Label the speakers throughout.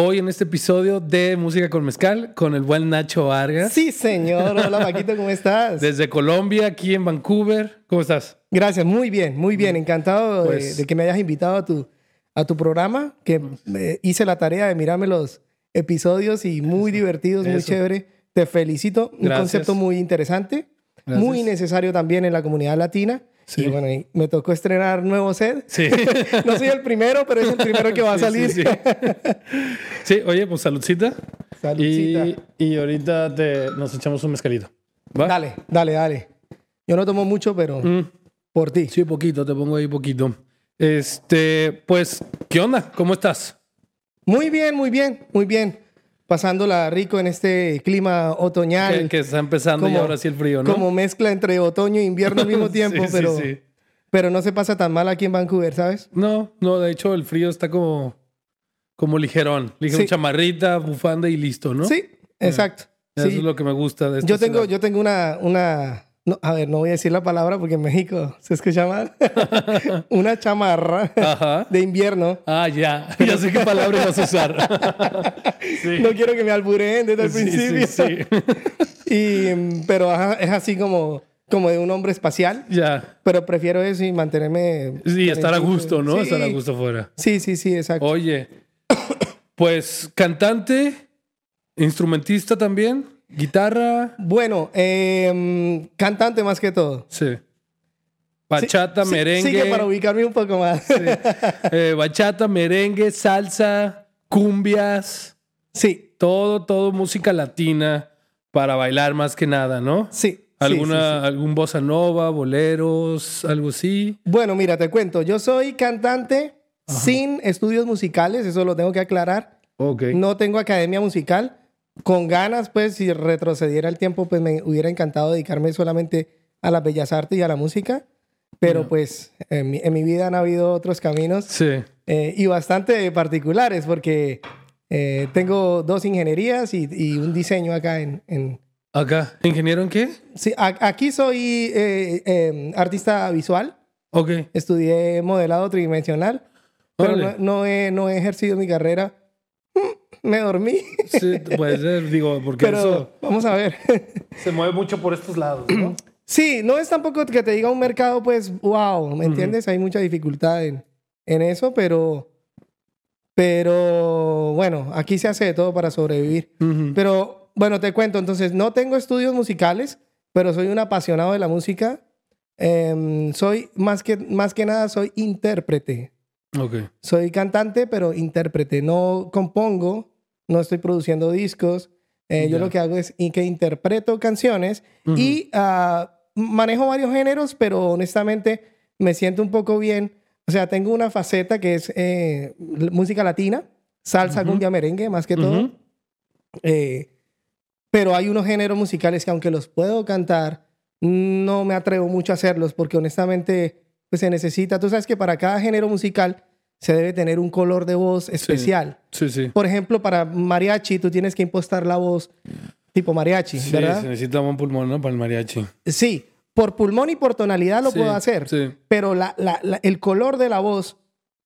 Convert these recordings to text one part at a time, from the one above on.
Speaker 1: Hoy en este episodio de Música con Mezcal con el buen Nacho Vargas.
Speaker 2: Sí, señor. Hola, Paquito, ¿cómo estás?
Speaker 1: Desde Colombia, aquí en Vancouver. ¿Cómo estás?
Speaker 2: Gracias, muy bien, muy bien. Encantado de-
Speaker 1: Pues-
Speaker 2: de, que me hayas invitado a tu, a tu programa, que eh, hice la tarea de mirarme los episodios y muy divertidos, muy
Speaker 1: Eso.
Speaker 2: chévere. Te felicito. Un
Speaker 1: Gracias.
Speaker 2: concepto muy interesante,
Speaker 1: Gracias.
Speaker 2: muy necesario también en la comunidad latina.
Speaker 1: Sí.
Speaker 2: Y bueno, y me tocó estrenar nuevo set.
Speaker 1: Sí.
Speaker 2: no soy el primero, pero es el primero que va a salir.
Speaker 1: Sí, sí. Sí, oye, pues saludcita.
Speaker 2: Saludcita.
Speaker 1: Y, y ahorita te, nos echamos un mezcalito. ¿Va?
Speaker 2: Dale, dale, dale. Yo no tomo mucho, pero
Speaker 1: Mm,
Speaker 2: por ti.
Speaker 1: sí, poquito, te pongo ahí poquito. Este, pues, ¿qué onda? ¿Cómo estás?
Speaker 2: Muy bien, muy bien, muy bien. Pasándola rico en este clima otoñal.
Speaker 1: Que, que está empezando y
Speaker 2: como-
Speaker 1: ahora sí el frío, ¿no?
Speaker 2: Como mezcla entre otoño e invierno al mismo tiempo,
Speaker 1: Sí,
Speaker 2: pero,
Speaker 1: sí.
Speaker 2: pero no se pasa tan mal aquí en Vancouver, ¿sabes?
Speaker 1: No, no, de hecho el frío está como, como ligerón. Ligero
Speaker 2: Sí.
Speaker 1: chamarrita, bufanda y listo, ¿no?
Speaker 2: Sí, exacto.
Speaker 1: Eso es lo que me gusta de esta
Speaker 2: Yo tengo,
Speaker 1: ciudad.
Speaker 2: yo tengo una, una, no, a ver, no voy a decir la palabra porque en México se escucha mal. una chamarra
Speaker 1: Ajá.
Speaker 2: de invierno.
Speaker 1: Ah, ya. Ya sé qué palabra ibas a usar. sí.
Speaker 2: No quiero que me albureen desde el principio.
Speaker 1: sí.
Speaker 2: Y, pero es así como, como de un hombre espacial.
Speaker 1: ya.
Speaker 2: Pero prefiero eso y mantenerme.
Speaker 1: Sí, estar a gusto, ¿no?
Speaker 2: Sí.
Speaker 1: Estar a gusto afuera.
Speaker 2: Sí, sí, sí, exacto.
Speaker 1: Oye, pues cantante, instrumentista también, guitarra,
Speaker 2: Bueno, eh, cantante más que todo.
Speaker 1: sí. Bachata,
Speaker 2: Sí, sí,
Speaker 1: merengue.
Speaker 2: Sigue para ubicarme un poco más. Sí.
Speaker 1: eh, bachata, merengue, salsa, cumbias, todo, todo música latina para bailar más que nada, ¿no?
Speaker 2: sí. sí,
Speaker 1: ¿Alguna,
Speaker 2: sí, sí.
Speaker 1: algún bossa nova, boleros, algo así?
Speaker 2: Bueno, mira, te cuento. Yo soy cantante sin estudios musicales, eso lo tengo que aclarar.
Speaker 1: Ok.
Speaker 2: No tengo academia musical. Con ganas, pues, si retrocediera el tiempo, pues me hubiera encantado dedicarme solamente a las bellas artes y a la música. Pero, pues, en mi, en mi vida han habido otros caminos
Speaker 1: Sí.
Speaker 2: eh, y bastante particulares, porque eh, tengo dos ingenierías y, y un diseño acá en, en,
Speaker 1: Acá. ¿Ingeniero en qué?
Speaker 2: Sí, a- aquí soy eh, eh, artista visual.
Speaker 1: Ok.
Speaker 2: Estudié modelado tridimensional, pero no he, no he ejercido mi carrera. Me dormí,
Speaker 1: Sí, puede ser, digo, porque
Speaker 2: pero
Speaker 1: eso
Speaker 2: vamos a ver.
Speaker 1: se mueve mucho por estos lados, ¿no?
Speaker 2: sí, no es tampoco que te diga un mercado, pues, wow, ¿me entiendes? Hay mucha dificultad en, en eso, pero, pero bueno, aquí se hace de todo para sobrevivir.
Speaker 1: Ujú.
Speaker 2: Pero bueno, te cuento, entonces no tengo estudios musicales, pero soy un apasionado de la música. Em, soy más que, más que nada, soy intérprete.
Speaker 1: Ok.
Speaker 2: Soy cantante, pero intérprete. No compongo, no estoy produciendo discos. Eh, Yo
Speaker 1: Ya.
Speaker 2: lo que hago es que interpreto canciones
Speaker 1: Ujú.
Speaker 2: y ah, manejo varios géneros, pero honestamente me siento un poco bien. O sea, tengo una faceta que es eh, música latina, salsa,
Speaker 1: Ujú.
Speaker 2: cumbia, merengue, más que todo.
Speaker 1: Ujú.
Speaker 2: Eh, pero hay unos géneros musicales que aunque los puedo cantar, no me atrevo mucho a hacerlos porque honestamente pues se necesita, tú sabes que para cada género musical se debe tener un color de voz especial.
Speaker 1: Sí, sí.
Speaker 2: Por ejemplo, para mariachi tú tienes que impostar la voz tipo mariachi,
Speaker 1: Sí,
Speaker 2: ¿verdad?
Speaker 1: se necesita buen pulmón, ¿no? Para el mariachi.
Speaker 2: Sí, por pulmón y por tonalidad lo
Speaker 1: Sí,
Speaker 2: puedo hacer,
Speaker 1: Sí.
Speaker 2: pero la- la- la- el color de la voz,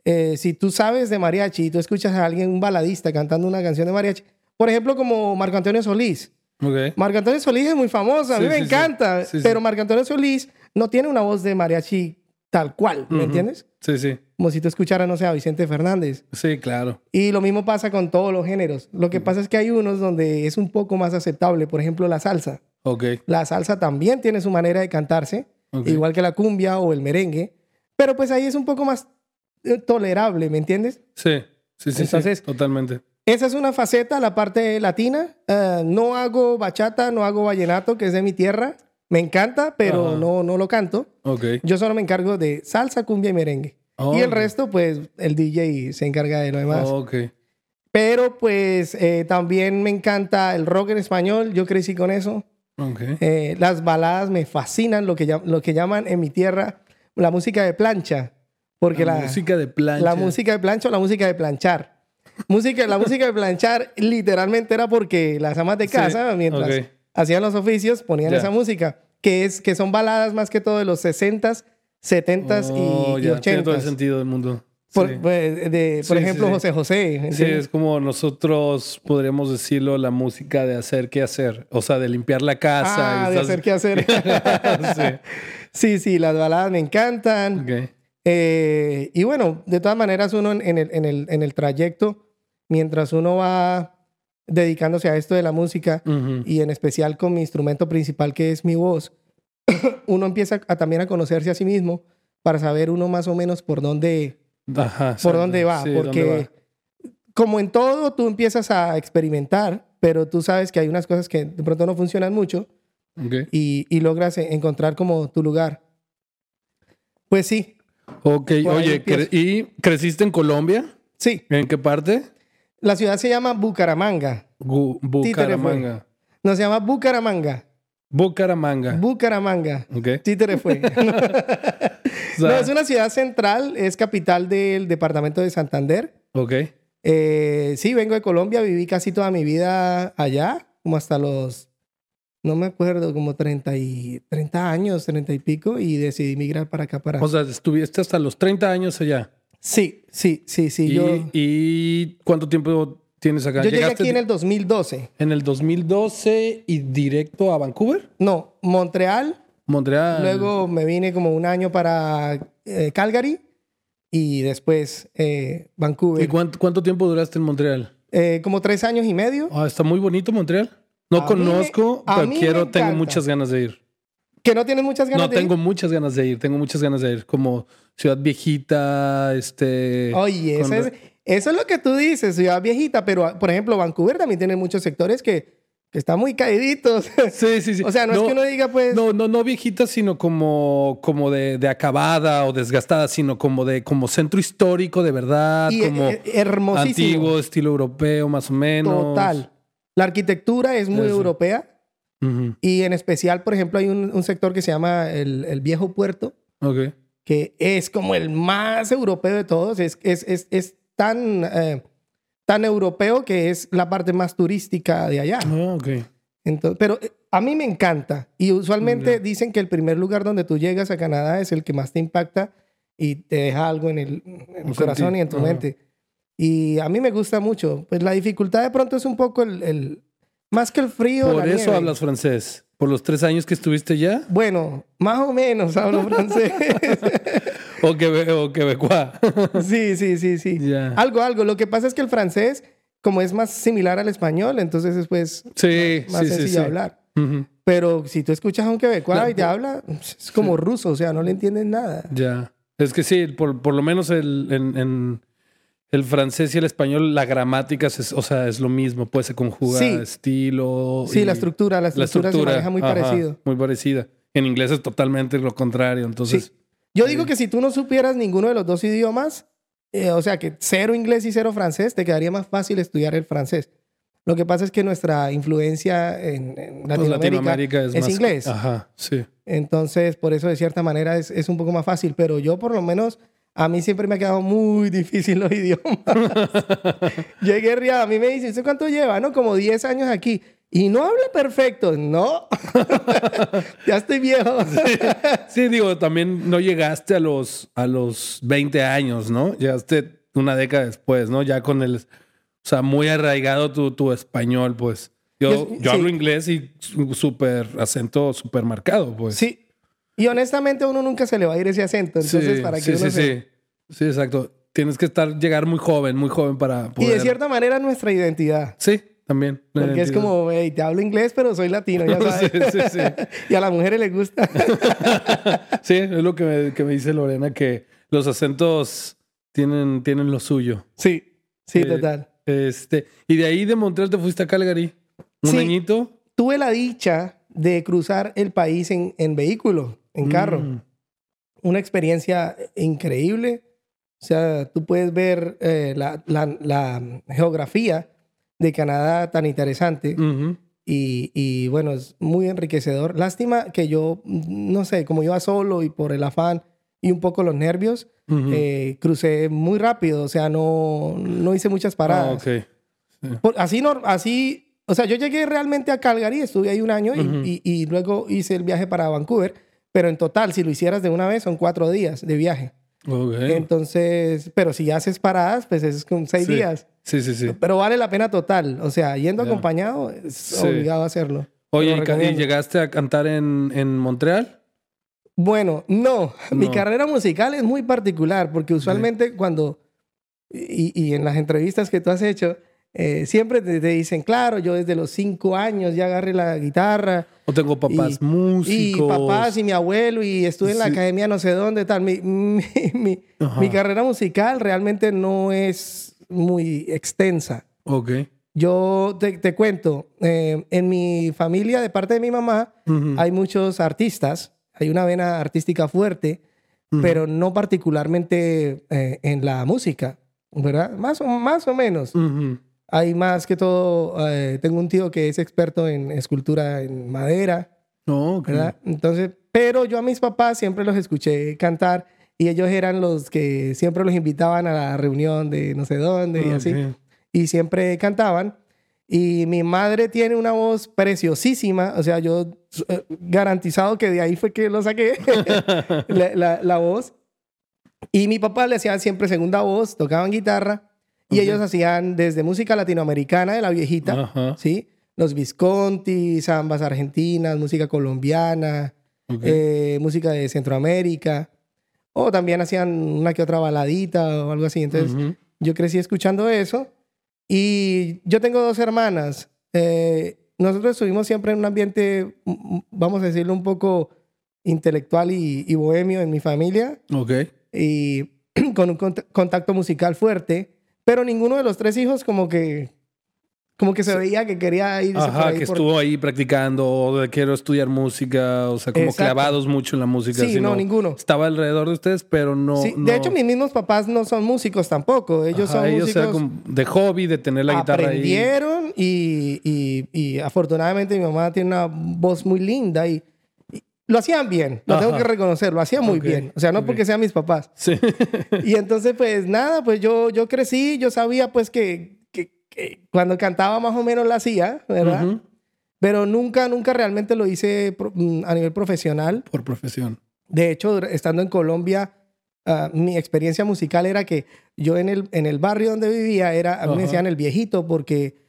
Speaker 2: eh, si tú sabes de mariachi y tú escuchas a alguien, un baladista cantando una canción de mariachi, por ejemplo como Marco Antonio Solís,
Speaker 1: Ok.
Speaker 2: Marco Antonio Solís es muy famoso, a mí
Speaker 1: Sí,
Speaker 2: me encanta, pero Marco Antonio Solís no tiene una voz de mariachi tal cual, ¿me
Speaker 1: Ujú.
Speaker 2: entiendes?
Speaker 1: Sí, sí.
Speaker 2: Como si tú escucharas, no sé, a Vicente Fernández.
Speaker 1: Sí, claro.
Speaker 2: Y lo mismo pasa con todos los géneros. Lo que pasa es que hay unos donde es un poco más aceptable, por ejemplo, la salsa.
Speaker 1: Ok.
Speaker 2: La salsa también tiene su manera de cantarse,
Speaker 1: Ok.
Speaker 2: igual que la cumbia o el merengue, pero pues ahí es un poco más eh, tolerable, ¿me entiendes?
Speaker 1: Sí, sí, sí.
Speaker 2: Entonces-
Speaker 1: sí, totalmente.
Speaker 2: Esa es una faceta, la parte latina. Eh, no hago bachata, no hago vallenato, que es de mi tierra. Me encanta, pero
Speaker 1: Ajá.
Speaker 2: no, no lo canto.
Speaker 1: Ok.
Speaker 2: Yo solo me encargo de salsa, cumbia y merengue.
Speaker 1: Oh,
Speaker 2: y el resto, pues, el DJ se encarga de lo demás.
Speaker 1: Ok.
Speaker 2: Pero, pues, eh, también me encanta el rock en español. Yo crecí con eso. Eh, las baladas me fascinan, lo que, lo que llaman en mi tierra la música de plancha. Porque la,
Speaker 1: música de plancha.
Speaker 2: la música de plancha o la música de planchar. Música, la música de planchar literalmente era porque las amas de
Speaker 1: Sí,
Speaker 2: casa, mientras hacían los oficios, ponían
Speaker 1: Ya.
Speaker 2: esa música, que, es, que son baladas más que todo de los 60s, 70s
Speaker 1: Oh,
Speaker 2: y, y
Speaker 1: ya, Tiene todo el
Speaker 2: 80s.
Speaker 1: sentido del mundo.
Speaker 2: Por,
Speaker 1: Sí.
Speaker 2: pues, de, por
Speaker 1: Sí,
Speaker 2: ejemplo,
Speaker 1: sí.
Speaker 2: José José.
Speaker 1: Sí, es como nosotros podríamos decirlo, la música de hacer qué hacer. O sea, de limpiar la casa.
Speaker 2: Ah,
Speaker 1: y
Speaker 2: de
Speaker 1: estás-
Speaker 2: hacer qué hacer.
Speaker 1: sí.
Speaker 2: sí, las baladas me encantan. Eh, y bueno, de todas maneras, uno en, en el, en, el, en el trayecto, mientras uno va dedicándose a esto de la música, y en especial con mi instrumento principal que es mi voz, uno empieza a, también a conocerse a sí mismo para saber uno más o menos por dónde,
Speaker 1: Ajá,
Speaker 2: por dónde va.
Speaker 1: Sí, ¿dónde
Speaker 2: porque como en todo, tú empiezas a experimentar, pero tú sabes que hay unas cosas que de pronto no funcionan mucho y, y logras e- encontrar como tu lugar. Pues sí,
Speaker 1: Ok, oye, cre- ¿y creciste en Colombia?
Speaker 2: sí.
Speaker 1: ¿En qué parte?
Speaker 2: La ciudad se llama Bucaramanga.
Speaker 1: Bucaramanga.
Speaker 2: No, se llama Bucaramanga.
Speaker 1: Bucaramanga.
Speaker 2: Bucaramanga.
Speaker 1: Ok.
Speaker 2: Títere fue.
Speaker 1: O sea,
Speaker 2: no, es una ciudad central, es capital del departamento de Santander.
Speaker 1: Ok.
Speaker 2: Eh, sí, vengo de Colombia, viví casi toda mi vida allá, como hasta los, no me acuerdo, como 30, y, 30 años, 30 y pico, y decidí migrar para acá, para...
Speaker 1: O sea, estuviste hasta los 30 años allá.
Speaker 2: Sí, sí, sí, sí.
Speaker 1: y,
Speaker 2: yo,
Speaker 1: ¿Y cuánto tiempo tienes acá?
Speaker 2: yo llegué
Speaker 1: ¿Llegaste
Speaker 2: aquí en el 2012.
Speaker 1: en el 2012 y directo a Vancouver?
Speaker 2: No, Montreal,
Speaker 1: Montreal.
Speaker 2: Luego me vine como un año para eh, Calgary y después eh,
Speaker 1: ¿Y
Speaker 2: Vancouver.
Speaker 1: cuánto, cuánto tiempo duraste en Montreal?
Speaker 2: Eh, como tres años y medio.
Speaker 1: Ah, está muy bonito Montreal. No
Speaker 2: A
Speaker 1: conozco,
Speaker 2: me-
Speaker 1: pero quiero, tengo muchas ganas de ir.
Speaker 2: Que no tienes muchas ganas
Speaker 1: No
Speaker 2: de ir?
Speaker 1: tengo muchas ganas de ir, tengo muchas ganas de ir. Como Ciudad Viejita, este.
Speaker 2: Oye, eso es, eso es lo que tú dices, ciudad viejita, pero por ejemplo, Vancouver también tiene muchos sectores que, que están muy caíditos.
Speaker 1: Sí, sí, sí.
Speaker 2: o sea, no, es que uno diga, pues.
Speaker 1: No, no, no viejita, sino como, como de, de acabada o desgastada, sino como de como centro histórico de verdad,
Speaker 2: y,
Speaker 1: como
Speaker 2: eh, hermosísimo.
Speaker 1: antiguo, estilo europeo, más o menos.
Speaker 2: Total. La arquitectura es muy
Speaker 1: Eso.
Speaker 2: europea
Speaker 1: Ujú.
Speaker 2: y en especial, por ejemplo, hay un, un sector que se llama el, el Viejo Puerto,
Speaker 1: Ok.
Speaker 2: que es como el más europeo de todos. Es, es, es, es tan, eh, tan europeo que es la parte más turística de allá.
Speaker 1: Ah, ok.
Speaker 2: Entonces, pero eh, a mí me encanta. Y usualmente dicen que el primer lugar donde tú llegas a Canadá es el que más te impacta y te deja algo en el, en el corazón y en tu
Speaker 1: Ajá.
Speaker 2: mente. Y a mí me gusta mucho. Pues la dificultad de pronto es un poco el... el- más que el frío.
Speaker 1: Por eso
Speaker 2: nieve.
Speaker 1: hablas francés. Por los tres años que estuviste ya.
Speaker 2: Bueno, más o menos hablo francés.
Speaker 1: O, quebe, o quebecois.
Speaker 2: sí, sí, sí, sí.
Speaker 1: Ya.
Speaker 2: Algo, algo. Lo que pasa es que el francés, como es más similar al español, entonces es pues
Speaker 1: Sí,
Speaker 2: más
Speaker 1: sí, sí,
Speaker 2: sencillo
Speaker 1: sí.
Speaker 2: hablar.
Speaker 1: Ujú.
Speaker 2: Pero si tú escuchas a un quebecois y te habla, es como ruso, o sea, no le entiendes nada.
Speaker 1: Ya. Es que sí, por, por lo menos el, en, en el francés y el español, la gramática, es, o sea, es lo mismo. Pues se conjuga
Speaker 2: Sí.
Speaker 1: estilo.
Speaker 2: Sí,
Speaker 1: y
Speaker 2: la estructura, la estructura, se maneja muy
Speaker 1: ajá,
Speaker 2: parecido.
Speaker 1: Muy parecida. En inglés es totalmente lo contrario. Entonces,
Speaker 2: Sí. Yo digo que si tú no supieras ninguno de los dos idiomas, eh, o sea, que cero inglés y cero francés, te quedaría más fácil estudiar el francés. Lo que pasa es que nuestra influencia en, en
Speaker 1: pues,
Speaker 2: Latinoamérica,
Speaker 1: Latinoamérica es,
Speaker 2: es
Speaker 1: más-
Speaker 2: inglés.
Speaker 1: Ajá, sí.
Speaker 2: Entonces, por eso de cierta manera es, es un poco más fácil. Pero yo, por lo menos, a mí siempre me ha quedado muy difícil los idiomas. Llegué ria, a mí me dicen, ¿usted cuánto lleva? No, como 10 años aquí. Y no habla perfecto. No. ya estoy viejo.
Speaker 1: Sí, digo, también no llegaste a los, a los 20 años, ¿no? Llegaste una década después, ¿no? Ya con el, o sea, muy arraigado tu, tu español, pues. Yo,
Speaker 2: Yo-
Speaker 1: yo
Speaker 2: sí.
Speaker 1: hablo inglés y súper acento súper marcado, pues.
Speaker 2: Sí. Y honestamente uno nunca se le va a ir ese acento. Entonces,
Speaker 1: sí,
Speaker 2: para que
Speaker 1: sí,
Speaker 2: uno
Speaker 1: sí,
Speaker 2: se-
Speaker 1: sí. Sí, exacto. Tienes que estar, llegar muy joven, muy joven para
Speaker 2: Y
Speaker 1: poder...
Speaker 2: de cierta manera nuestra identidad.
Speaker 1: Sí, también.
Speaker 2: Porque es
Speaker 1: identidad.
Speaker 2: como, hey, te hablo inglés, pero soy latino, ya sabes.
Speaker 1: Sí, sí, sí.
Speaker 2: y a las mujeres les gusta.
Speaker 1: Sí, es lo que me, que me dice Lorena, que los acentos tienen, tienen lo suyo.
Speaker 2: sí, sí,
Speaker 1: Eh,
Speaker 2: total.
Speaker 1: Este, y de ahí de Montreal te fuiste a Calgary. Un añito.
Speaker 2: Tuve la dicha de cruzar el país en, en vehículo, en carro.
Speaker 1: Mm.
Speaker 2: Una experiencia increíble. O sea, tú puedes ver eh, la, la- la geografía de Canadá tan interesante. Y, y, bueno, es muy enriquecedor. Lástima que yo, no sé, como iba solo y por el afán y un poco los nervios, eh, crucé muy rápido. O sea, no, no hice muchas
Speaker 1: Ah,
Speaker 2: paradas. Por- así, no, así, o sea, yo llegué realmente a Calgary, estuve ahí un año y- y luego hice el viaje para Vancouver, pero en total, si lo hicieras de una vez, son cuatro días de viaje.
Speaker 1: Ok.
Speaker 2: Entonces, pero si haces paradas, pues es con seis
Speaker 1: Sí.
Speaker 2: días.
Speaker 1: Sí, sí, sí.
Speaker 2: Pero vale la pena total. O sea, yendo acompañado es
Speaker 1: Sí.
Speaker 2: obligado a hacerlo.
Speaker 1: Oye, ¿y ca- ¿y
Speaker 2: recomiendo.
Speaker 1: llegaste a cantar en, en Montreal?
Speaker 2: Bueno, no. Mi carrera musical es muy particular porque usualmente cuando, y, y en las entrevistas que tú has hecho, eh, siempre te, te dicen, claro, yo desde los cinco años ya agarré la guitarra
Speaker 1: ¿O tengo papás
Speaker 2: Y-
Speaker 1: músicos?
Speaker 2: y papás y mi abuelo y estuve en la
Speaker 1: Sí.
Speaker 2: academia no sé dónde, tal. Mi, mi, mi- mi carrera musical realmente no es muy extensa.
Speaker 1: Ok.
Speaker 2: Yo te, te cuento, eh, en mi familia, de parte de mi mamá,
Speaker 1: Ujú.
Speaker 2: hay muchos artistas, hay una vena artística fuerte,
Speaker 1: Ujú.
Speaker 2: pero no particularmente eh, en la música, ¿verdad? Más o, más o menos.
Speaker 1: Ujú.
Speaker 2: Hay más que todo, eh, tengo un tío que es experto en escultura en madera,
Speaker 1: No, ok.
Speaker 2: ¿verdad? Entonces, pero yo a mis papás siempre los escuché cantar y ellos eran los que siempre los invitaban a la reunión de no sé dónde y así y siempre cantaban. Y mi madre tiene una voz preciosísima, o sea, yo eh, garantizado que de ahí fue que lo saqué, la, la- la voz. Y mi papá le hacían siempre segunda voz, tocaban guitarra y
Speaker 1: Ok.
Speaker 2: ellos hacían desde música latinoamericana de la viejita,
Speaker 1: Ajá.
Speaker 2: ¿sí? Los Visconti, zambas argentinas, música colombiana,
Speaker 1: Ok.
Speaker 2: eh, música de Centroamérica. O también hacían una que otra baladita o algo así. Entonces,
Speaker 1: Ujú.
Speaker 2: yo crecí escuchando eso. Y yo tengo dos hermanas. Eh, nosotros estuvimos siempre en un ambiente, vamos a decirlo, un poco intelectual y, y bohemio en mi familia.
Speaker 1: Ok.
Speaker 2: Y con un cont- contacto musical fuerte. Pero ninguno de los tres hijos como que... Como que se veía que quería irse por
Speaker 1: Ajá,
Speaker 2: ahí
Speaker 1: que
Speaker 2: por-
Speaker 1: estuvo ahí practicando, quiero estudiar música, o sea, como
Speaker 2: Exacto.
Speaker 1: clavados mucho en la música.
Speaker 2: Sí,
Speaker 1: sino
Speaker 2: no, ninguno.
Speaker 1: Estaba alrededor de ustedes, pero no.
Speaker 2: Sí,
Speaker 1: no-
Speaker 2: de hecho, mis mismos papás no son músicos tampoco. Ellos
Speaker 1: Ajá,
Speaker 2: son
Speaker 1: ellos
Speaker 2: músicos.
Speaker 1: como de hobby, de tener la guitarra ahí.
Speaker 2: aprendieron y, y, y afortunadamente mi mamá tiene una voz muy linda y lo hacían bien. Lo tengo
Speaker 1: Ajá.
Speaker 2: que reconocer, lo hacían muy
Speaker 1: Ok,
Speaker 2: bien. O sea, no
Speaker 1: ok.
Speaker 2: porque sean mis papás.
Speaker 1: Sí.
Speaker 2: Y entonces, pues nada, pues yo, yo crecí, yo sabía pues que, que- que cuando cantaba más o menos la hacía, ¿verdad?
Speaker 1: Ujú.
Speaker 2: Pero nunca, nunca realmente lo hice mm, a nivel profesional.
Speaker 1: Por profesión.
Speaker 2: De hecho, estando en Colombia, ah, mi experiencia musical era que yo en el, en el barrio donde vivía, era, a mí me decían el viejito porque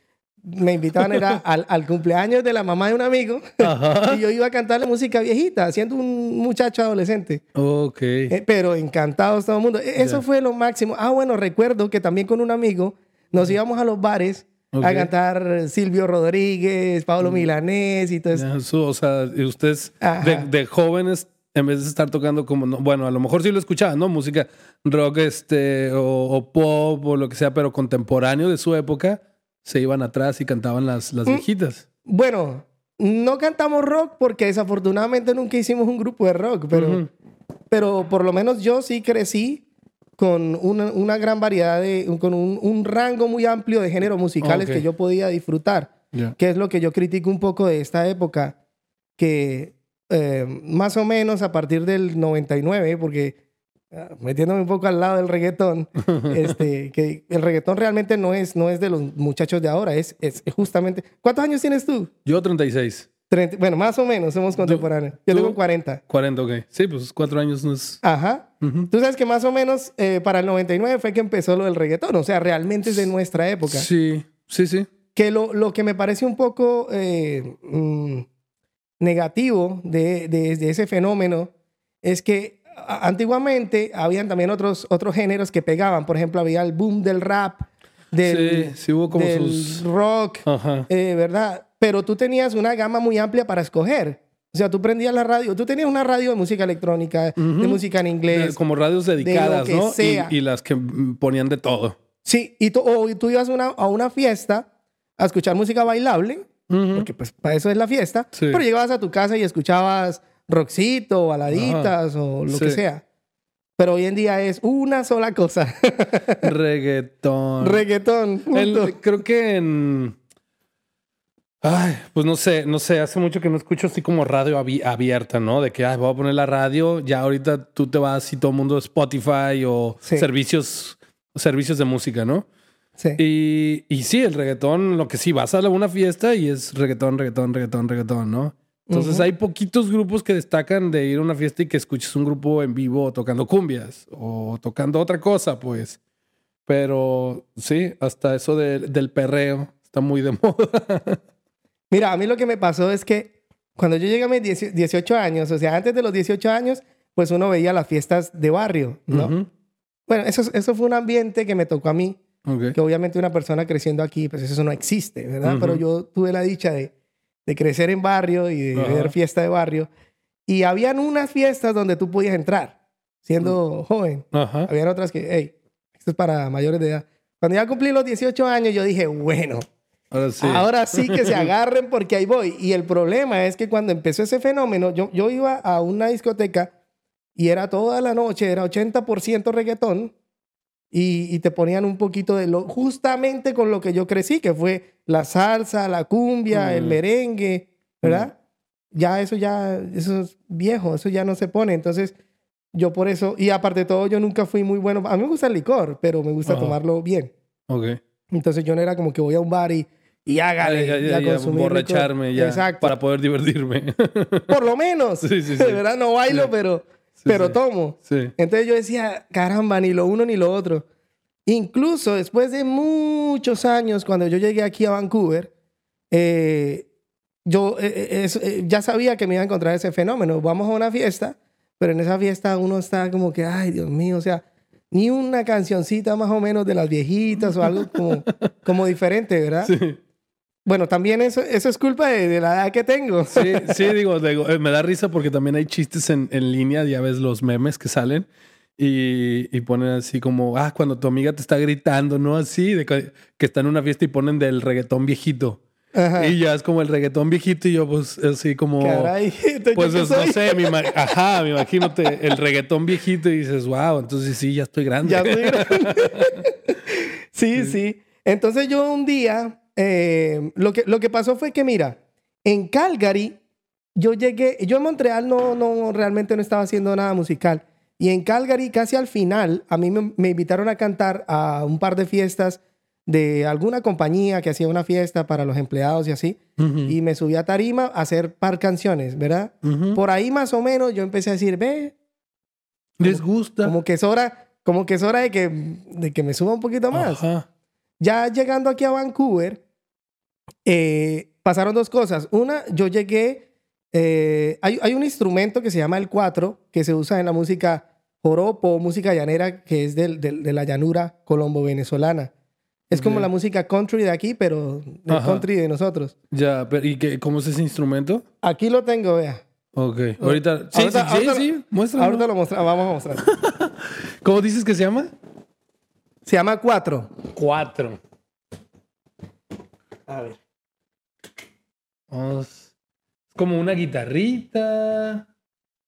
Speaker 2: me invitaban era al, al cumpleaños de la mamá de un amigo
Speaker 1: Ajá.
Speaker 2: y yo iba a cantarle música viejita, siendo un muchacho adolescente.
Speaker 1: Ok.
Speaker 2: Eh, pero encantados todo el mundo. E- Eso
Speaker 1: Ya.
Speaker 2: fue lo máximo. Ah, bueno, recuerdo que también con un amigo nos íbamos a los bares
Speaker 1: Ok.
Speaker 2: a cantar Silvio Rodríguez, Pablo Milanés y todo eso.
Speaker 1: Su- o sea, y ustedes de, de jóvenes, en vez de estar tocando como, no- bueno, a lo mejor sí lo escuchaban, ¿no? Música rock este, o, o pop o lo que sea, pero contemporáneo de su época, se iban atrás y cantaban las, las
Speaker 2: Mm.
Speaker 1: viejitas.
Speaker 2: Bueno, no cantamos rock porque desafortunadamente nunca hicimos un grupo de rock, pero, pero por lo menos yo sí crecí con una, una gran variedad de, con un, un rango muy amplio de géneros musicales
Speaker 1: Ok.
Speaker 2: que yo podía disfrutar, que es lo que yo critico un poco de esta época, que eh, más o menos a partir del 99, porque metiéndome un poco al lado del reggaetón, este, que el reggaetón realmente no es, no es de los muchachos de ahora, es, es justamente... ¿Cuántos años tienes tú?
Speaker 1: Yo 36.
Speaker 2: 30 bueno, más o menos somos contemporáneos. Yo tengo 40.
Speaker 1: 40, ok. Sí, pues cuatro años no es...
Speaker 2: Ajá. Tú sabes que más o menos eh, para el 99 fue que empezó lo del reggaetón. O sea, realmente es de nuestra época.
Speaker 1: Sí, sí, sí.
Speaker 2: Que lo, lo que me parece un poco eh, mm, negativo de, de- de ese fenómeno es que antiguamente habían también otros, otros géneros que pegaban. Por ejemplo, había el boom del rap, del,
Speaker 1: sí, sí hubo como
Speaker 2: del
Speaker 1: sus...
Speaker 2: rock, eh, ¿verdad? Pero tú tenías una gama muy amplia para escoger. O sea, tú prendías la radio, tú tenías una radio de música electrónica, de música en inglés.
Speaker 1: como radios dedicadas,
Speaker 2: que
Speaker 1: ¿no? Y-
Speaker 2: sea.
Speaker 1: Y, las que ponían de todo.
Speaker 2: Sí, y tú, o tú ibas a una, a una fiesta a escuchar música bailable, porque pues para eso es la fiesta,
Speaker 1: Sí.
Speaker 2: pero llegabas a tu casa y escuchabas rockcito, baladitas o lo
Speaker 1: Sí.
Speaker 2: que sea. Pero hoy en día es una sola cosa.
Speaker 1: Reggaetón.
Speaker 2: Reggaetón.
Speaker 1: El- creo que en. Ay, pues no sé, no sé, hace mucho que no escucho así como radio abi- abierta, ¿no? De que, ay, voy a poner la radio, ya ahorita tú te vas y todo el mundo Spotify o
Speaker 2: Sí.
Speaker 1: servicios, servicios de música, ¿no?
Speaker 2: Sí.
Speaker 1: Y, y sí, el reggaetón, lo que sí, vas a una fiesta y es reggaetón, reggaetón, reggaetón, reggaetón, ¿no? Entonces
Speaker 2: Ujú.
Speaker 1: hay poquitos grupos que destacan de ir a una fiesta y que escuches un grupo en vivo tocando cumbias o tocando otra cosa, pues. Pero sí, hasta eso de- del perreo está muy de moda.
Speaker 2: Mira, a mí lo que me pasó es que cuando yo llegué a mis 10 18 años, o sea, antes de los 18 años, pues uno veía las fiestas de barrio, ¿no?
Speaker 1: Ujú.
Speaker 2: Bueno, eso, eso fue un ambiente que me tocó a mí,
Speaker 1: Ok.
Speaker 2: que obviamente una persona creciendo aquí, pues eso no existe, ¿verdad?
Speaker 1: Ujú.
Speaker 2: Pero yo tuve la dicha de, de crecer en barrio y de
Speaker 1: Ajá.
Speaker 2: ver fiesta de barrio. Y habían unas fiestas donde tú podías entrar, siendo joven.
Speaker 1: Ajá.
Speaker 2: Habían otras que, hey, esto es para mayores de edad. Cuando ya cumplí los 18 años, yo dije, bueno,
Speaker 1: Ahora sí.
Speaker 2: Ahora sí que se agarren porque ahí voy. Y el problema es que cuando empezó ese fenómeno, yo, yo iba a una discoteca y era toda la noche, era 80% reggaetón y, y te ponían un poquito de lo, justamente con lo que yo crecí, que fue la salsa, la cumbia, el
Speaker 1: Mm.
Speaker 2: merengue, ¿verdad? Ya eso ya, eso es viejo, eso ya no se pone. Entonces, yo por eso, y aparte de todo, yo nunca fui muy bueno. A mí me gusta el licor, pero me gusta
Speaker 1: Ajá.
Speaker 2: tomarlo bien.
Speaker 1: Ok.
Speaker 2: Entonces yo no era como que voy a un bar y, y hágale,
Speaker 1: ya, ya, ya,
Speaker 2: licor.
Speaker 1: borracharme ya
Speaker 2: Exacto.
Speaker 1: para poder divertirme.
Speaker 2: Por lo menos.
Speaker 1: Sí, sí, sí.
Speaker 2: De verdad, no bailo, pero, pero
Speaker 1: sí.
Speaker 2: tomo.
Speaker 1: sí.
Speaker 2: Entonces yo decía, caramba, ni lo uno ni lo otro. Incluso después de muchos años, cuando yo llegué aquí a Vancouver, eh, yo eh, eh, eh, ya sabía que me iba a encontrar ese fenómeno. Vamos a una fiesta, pero en esa fiesta uno está como que, ay, Dios mío, o sea, ni una cancioncita más o menos de las viejitas o algo como, como diferente, ¿verdad?
Speaker 1: Sí.
Speaker 2: Bueno, también eso, eso es culpa de, de la edad que tengo.
Speaker 1: Sí, sí, digo, digo, eh, me da risa porque también hay chistes en, en línea, ya ves los memes que salen y, y ponen así como, ah, cuando tu amiga te está gritando, ¿no? Así, de que, que está en una fiesta y ponen del reggaetón viejito.
Speaker 2: Ajá.
Speaker 1: Y ya es como el reggaetón viejito y yo pues así como...
Speaker 2: Caray, ¿entonces
Speaker 1: Pues es- no sé, me ajá, me imagino el reggaetón viejito y dices, wow, entonces sí, ya estoy grande.
Speaker 2: Ya estoy grande. sí, sí. Entonces yo un día, eh, lo, que, lo que pasó fue que, mira, en Calgary, yo llegué, yo en Montreal no, no realmente no estaba haciendo nada musical. Y en Calgary, casi al final, a mí me, me invitaron a cantar a un par de fiestas de alguna compañía que hacía una fiesta para los empleados y así.
Speaker 1: Ujú,
Speaker 2: Y me subí a tarima a hacer par canciones, ¿verdad?
Speaker 1: ujú.
Speaker 2: Por ahí más o menos yo empecé a decir, ve,
Speaker 1: ¿Les gusta?
Speaker 2: como que es hora, como que es hora de que, de que me suba un poquito más.
Speaker 1: Ajá.
Speaker 2: Ya llegando aquí a Vancouver, eh, pasaron dos cosas. Una, yo llegué, eh, hay, hay un instrumento que se llama el cuatro, que se usa en la música joropo, música llanera, que es del- del- de la llanura colombo-venezolana. Es como la música country de aquí, pero el
Speaker 1: Ajá.
Speaker 2: country de nosotros.
Speaker 1: Ya, pero ¿y qué, cómo es ese instrumento?
Speaker 2: Aquí lo tengo, vea.
Speaker 1: Ok. Ahorita. Sí,
Speaker 2: Ahorita-
Speaker 1: sí, sí,
Speaker 2: ahorita-
Speaker 1: sí. Muéstralo.
Speaker 2: Ahorita lo mostramos, vamos a mostrar.
Speaker 1: ¿Cómo dices que se llama?
Speaker 2: Se llama cuatro.
Speaker 1: Cuatro.
Speaker 2: A ver.
Speaker 1: Vamos. Es como una guitarrita.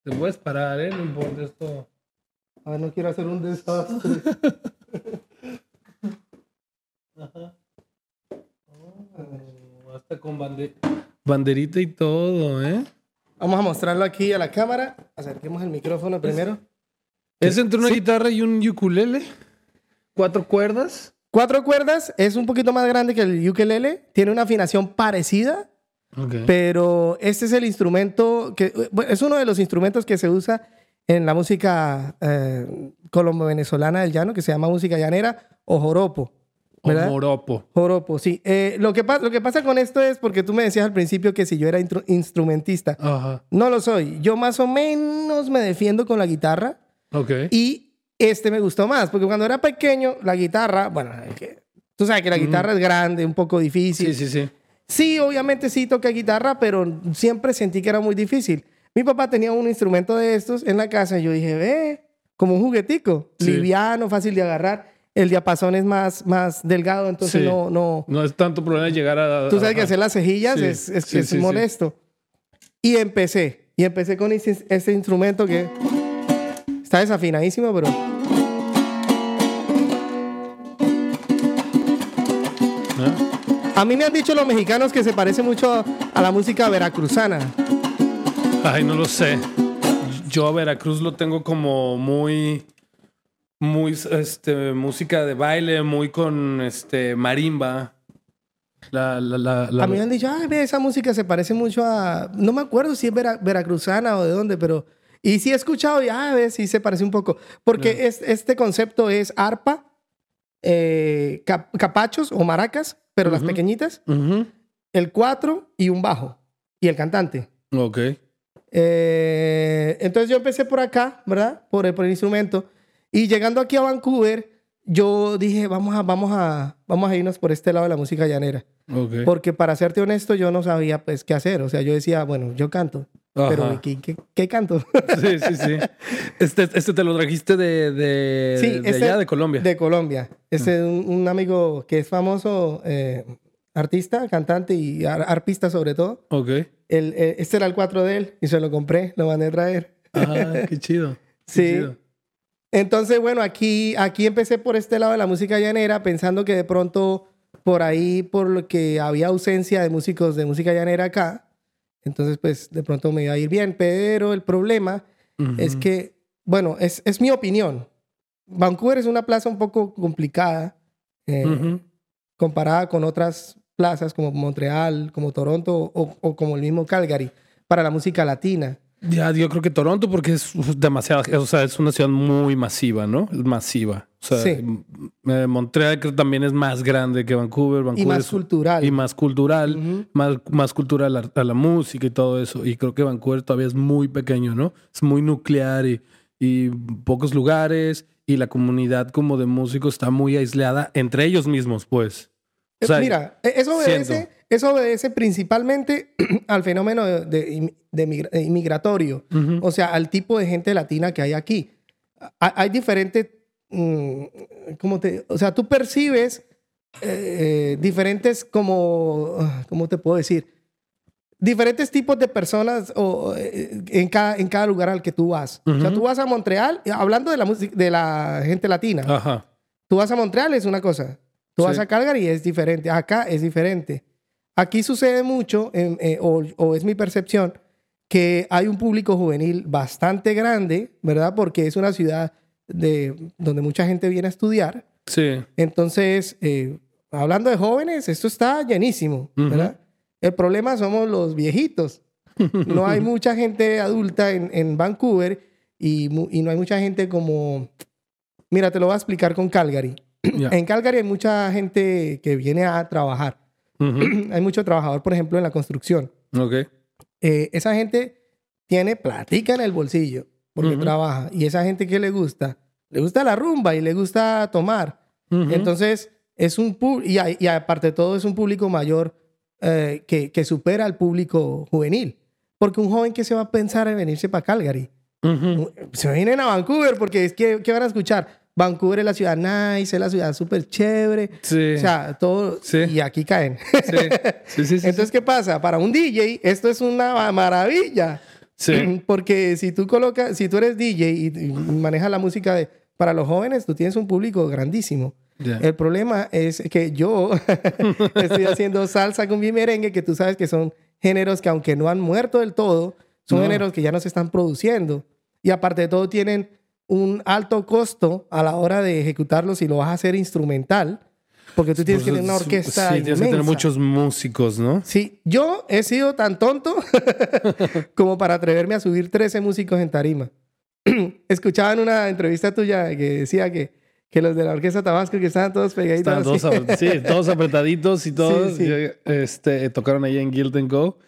Speaker 1: Te puedes parar, ¿eh? No importa esto.
Speaker 2: A ver, no quiero hacer un desastre.
Speaker 1: Oh, hasta con bande- banderita y todo, ¿eh?
Speaker 2: Vamos a mostrarlo aquí a la cámara. Acerquemos el micrófono primero.
Speaker 1: Es entre una
Speaker 2: Sí.
Speaker 1: guitarra y un ukulele. Cuatro cuerdas.
Speaker 2: Cuatro cuerdas, es un poquito más grande que el ukelele. Tiene una afinación parecida,
Speaker 1: Ok.
Speaker 2: pero este es el instrumento que bueno, es uno de los instrumentos que se usa en la música eh, colombo-venezolana del llano, que se llama música llanera o joropo.
Speaker 1: O
Speaker 2: ¿verdad?
Speaker 1: moropo.
Speaker 2: Joropo, sí. Eh, lo, que lo que pasa con esto es porque tú me decías al principio que si yo era instrumentista.
Speaker 1: Ajá.
Speaker 2: No lo soy. Yo más o menos me defiendo con la guitarra.
Speaker 1: Ok.
Speaker 2: Y este me gustó más, porque cuando era pequeño, la guitarra, bueno, que- tú sabes que la guitarra es grande, un poco difícil.
Speaker 1: Sí, sí, sí.
Speaker 2: Sí, obviamente sí toqué guitarra, pero siempre sentí que era muy difícil. Mi papá tenía un instrumento de estos en la casa y yo dije, ve, como un juguetico,
Speaker 1: Sí.
Speaker 2: liviano, fácil de agarrar. El diapasón es más, más delgado, entonces
Speaker 1: Sí.
Speaker 2: no, no.
Speaker 1: No es tanto problema llegar a.
Speaker 2: Tú sabes que
Speaker 1: ajá.
Speaker 2: hacer las cejillas
Speaker 1: Sí,
Speaker 2: es, es, es molesto. Y empecé. Y empecé con este, este instrumento que está desafinadísimo, pero.
Speaker 1: ¿Ah?
Speaker 2: A mí me han dicho los mexicanos que se parece mucho a la música veracruzana.
Speaker 1: Ay, no lo sé. Yo a Veracruz lo tengo como muy. Muy, este, música de baile, muy con, este, marimba. La, la, la, la-
Speaker 2: A mí me han dicho, ay, ve, esa música se parece mucho a. No me acuerdo si es vera- veracruzana o de dónde, pero. Y sí he escuchado y, ah, ve, sí se parece un poco. Porque es- este concepto es arpa, eh, cap- capachos o maracas, pero las
Speaker 1: Ujú.
Speaker 2: pequeñitas,
Speaker 1: Ujú.
Speaker 2: el cuatro y un bajo. Y el cantante.
Speaker 1: Ok.
Speaker 2: Eh, entonces yo empecé por acá, ¿verdad? Por el, por el instrumento. Y llegando aquí a Vancouver, yo dije, vamos a, vamos a, vamos a irnos por este lado de la música llanera.
Speaker 1: Ok.
Speaker 2: Porque para serte honesto, yo no sabía pues qué hacer. O sea, yo decía, bueno, yo canto. Pero
Speaker 1: Ajá.
Speaker 2: ¿qué, qué, qué canto?
Speaker 1: Sí, sí, sí. Este, este te lo trajiste de, de,
Speaker 2: Sí,
Speaker 1: de
Speaker 2: este-
Speaker 1: allá, de Colombia.
Speaker 2: De Colombia. Este es un, un amigo que es famoso, eh, artista, cantante y ar- arpista sobre todo.
Speaker 1: Ok.
Speaker 2: El, eh, este era el 4 de él y se lo compré, lo mandé a traer.
Speaker 1: Ah, qué chido. Qué
Speaker 2: Sí.
Speaker 1: chido.
Speaker 2: Entonces, bueno, aquí, aquí empecé por este lado de la música llanera, pensando que de pronto por ahí, por lo que había ausencia de músicos de música llanera acá, entonces pues de pronto me iba a ir bien, pero el problema es que, bueno, es, es mi opinión. Vancouver es una plaza un poco complicada eh, comparada con otras plazas como Montreal, como Toronto o, o como el mismo Calgary para la música latina.
Speaker 1: Ya, yo creo que Toronto porque es demasiado, o sea, es una ciudad muy masiva, ¿no? Es masiva. O sea,
Speaker 2: Sí.
Speaker 1: eh, Montreal creo que también es más grande que Vancouver. Vancouver
Speaker 2: Y más
Speaker 1: es-
Speaker 2: cultural.
Speaker 1: Y más cultural, más, más cultural a, a la música y todo eso. Y creo que Vancouver todavía es muy pequeño, ¿no? Es muy nuclear y, y pocos lugares y la comunidad como de músicos está muy aislada entre ellos mismos, pues. O
Speaker 2: Eh,
Speaker 1: sea,
Speaker 2: Mira, eh, eso obedece. Eso obedece principalmente al fenómeno de, de inmigratorio, o sea, al tipo de gente latina que hay aquí. Ha- Hay diferentes, mm, ¿cómo te, o sea, tú percibes eh, diferentes como, ¿cómo te puedo decir? Diferentes tipos de personas o, eh, en, cada, en cada lugar al que tú vas. O sea, tú vas a Montreal, hablando de la, música, de la gente latina.
Speaker 1: Ajá.
Speaker 2: Tú vas a Montreal es una cosa. Tú
Speaker 1: Sí.
Speaker 2: vas a Calgary es diferente. Acá es diferente. Aquí sucede mucho, en- eh, o, o es mi percepción, que hay un público juvenil bastante grande, ¿verdad? Porque es una ciudad de, donde mucha gente viene a estudiar.
Speaker 1: Sí.
Speaker 2: Entonces, eh, hablando de jóvenes, esto está llenísimo. ¿verdad? El problema somos los viejitos. No hay mucha gente adulta en, en Vancouver y, no hay mucha gente como... Mira, te lo voy a explicar con Calgary. En Calgary hay mucha gente que viene a trabajar.
Speaker 1: Ujú.
Speaker 2: hay mucho trabajador, por ejemplo, en la construcción.
Speaker 1: Ok.
Speaker 2: Eh, esa gente tiene platica en el bolsillo porque
Speaker 1: Ujú.
Speaker 2: trabaja. Y esa gente que le gusta, le gusta la rumba y le gusta tomar.
Speaker 1: Ujú.
Speaker 2: Entonces, es un y, a- y aparte de todo, es un público mayor eh, que, que supera al público juvenil. Porque un joven que se va a pensar en venirse para Calgary, se vienen a Vancouver porque es que, ¿qué van a escuchar? Vancouver es la ciudad nice, es la ciudad súper chévere.
Speaker 1: Sí.
Speaker 2: O sea, todo.
Speaker 1: Sí.
Speaker 2: Y aquí caen.
Speaker 1: Sí. Sí, sí, sí.
Speaker 2: Entonces, ¿qué pasa? Para un DJ, esto es una ma- maravilla.
Speaker 1: sí.
Speaker 2: Porque si tú colocas, si tú eres DJ y, y manejas la música de, para los jóvenes, tú tienes un público grandísimo. El problema es que yo estoy haciendo salsa con mi merengue, que tú sabes que son géneros que aunque no han muerto del todo, son
Speaker 1: No.
Speaker 2: géneros que ya no se están produciendo. Y aparte de todo tienen un alto costo a la hora de ejecutarlos si lo vas a hacer instrumental, porque tú tienes que
Speaker 1: Pues,
Speaker 2: tener una orquesta
Speaker 1: Sí, tienes que tener
Speaker 2: inmensa.
Speaker 1: muchos músicos, ¿no?
Speaker 2: Sí, yo he sido tan tonto como para atreverme a subir 13 músicos en tarima. Escuchaba en una entrevista tuya que decía que, que los de la orquesta Tabasco que estaban todos pegaditos.
Speaker 1: Estaban todos, sí, apretaditos y todos.
Speaker 2: Sí, sí.
Speaker 1: este, tocaron ahí en Guild and Go.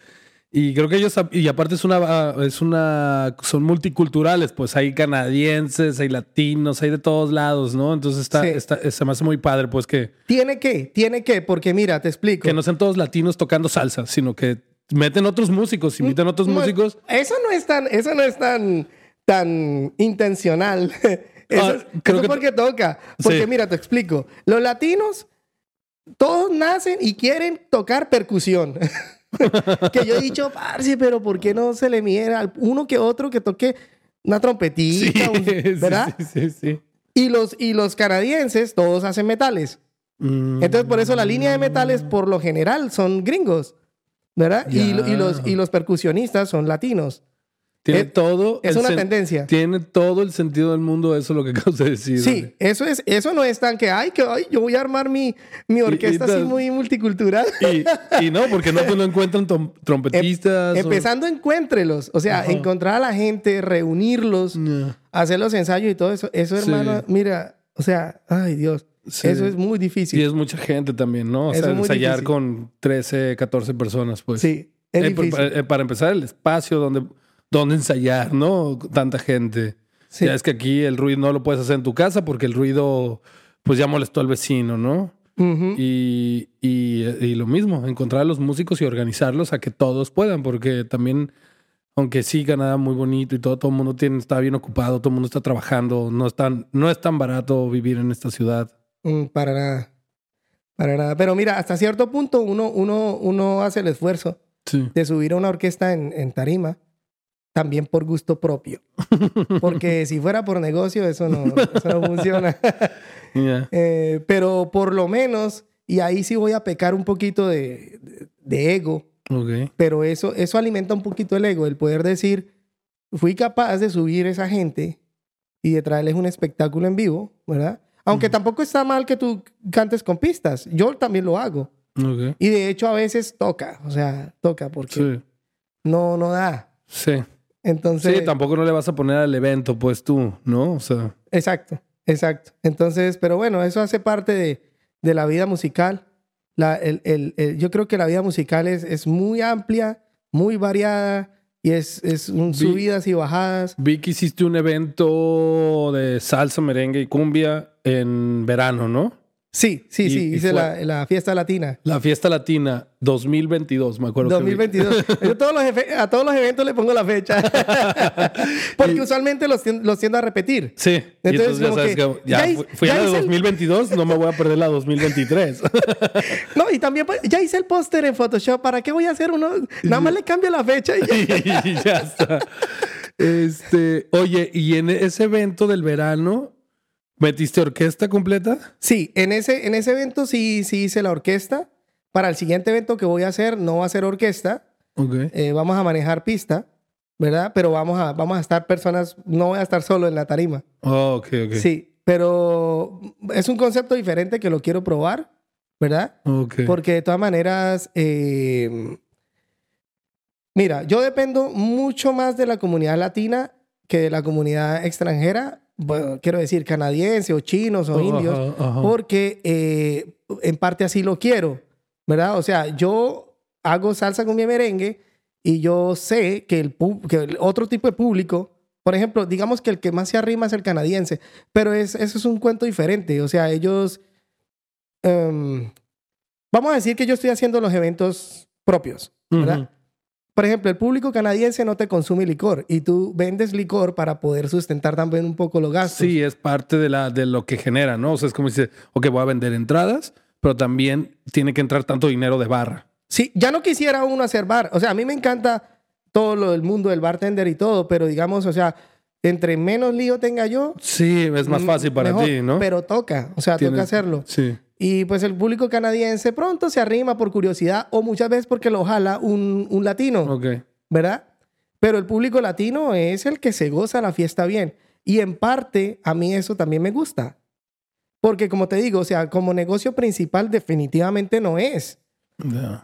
Speaker 1: Y creo que ellos, y aparte es una, es una, son multiculturales, pues hay canadienses, hay latinos, hay de todos lados, ¿no? Entonces está,
Speaker 2: Sí.
Speaker 1: está- se me hace muy padre, pues que,
Speaker 2: Tiene que, tiene que, porque mira, te explico.
Speaker 1: que no sean todos latinos tocando salsa, sino que meten otros músicos, invitan otros
Speaker 2: No,
Speaker 1: músicos.
Speaker 2: Eso no es tan, eso no es tan, tan intencional. eso
Speaker 1: Ah, creo
Speaker 2: eso
Speaker 1: que-
Speaker 2: porque toca. Porque
Speaker 1: Sí.
Speaker 2: mira, te explico. Los latinos, todos nacen y quieren tocar percusión. que yo he dicho, parce, pero ¿por qué no se le mide uno que otro que toque una
Speaker 1: Sí,
Speaker 2: trompetita? un-
Speaker 1: sí,
Speaker 2: ¿Verdad?
Speaker 1: sí, sí, sí.
Speaker 2: Y, los, y los canadienses, todos hacen metales.
Speaker 1: Mm,
Speaker 2: Entonces, por eso la línea de metales, por lo general, son gringos, ¿verdad? Y, y los, y los percusionistas son latinos.
Speaker 1: Tiene
Speaker 2: Es-
Speaker 1: todo.
Speaker 2: es una tendencia.
Speaker 1: Tiene todo el sentido del mundo, eso es lo que acabas de decir.
Speaker 2: Sí, eso es, eso no es tan que, ay, que ay, yo voy a armar mi, mi orquesta así muy multicultural.
Speaker 1: Y, y no, porque no, pues no encuentran trompetistas. o-
Speaker 2: Empezando, encuéntrelos. O sea,
Speaker 1: Ajá.
Speaker 2: encontrar a la gente, reunirlos,
Speaker 1: No.
Speaker 2: hacer los ensayos y todo eso. Eso,
Speaker 1: Sí.
Speaker 2: hermano, mira, o sea, ay Dios,
Speaker 1: Sí.
Speaker 2: eso es muy
Speaker 1: Y
Speaker 2: difícil.
Speaker 1: es mucha gente también, ¿no? O
Speaker 2: Eso
Speaker 1: sea, ensayar
Speaker 2: difícil.
Speaker 1: con 13, 14 personas, pues.
Speaker 2: sí, es
Speaker 1: Eh,
Speaker 2: difícil.
Speaker 1: eh, para empezar, el espacio donde, donde ensayar, ¿no? Tanta gente.
Speaker 2: Sí.
Speaker 1: Ya es que aquí el ruido no lo puedes hacer en tu casa porque el ruido, pues ya molestó al vecino, ¿no? Y, y, y lo mismo, encontrar a los músicos y organizarlos a que todos puedan, porque también, aunque sí, Canadá muy bonito y todo, todo el mundo tiene, está bien ocupado, todo el mundo está trabajando, no es tan, no es tan barato vivir en esta ciudad.
Speaker 2: Mm, para nada. Para nada. Pero mira, hasta cierto punto uno, uno, uno hace el esfuerzo
Speaker 1: Sí.
Speaker 2: de subir a una orquesta en, en tarima, también por gusto propio. Porque si fuera por negocio, eso no, eso no funciona.
Speaker 1: Ya.
Speaker 2: Eh, pero por lo menos, y ahí sí voy a pecar un poquito de, de- de ego,
Speaker 1: Ok.
Speaker 2: pero eso, eso alimenta un poquito el ego, el poder decir, fui capaz de subir esa gente y de traerles un espectáculo en vivo, ¿verdad? Aunque
Speaker 1: Ujú.
Speaker 2: tampoco está mal que tú cantes con pistas, yo también lo hago.
Speaker 1: Ok.
Speaker 2: Y de hecho a veces toca, o sea, toca porque
Speaker 1: Sí.
Speaker 2: no, no da.
Speaker 1: Sí.
Speaker 2: Entonces,
Speaker 1: Sí, tampoco no le vas a poner al evento, pues tú, ¿no? O sea,
Speaker 2: exacto, exacto. Entonces, pero bueno, eso hace parte de, de la vida musical. La, el, el- el- yo creo que la vida musical es, es muy amplia, muy variada y es, es un
Speaker 1: Vi-
Speaker 2: subidas y bajadas.
Speaker 1: vi que hiciste un evento de salsa, merengue y cumbia en verano, ¿no?
Speaker 2: Sí, sí,
Speaker 1: Y-
Speaker 2: sí,
Speaker 1: y
Speaker 2: hice la, la fiesta latina.
Speaker 1: La fiesta latina 2022, me acuerdo. que vi.
Speaker 2: 2022. Yo todos los efe- a todos los eventos le pongo la fecha. Porque usualmente los, tien- los tiendo a repetir.
Speaker 1: Sí,
Speaker 2: Entonces,
Speaker 1: entonces ya sabes
Speaker 2: que
Speaker 1: que ya,
Speaker 2: ya
Speaker 1: fui-
Speaker 2: ya
Speaker 1: a la de
Speaker 2: hice el-
Speaker 1: 2022, no me voy a perder la 2023.
Speaker 2: No, y también pues, ya hice el póster en Photoshop. ¿Para qué voy a hacer uno? Nada más le cambio la fecha y ya.
Speaker 1: y ya está. Este, oye, y en ese evento del verano, ¿metiste orquesta completa?
Speaker 2: Sí, en ese, en ese evento sí, sí hice la orquesta. Para el siguiente evento que voy a hacer, no va a ser orquesta.
Speaker 1: Ok.
Speaker 2: Eh, vamos a manejar pista, ¿verdad? Pero vamos a, vamos a estar personas, no voy a estar solo en la tarima.
Speaker 1: Oh, ok, ok.
Speaker 2: Sí, pero es un concepto diferente que lo quiero probar, ¿verdad?
Speaker 1: Ok.
Speaker 2: Porque de todas maneras, eh, mira, yo dependo mucho más de la comunidad latina que de la comunidad extranjera, bueno, quiero decir canadiense o chinos o
Speaker 1: Oh,
Speaker 2: indios,
Speaker 1: ajá, ajá.
Speaker 2: porque eh, en parte así lo quiero, ¿verdad? O sea, yo hago salsa con mi merengue y yo sé que el, que el otro tipo de público, por ejemplo, digamos que el que más se arrima es el canadiense, pero es, eso es un cuento diferente, o sea, ellos... em, vamos a decir que yo estoy haciendo los eventos propios, ¿verdad?
Speaker 1: Ujú.
Speaker 2: Por ejemplo, el público canadiense no te consume licor y tú vendes licor para poder sustentar también un poco los gastos.
Speaker 1: Sí, es parte de, la, de lo que genera, ¿no? O sea, es como dice, ok, voy a vender entradas, pero también tiene que entrar tanto dinero de barra.
Speaker 2: Sí, ya no quisiera uno hacer bar. O sea, a mí me encanta todo lo del mundo del bartender y todo, pero digamos, o sea, entre menos lío tenga yo,
Speaker 1: Sí, es más fácil para
Speaker 2: mejor.
Speaker 1: ti, ¿no?
Speaker 2: Pero toca, o sea, toca
Speaker 1: Tienes-
Speaker 2: hacerlo.
Speaker 1: Sí.
Speaker 2: Y pues el público canadiense pronto se arrima por curiosidad o muchas veces porque lo jala un, un latino,
Speaker 1: Ok.
Speaker 2: ¿verdad? Pero el público latino es el que se goza la fiesta bien. Y en parte, a mí eso también me gusta. Porque como te digo, o sea, como negocio principal definitivamente no es.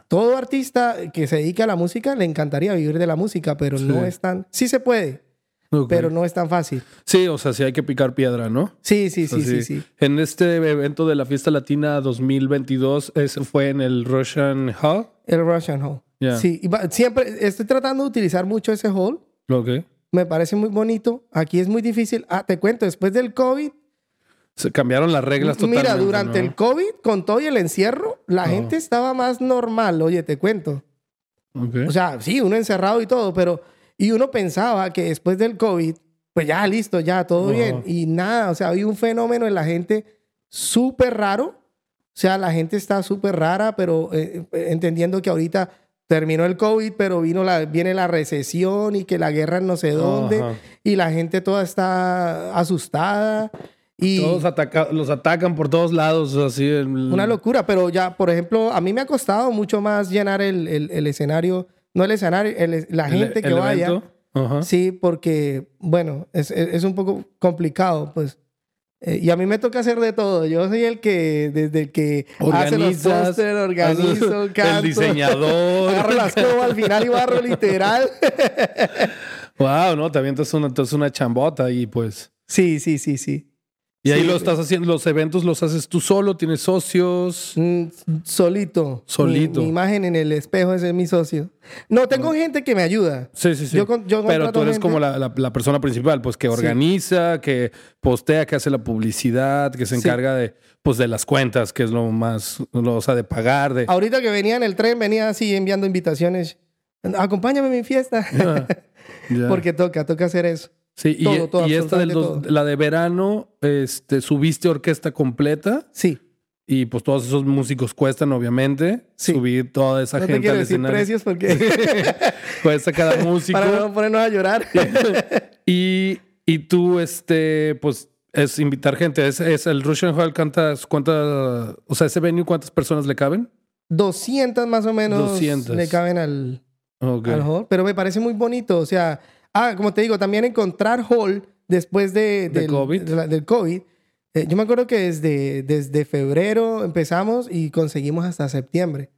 Speaker 2: Todo artista que se dedique a la música le encantaría vivir de la música, pero
Speaker 1: Sí.
Speaker 2: no es tan... Sí se puede,
Speaker 1: Ok.
Speaker 2: pero no es tan fácil.
Speaker 1: Sí, o sea, sí hay que picar piedra, ¿no?
Speaker 2: Sí, sí,
Speaker 1: O sea,
Speaker 2: sí, sí, sí.
Speaker 1: En este evento de la Fiesta Latina 2022, ese fue en el Russian Hall.
Speaker 2: El Russian Hall.
Speaker 1: Ya.
Speaker 2: Sí, y va- siempre estoy tratando de utilizar mucho ese hall.
Speaker 1: Ok.
Speaker 2: Me parece muy bonito. Aquí es muy difícil. Ah, te cuento, después del COVID,
Speaker 1: Se cambiaron las reglas totalmente.
Speaker 2: mira, durante
Speaker 1: ¿no?
Speaker 2: el COVID, con todo y el encierro, la
Speaker 1: Ah.
Speaker 2: gente estaba más normal. Oye, te cuento.
Speaker 1: Ok.
Speaker 2: O sea, sí, uno encerrado y todo, pero... Y uno pensaba que después del COVID, pues ya, listo, ya, todo bien. Y nada, o sea, hay un fenómeno en la gente súper raro. O sea, la gente está súper rara, pero eh, eh, entendiendo que ahorita terminó el COVID, pero vino la, viene la recesión y que la guerra no sé dónde.
Speaker 1: Ajá.
Speaker 2: Y la gente toda está asustada. Y
Speaker 1: Todos ataca- los atacan por todos lados, así. el-
Speaker 2: una locura, pero ya, por ejemplo, a mí me ha costado mucho más llenar el, el- el escenario, no el escenario, el- la
Speaker 1: el-
Speaker 2: gente que
Speaker 1: el
Speaker 2: vaya.
Speaker 1: evento.
Speaker 2: Sí, porque, bueno, es, es- es un poco complicado, pues. Eh, y a mí me toca hacer de todo. Yo soy el que, desde el que hace los póster, organizo, canto.
Speaker 1: el diseñador.
Speaker 2: Agarro la escoba al final y barro literal.
Speaker 1: wow, no, te avientas una, entonces una chambota y pues.
Speaker 2: sí, sí, sí, sí.
Speaker 1: Y ahí
Speaker 2: Sí,
Speaker 1: lo estás haciendo, los eventos los haces tú solo, tienes socios.
Speaker 2: Mm, solito.
Speaker 1: Solito.
Speaker 2: Mi, mi imagen en el espejo ese es mi socio. No, tengo gente que me ayuda.
Speaker 1: Sí, sí, sí.
Speaker 2: Yo yo
Speaker 1: Pero tú eres
Speaker 2: gente.
Speaker 1: como la, la- la persona principal, pues que organiza, que postea, que hace la publicidad, que se
Speaker 2: Sí.
Speaker 1: encarga de, pues, de las cuentas, que es lo más, lo, o sea, de pagar, de.
Speaker 2: Ahorita que venía en el tren, venía así enviando invitaciones. Acompáñame a mi fiesta.
Speaker 1: Ya.
Speaker 2: Porque toca, toca hacer eso.
Speaker 1: Sí, y,
Speaker 2: todo, todo,
Speaker 1: y esta
Speaker 2: absolutamente
Speaker 1: la de verano, este, subiste orquesta completa
Speaker 2: Sí.
Speaker 1: y pues todos esos músicos cuestan, obviamente.
Speaker 2: Sí.
Speaker 1: Subir toda esa
Speaker 2: No te
Speaker 1: gente
Speaker 2: quiero
Speaker 1: al
Speaker 2: decir
Speaker 1: escenario.
Speaker 2: precios porque
Speaker 1: Cuesta cada músico.
Speaker 2: para no ponernos a llorar.
Speaker 1: Y, y tú, este, pues, es invitar gente. Es, es el Russian Hall, ¿cuántas, cuántas, o sea, ese venue, ¿cuántas personas le caben?
Speaker 2: 200 más o menos
Speaker 1: 200.
Speaker 2: le caben al,
Speaker 1: Ok.
Speaker 2: al hall. Pero me parece muy bonito. O sea, ah, como te digo, también encontrar hall después de,
Speaker 1: ¿De
Speaker 2: del,
Speaker 1: COVID?
Speaker 2: de del COVID. Eh, yo me acuerdo que desde, desde febrero empezamos y conseguimos hasta septiembre.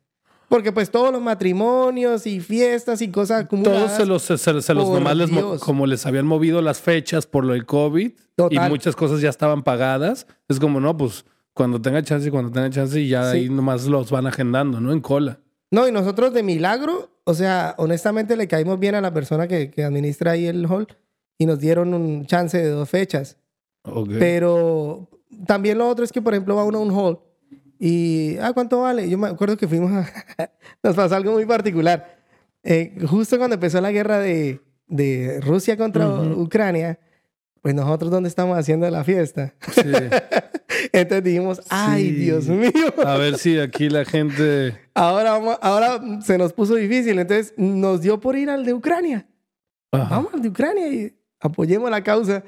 Speaker 2: Porque pues todos los matrimonios y fiestas y cosas acumuladas.
Speaker 1: Todos se los, se, se- se los nomás les como les habían movido las fechas por lo del COVID
Speaker 2: Total.
Speaker 1: y muchas cosas ya estaban pagadas. Es como, no, pues cuando tenga chance, cuando tenga chance y ya
Speaker 2: Sí.
Speaker 1: ahí nomás los van agendando, ¿no? En cola.
Speaker 2: No, y nosotros de milagro, o sea, honestamente le caímos bien a la persona que, que administra ahí el hall y nos dieron un chance de dos fechas.
Speaker 1: Ok.
Speaker 2: Pero también lo otro es que, por ejemplo, va uno a un hall y, ah, ¿cuánto vale? Yo me acuerdo que fuimos a... Nos pasó algo muy particular. Eh, justo cuando empezó la guerra de, de Rusia contra
Speaker 1: Ujú.
Speaker 2: Ucrania, pues nosotros donde estamos haciendo la fiesta.
Speaker 1: Sí.
Speaker 2: Entonces dijimos, ay,
Speaker 1: Sí.
Speaker 2: Dios mío.
Speaker 1: A ver si aquí la gente...
Speaker 2: Ahora, ahora se nos puso difícil. Entonces nos dio por ir al de Ucrania.
Speaker 1: Ajá.
Speaker 2: Vamos al de Ucrania y apoyemos la causa.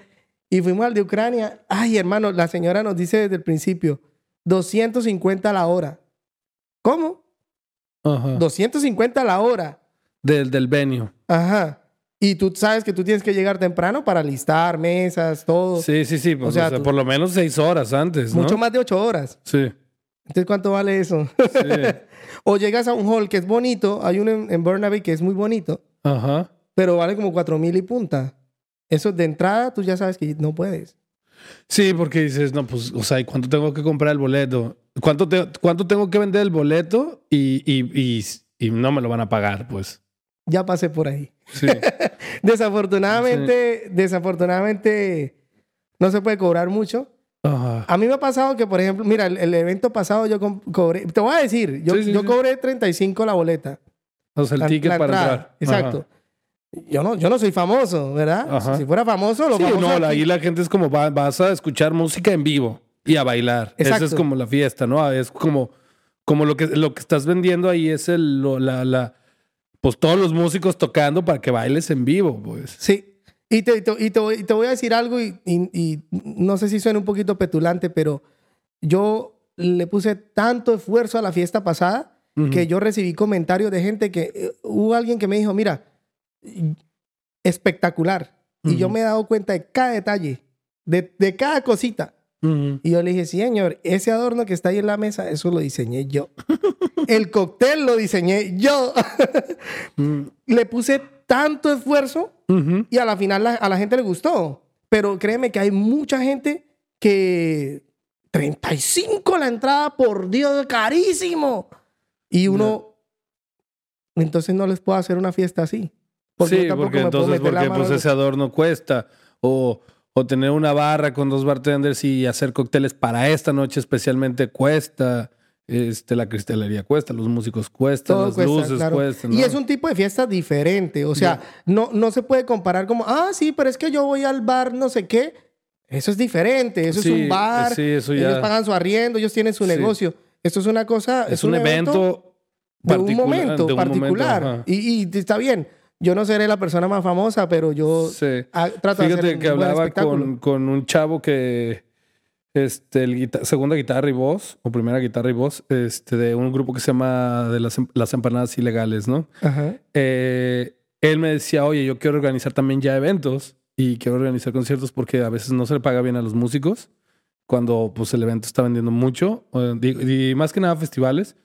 Speaker 2: Y fuimos al de Ucrania. Ay, hermano, la señora nos dice desde el principio, 250 la hora. ¿Cómo?
Speaker 1: Ajá.
Speaker 2: 250 la hora.
Speaker 1: Del, del venue.
Speaker 2: Ajá. Y tú sabes que tú tienes que llegar temprano para listar mesas, todo.
Speaker 1: Sí, sí, sí. pues,
Speaker 2: O sea,
Speaker 1: o sea,
Speaker 2: tú-
Speaker 1: por lo menos seis horas antes, ¿no?
Speaker 2: Mucho más de ocho horas.
Speaker 1: Sí.
Speaker 2: Entonces, ¿cuánto vale eso?
Speaker 1: Sí.
Speaker 2: o llegas a un hall que es bonito. Hay uno en, en Burnaby que es muy bonito,
Speaker 1: Ajá.
Speaker 2: pero vale como cuatro mil y punta. Eso de entrada tú ya sabes que no puedes.
Speaker 1: Sí, porque dices, no, pues, o sea, ¿y cuánto tengo que comprar el boleto? ¿Cuánto, te- cuánto tengo que vender el boleto? Y, y, y, y no me lo van a pagar, pues.
Speaker 2: Ya pasé por ahí.
Speaker 1: Sí.
Speaker 2: Desafortunadamente, desafortunadamente no se puede cobrar mucho.
Speaker 1: Ajá.
Speaker 2: A mí me ha pasado que, por ejemplo, mira, el, el evento pasado yo cobré, te voy a decir, yo,
Speaker 1: Sí,
Speaker 2: yo cobré 35 la boleta.
Speaker 1: O sea, el
Speaker 2: la-
Speaker 1: ticket
Speaker 2: la
Speaker 1: para
Speaker 2: entrada.
Speaker 1: entrar.
Speaker 2: Exacto. Yo no, yo no soy famoso, ¿verdad?
Speaker 1: Ajá.
Speaker 2: Si fuera famoso, lo.
Speaker 1: Sí, no, ahí la gente es como, va- vas a escuchar música en vivo y a bailar. Esa es como la fiesta, ¿no? Es como, como lo, que, lo que estás vendiendo ahí es el, lo- la, la, pues todos los músicos tocando para que bailes en vivo, pues.
Speaker 2: Sí. Y te, y te- y te voy, y te voy a decir algo y, no sé si suena un poquito petulante, pero yo le puse tanto esfuerzo a la fiesta pasada
Speaker 1: Ujú.
Speaker 2: que yo recibí comentarios de gente que eh, hubo alguien que me dijo, mira, espectacular. Y yo me he dado cuenta de cada detalle, de, de cada cosita. Y yo le dije, sí, señor, ese adorno que está ahí en la mesa, eso lo diseñé yo. El cóctel lo diseñé yo.
Speaker 1: Mm.
Speaker 2: le puse tanto esfuerzo y a la final la- a la gente le gustó. Pero créeme que hay mucha gente que 35 la entrada, por Dios, carísimo. Y uno, entonces no les puedo hacer una fiesta así. Porque
Speaker 1: sí, porque entonces porque pues ese adorno cuesta. O, o tener una barra con dos bartenders y hacer cócteles para esta noche especialmente cuesta. Este, la cristalería cuesta, los músicos cuestan,
Speaker 2: Todo
Speaker 1: las
Speaker 2: cuesta,
Speaker 1: luces
Speaker 2: claro.
Speaker 1: cuestan.
Speaker 2: Y es un tipo de fiesta diferente. O sea, no, no se puede comparar como, ah, sí, pero es que yo voy al bar no sé qué. Eso es diferente. Eso
Speaker 1: Sí,
Speaker 2: es un bar.
Speaker 1: sí, eso ya-
Speaker 2: Ellos pagan su arriendo, ellos tienen su
Speaker 1: Sí.
Speaker 2: negocio. Esto es una cosa.
Speaker 1: es, un evento,
Speaker 2: de un momento
Speaker 1: de un momento,
Speaker 2: particular. y está bien. Yo no seré la persona más famosa, pero yo
Speaker 1: Sí.
Speaker 2: ah, trato de
Speaker 1: Fíjate
Speaker 2: hacer un
Speaker 1: que
Speaker 2: buen
Speaker 1: hablaba con, con un chavo que, este, el guita- segunda guitarra y voz, o primera guitarra y voz, este, de un grupo que se llama de las, em- las empanadas ilegales, ¿no?
Speaker 2: Ajá.
Speaker 1: Eh, él me decía, oye, yo quiero organizar también ya eventos y quiero organizar conciertos porque a veces no se le paga bien a los músicos cuando pues el evento está vendiendo mucho y, más que nada festivales.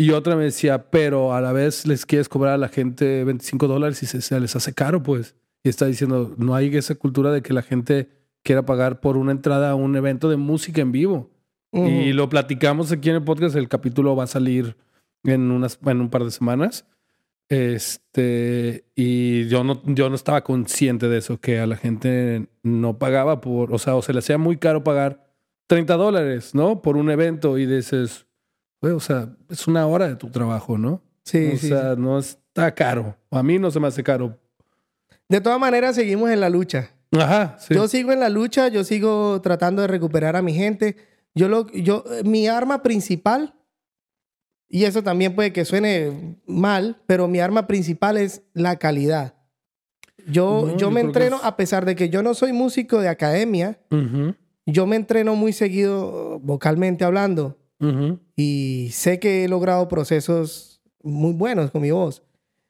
Speaker 1: Y otra me decía, pero a la vez les quieres cobrar a la gente 25 dólares y se, les hace caro, pues. Y está diciendo, no hay esa cultura de que la gente quiera pagar por una entrada a un evento de música en vivo. Y lo platicamos aquí en el podcast, el capítulo va a salir en, unas, en un par de semanas. Este, y yo no, yo no estaba consciente de eso, que a la gente no pagaba por, o sea, o se le hacía muy caro pagar 30 dólares, ¿no? Por un evento y dices, o sea, es una hora de tu trabajo, ¿no?
Speaker 2: Sí.
Speaker 1: O sea, no está caro. A mí no se me hace caro.
Speaker 2: De todas maneras, seguimos en la lucha.
Speaker 1: Ajá.
Speaker 2: Sí. Yo sigo en la lucha, yo sigo tratando de recuperar a mi gente. Yo lo, yo, mi arma principal y eso también puede que suene mal, pero mi arma principal es la calidad. Yo, yo, me entreno, a pesar de que yo no soy músico de academia, yo me entreno muy seguido vocalmente hablando. Y sé que he logrado procesos muy buenos con mi voz,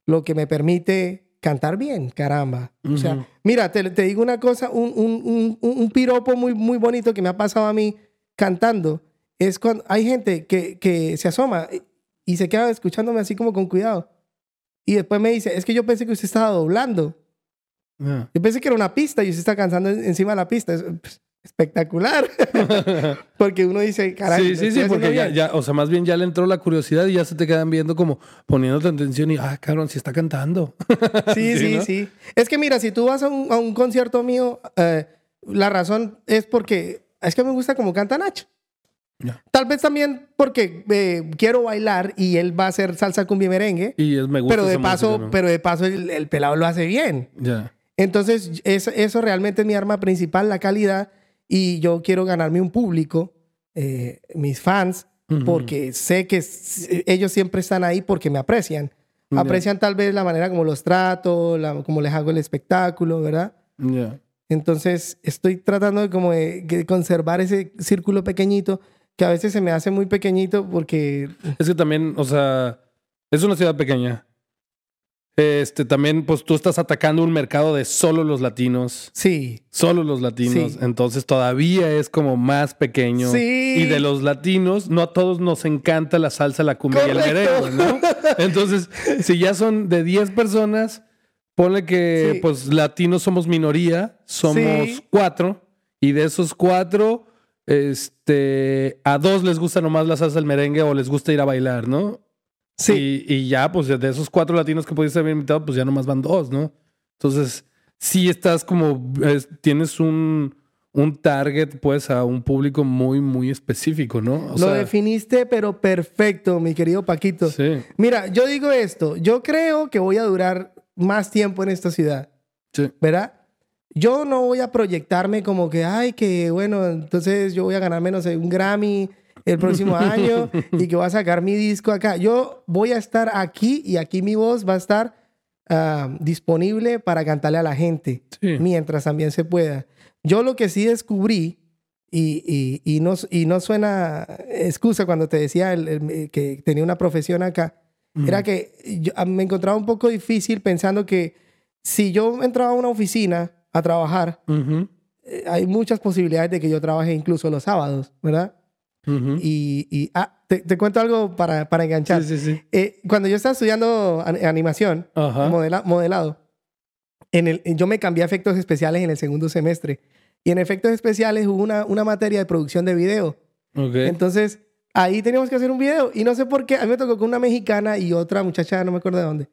Speaker 2: lo que me permite cantar bien, caramba. O sea, mira, te, te, digo una cosa, un, un, un, un, piropo muy, muy bonito que me ha pasado a mí cantando. Es cuando hay gente que, que se asoma y se queda escuchándome así como con cuidado. Y después me dice, es que yo pensé que usted estaba doblando. Yo pensé que era una pista y usted está cantando encima de la pista. Es, pues, espectacular. porque uno dice, caray.
Speaker 1: Sí, sí, sí, porque ya, ya, o sea, más bien ya le entró la curiosidad y ya se te quedan viendo como poniéndote atención y, ah, cabrón, si está cantando.
Speaker 2: sí, sí, sí, Es que mira, si tú vas a un, a un concierto mío, eh, la razón es porque es que me gusta como canta Nacho. Tal vez también porque eh, quiero bailar y él va a hacer salsa cumbia merengue.
Speaker 1: Y es, me gusta
Speaker 2: pero de paso, pero de paso el, pelado lo hace bien.
Speaker 1: Ya.
Speaker 2: Entonces, eso, eso, realmente es mi arma principal, la calidad. Y yo quiero ganarme un público, eh, mis fans, porque sé que ellos siempre están ahí porque me aprecian. Aprecian tal vez la manera como los trato, la, como les hago el espectáculo, ¿verdad? Entonces, estoy tratando de como de conservar ese círculo pequeñito que a veces se me hace muy pequeñito porque...
Speaker 1: Es que también, o sea, es una ciudad pequeña. Este, también, pues tú estás atacando un mercado de solo los latinos.
Speaker 2: Sí.
Speaker 1: Solo los latinos. Entonces todavía es como más pequeño.
Speaker 2: Sí.
Speaker 1: Y de los latinos, no a todos nos encanta la salsa, la cumbia y el merengue, ¿no? Entonces, si ya son de 10 personas, ponle que, pues, latinos somos minoría, somos cuatro. Y de esos cuatro, este, a dos les gusta nomás la salsa del merengue o les gusta ir a bailar, ¿no?
Speaker 2: Sí.
Speaker 1: Y, ya, pues de esos cuatro latinos que pudiste haber invitado, pues ya nomás van dos, ¿no? Entonces, sí estás como, tienes un, un target, pues, a un público muy, muy específico, ¿no?
Speaker 2: Lo definiste, pero perfecto, mi querido Paquito.
Speaker 1: Sí.
Speaker 2: Mira, yo digo esto, yo creo que voy a durar más tiempo en esta ciudad.
Speaker 1: Sí.
Speaker 2: ¿Verdad? yo no voy a proyectarme como que, ay, que bueno, entonces yo voy a ganar menos un Grammy el próximo año y que voy a sacar mi disco acá. Yo voy a estar aquí y aquí mi voz va a estar ah, disponible para cantarle a la gente mientras también se pueda. Yo lo que sí descubrí, y, y, no, y no suena excusa cuando te decía que tenía una profesión acá, era que yo, me encontraba un poco difícil pensando que si yo entraba a una oficina, a trabajar, eh, hay muchas posibilidades de que yo trabaje incluso los sábados, ¿verdad? Y, y ah, te, cuento algo para, para enganchar.
Speaker 1: Sí, sí, sí.
Speaker 2: Eh, cuando yo estaba estudiando animación, modelado, en el, yo me cambié a efectos especiales en el segundo semestre. Y en efectos especiales hubo una, una materia de producción de video.
Speaker 1: Okay.
Speaker 2: Entonces, ahí teníamos que hacer un video. Y no sé por qué, a mí me tocó con una mexicana y otra muchacha, no me acuerdo de dónde.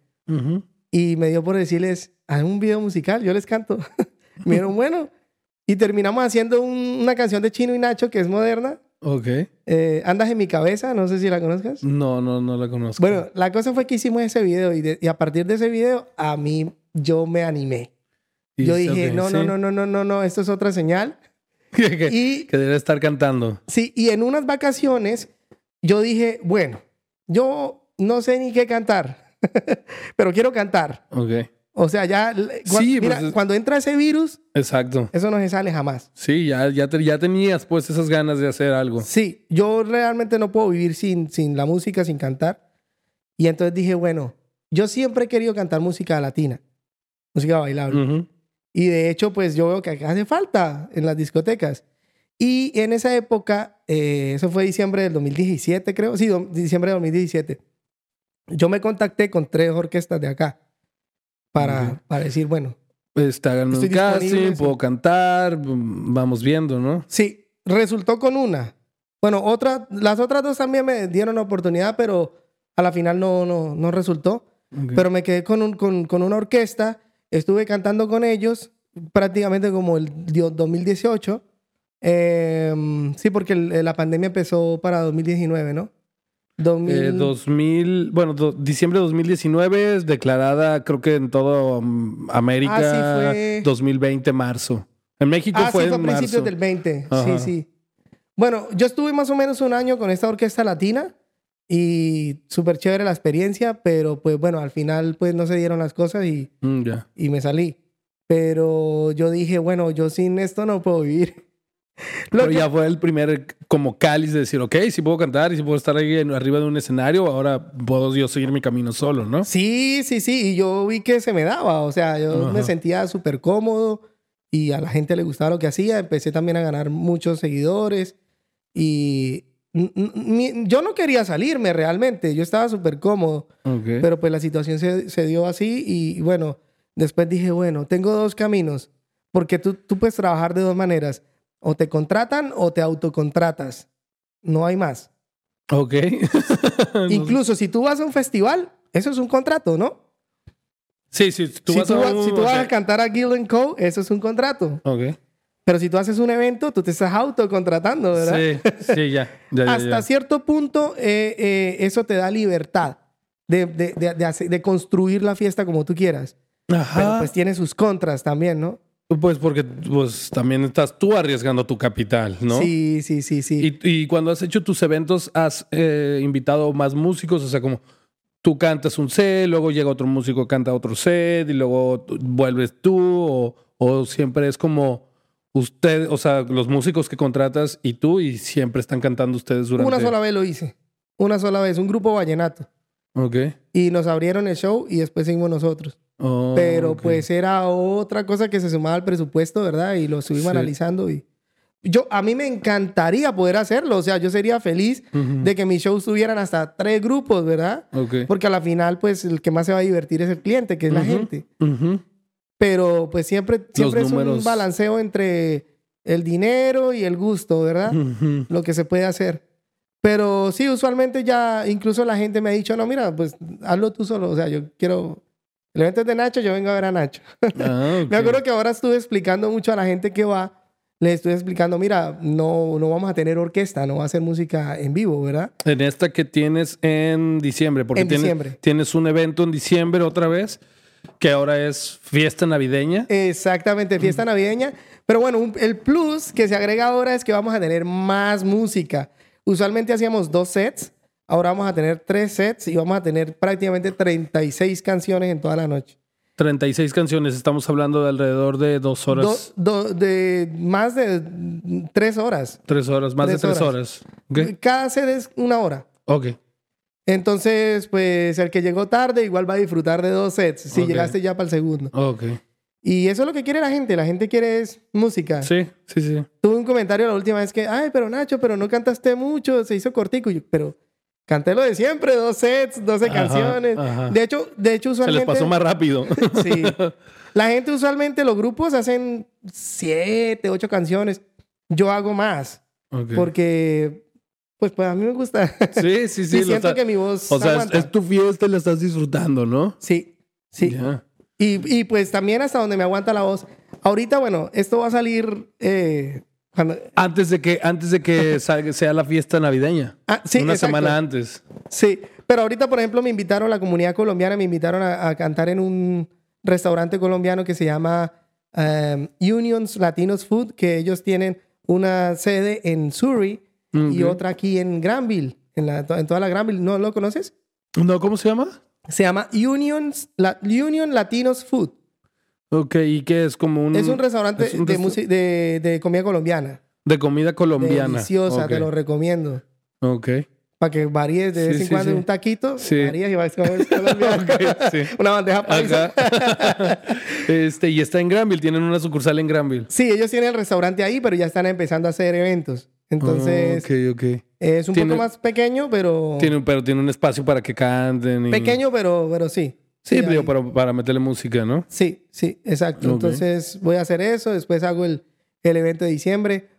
Speaker 2: Y me dio por decirles, haz un video musical, yo les canto. me dijeron, bueno. Y terminamos haciendo una canción de Chino y Nacho que es moderna.
Speaker 1: Ok.
Speaker 2: Eh, Andas en mi cabeza, no sé si la conozcas.
Speaker 1: No, no, no la conozco.
Speaker 2: Bueno, la cosa fue que hicimos ese video y, y a partir de ese video a mí yo me animé. yo dije, no, no, no, no, no, no, no, esto es otra señal.
Speaker 1: que,
Speaker 2: y,
Speaker 1: que debe estar cantando.
Speaker 2: Sí, y en unas vacaciones yo dije, bueno, yo no sé ni qué cantar, pero quiero cantar.
Speaker 1: Ok.
Speaker 2: O sea, ya.
Speaker 1: Sí,
Speaker 2: mira,
Speaker 1: pues,
Speaker 2: cuando entra ese virus.
Speaker 1: Exacto.
Speaker 2: Eso no se sale jamás.
Speaker 1: Sí, ya, ya, ya tenías pues esas ganas de hacer algo.
Speaker 2: Sí, yo realmente no puedo vivir sin, sin la música, sin cantar. Y entonces dije, bueno, yo siempre he querido cantar música latina. música bailable. Y de hecho, pues yo veo que acá hace falta en las discotecas. Y en esa época, eh, eso fue diciembre del 2017, creo. Sí, diciembre del 2017. Yo me contacté con tres orquestas de acá para,
Speaker 1: Ujú.
Speaker 2: para decir, bueno,
Speaker 1: Está ganando un casting, puedo cantar, vamos viendo, ¿no?
Speaker 2: sí, resultó con una. Bueno, otra, las otras dos también me dieron la oportunidad, pero a la final no, no, no resultó. Pero me quedé con, un- con, con una orquesta, estuve cantando con ellos prácticamente como el dio- 2018. Eh, sí, porque la pandemia empezó para 2019, ¿no? 2000,
Speaker 1: Eh, 2000, bueno, do- diciembre de 2019 es declarada, creo que en todo mm, América,
Speaker 2: Ah, sí, fue-
Speaker 1: 2020, marzo. En México
Speaker 2: ah,
Speaker 1: fue
Speaker 2: sí, fue a
Speaker 1: en
Speaker 2: principios
Speaker 1: marzo.
Speaker 2: del 20.
Speaker 1: Ajá.
Speaker 2: Sí, sí. Bueno, yo estuve más o menos un año con esta orquesta latina y súper chévere la experiencia, pero pues bueno, al final pues no se dieron las cosas y,
Speaker 1: Mm, ya.
Speaker 2: y me salí. Pero yo dije, bueno, yo sin esto no puedo vivir. Lo
Speaker 1: Pero
Speaker 2: que-
Speaker 1: ya fue el primer como cáliz de decir, ok, si puedo cantar y si puedo estar ahí en- arriba de un escenario, ahora puedo yo seguir mi camino solo, ¿no?
Speaker 2: Sí, sí, sí. Y yo vi que se me daba. O sea, yo
Speaker 1: Ajá.
Speaker 2: me sentía súper cómodo y a la gente le gustaba lo que hacía. Empecé también a ganar muchos seguidores y yo no quería salirme realmente. Yo estaba súper cómodo, pero pues la situación se, se dio así y bueno, después dije, bueno, tengo dos caminos porque tú, tú puedes trabajar de dos maneras. O te contratan o te autocontratas. No hay más.
Speaker 1: ok.
Speaker 2: Incluso si tú vas a un festival, eso es un contrato, ¿no?
Speaker 1: sí, sí, tú
Speaker 2: si,
Speaker 1: vas
Speaker 2: tú,
Speaker 1: a
Speaker 2: vas-
Speaker 1: un-
Speaker 2: si tú vas a cantar a Guild Co., eso es un contrato.
Speaker 1: Ok.
Speaker 2: Pero si tú haces un evento, tú te estás autocontratando, ¿verdad?
Speaker 1: Sí, sí, ya. ya, ya,
Speaker 2: Hasta
Speaker 1: ya.
Speaker 2: cierto punto, eh, eh, eso te da libertad de, de, de, de hacer- de construir la fiesta como tú quieras. Pero
Speaker 1: Ajá.
Speaker 2: pues tiene sus contras también, ¿no?
Speaker 1: Pues porque pues también estás tú arriesgando tu capital, ¿no?
Speaker 2: Sí, sí, sí, sí.
Speaker 1: Y, y cuando has hecho tus eventos, has eh, invitado más músicos, o sea, como tú cantas un set, luego llega otro músico, canta otro set, y luego vuelves tú, o, o siempre es como usted, o sea, los músicos que contratas y tú, y siempre están cantando ustedes durante.
Speaker 2: Una sola vez lo hice. Una sola vez. Un grupo vallenato.
Speaker 1: Ok.
Speaker 2: Y nos abrieron el show y después seguimos nosotros.
Speaker 1: Oh,
Speaker 2: Pero
Speaker 1: ok.
Speaker 2: pues era otra cosa que se sumaba al presupuesto, ¿verdad? Y lo estuvimos
Speaker 1: Sí.
Speaker 2: analizando y yo a mí me encantaría poder hacerlo, o sea, yo sería feliz
Speaker 1: Ujú.
Speaker 2: de que mis shows tuvieran hasta tres grupos, ¿verdad?
Speaker 1: Ok.
Speaker 2: Porque a la final pues el que más se va a divertir es el cliente, que es la
Speaker 1: Ujú.
Speaker 2: gente.
Speaker 1: Ujú.
Speaker 2: Pero pues siempre siempre es un
Speaker 1: números.
Speaker 2: balanceo entre el dinero y el gusto, ¿verdad? Lo que se puede hacer. Pero sí, usualmente ya incluso la gente me ha dicho, no, mira, pues hazlo tú solo, o sea, yo quiero el evento es de Nacho, yo vengo a ver a Nacho.
Speaker 1: Ah.
Speaker 2: Me acuerdo que ahora estuve explicando mucho a la gente que va, le estuve explicando, mira, no, no vamos a tener orquesta, no va a ser música en vivo, ¿verdad?
Speaker 1: En esta que tienes en diciembre, porque
Speaker 2: En
Speaker 1: tienes,
Speaker 2: diciembre.
Speaker 1: tienes un evento en diciembre otra vez, que ahora es fiesta navideña.
Speaker 2: Exactamente, fiesta navideña. Pero bueno, un- el plus que se agrega ahora es que vamos a tener más música. Usualmente hacíamos dos sets, ahora vamos a tener tres sets y vamos a tener prácticamente 36 canciones en toda la noche.
Speaker 1: 36 canciones, estamos hablando de alrededor de dos horas,
Speaker 2: Do- do- de más de tres horas.
Speaker 1: tres horas, más
Speaker 2: tres
Speaker 1: de tres
Speaker 2: horas.
Speaker 1: horas. Ok.
Speaker 2: Cada set es una hora.
Speaker 1: Ok.
Speaker 2: Entonces, pues el que llegó tarde igual va a disfrutar de dos sets si
Speaker 1: Ok.
Speaker 2: llegaste ya para el segundo.
Speaker 1: Ok.
Speaker 2: Y eso es lo que quiere la gente. La gente quiere es música.
Speaker 1: Sí, sí, sí.
Speaker 2: Tuve un comentario la última vez que, ay, pero Nacho, pero no cantaste mucho, se hizo cortico. Yo, pero canté lo de siempre, dos sets, 12
Speaker 1: Ajá,
Speaker 2: canciones.
Speaker 1: ajá.
Speaker 2: De hecho, de hecho,
Speaker 1: Se
Speaker 2: usualmente...
Speaker 1: les pasó más rápido.
Speaker 2: Sí. La gente usualmente, los grupos hacen siete, ocho canciones. Yo hago más. Porque, pues, pues a mí me gusta.
Speaker 1: Sí, sí, sí.
Speaker 2: y siento que mi voz
Speaker 1: O sea, es, tu fiesta y la estás disfrutando, ¿no?
Speaker 2: Sí, sí. Y, y, pues también hasta donde me aguanta la voz. Ahorita, bueno, esto va a salir eh.
Speaker 1: Antes de que, antes de que salga- sea la fiesta navideña.
Speaker 2: Ah, sí,
Speaker 1: Una
Speaker 2: exacto.
Speaker 1: semana antes.
Speaker 2: Sí, pero ahorita, por ejemplo, me invitaron, la comunidad colombiana me invitaron a, a cantar en un restaurante colombiano que se llama um, Unions Latinos Food, que ellos tienen una sede en Surrey y otra aquí en Granville, en, la, en toda la Granville. ¿No lo conoces?
Speaker 1: No, ¿cómo se llama?
Speaker 2: Se llama Unions, la, Union Latinos Food.
Speaker 1: Ok, ¿y qué es? Como un...
Speaker 2: es un restaurante
Speaker 1: es un
Speaker 2: de,
Speaker 1: resta-
Speaker 2: de, de comida colombiana.
Speaker 1: de comida colombiana.
Speaker 2: Deliciosa,
Speaker 1: Ok.
Speaker 2: te lo recomiendo.
Speaker 1: Ok.
Speaker 2: para que varíes de vez
Speaker 1: Sí,
Speaker 2: en
Speaker 1: sí,
Speaker 2: cuando
Speaker 1: sí.
Speaker 2: un taquito,
Speaker 1: Sí.
Speaker 2: varías y vas a comer colombiano. Una bandeja paisa.
Speaker 1: Este, y está en Granville, tienen una sucursal en Granville.
Speaker 2: Sí, ellos tienen el restaurante ahí, pero ya están empezando a hacer eventos. Entonces,
Speaker 1: Ah, ok, ok.
Speaker 2: es un
Speaker 1: Tiene-
Speaker 2: poco más pequeño, pero...
Speaker 1: Tiene, pero tiene un espacio para que canten. Y...
Speaker 2: Pequeño, pero, pero sí.
Speaker 1: Sí, digo, para, para meterle música, ¿no?
Speaker 2: Sí, sí, exacto. Entonces voy a hacer eso, después hago el, el evento de diciembre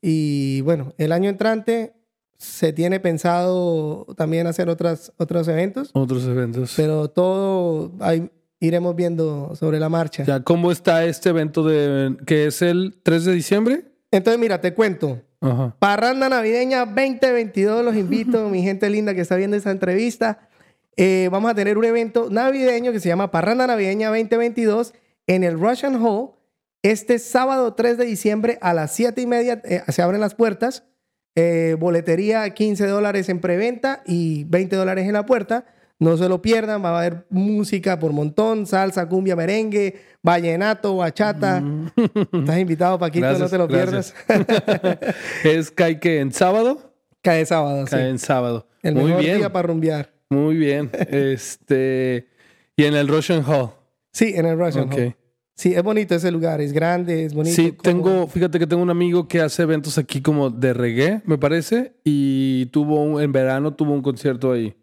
Speaker 2: y bueno, el año entrante se tiene pensado también hacer otras, otros eventos,
Speaker 1: Otros eventos.
Speaker 2: pero todo ahí iremos viendo sobre la marcha.
Speaker 1: Ya, ¿cómo está este evento de que es el 3 de diciembre?
Speaker 2: Entonces, mira, te cuento.
Speaker 1: Ajá.
Speaker 2: Parranda Navideña 2022, los invito, mi gente linda que está viendo esta entrevista. Eh, vamos a tener un evento navideño que se llama Parranda Navideña 2022 en el Russian Hall. Este sábado 3 de diciembre a las 7 y media eh, se abren las puertas. Eh, boletería 15 dólares en preventa y 20 dólares en la puerta. No se lo pierdan, va a haber música por montón, salsa, cumbia, merengue, vallenato, bachata. Estás invitado, Paquito, no te lo
Speaker 1: gracias.
Speaker 2: pierdas.
Speaker 1: ¿Es cae que en sábado?
Speaker 2: Cae sábado, sí.
Speaker 1: Cae en sábado.
Speaker 2: El
Speaker 1: Muy
Speaker 2: mejor
Speaker 1: bien.
Speaker 2: día para rumbear.
Speaker 1: Muy bien. este. Y en el Russian Hall.
Speaker 2: Sí, en el Russian
Speaker 1: Ok.
Speaker 2: Hall. Sí, es bonito ese lugar, es grande, es bonito.
Speaker 1: Sí, tengo, fíjate que tengo un amigo que hace eventos aquí como de reggae, me parece, y tuvo un, en verano tuvo un concierto ahí.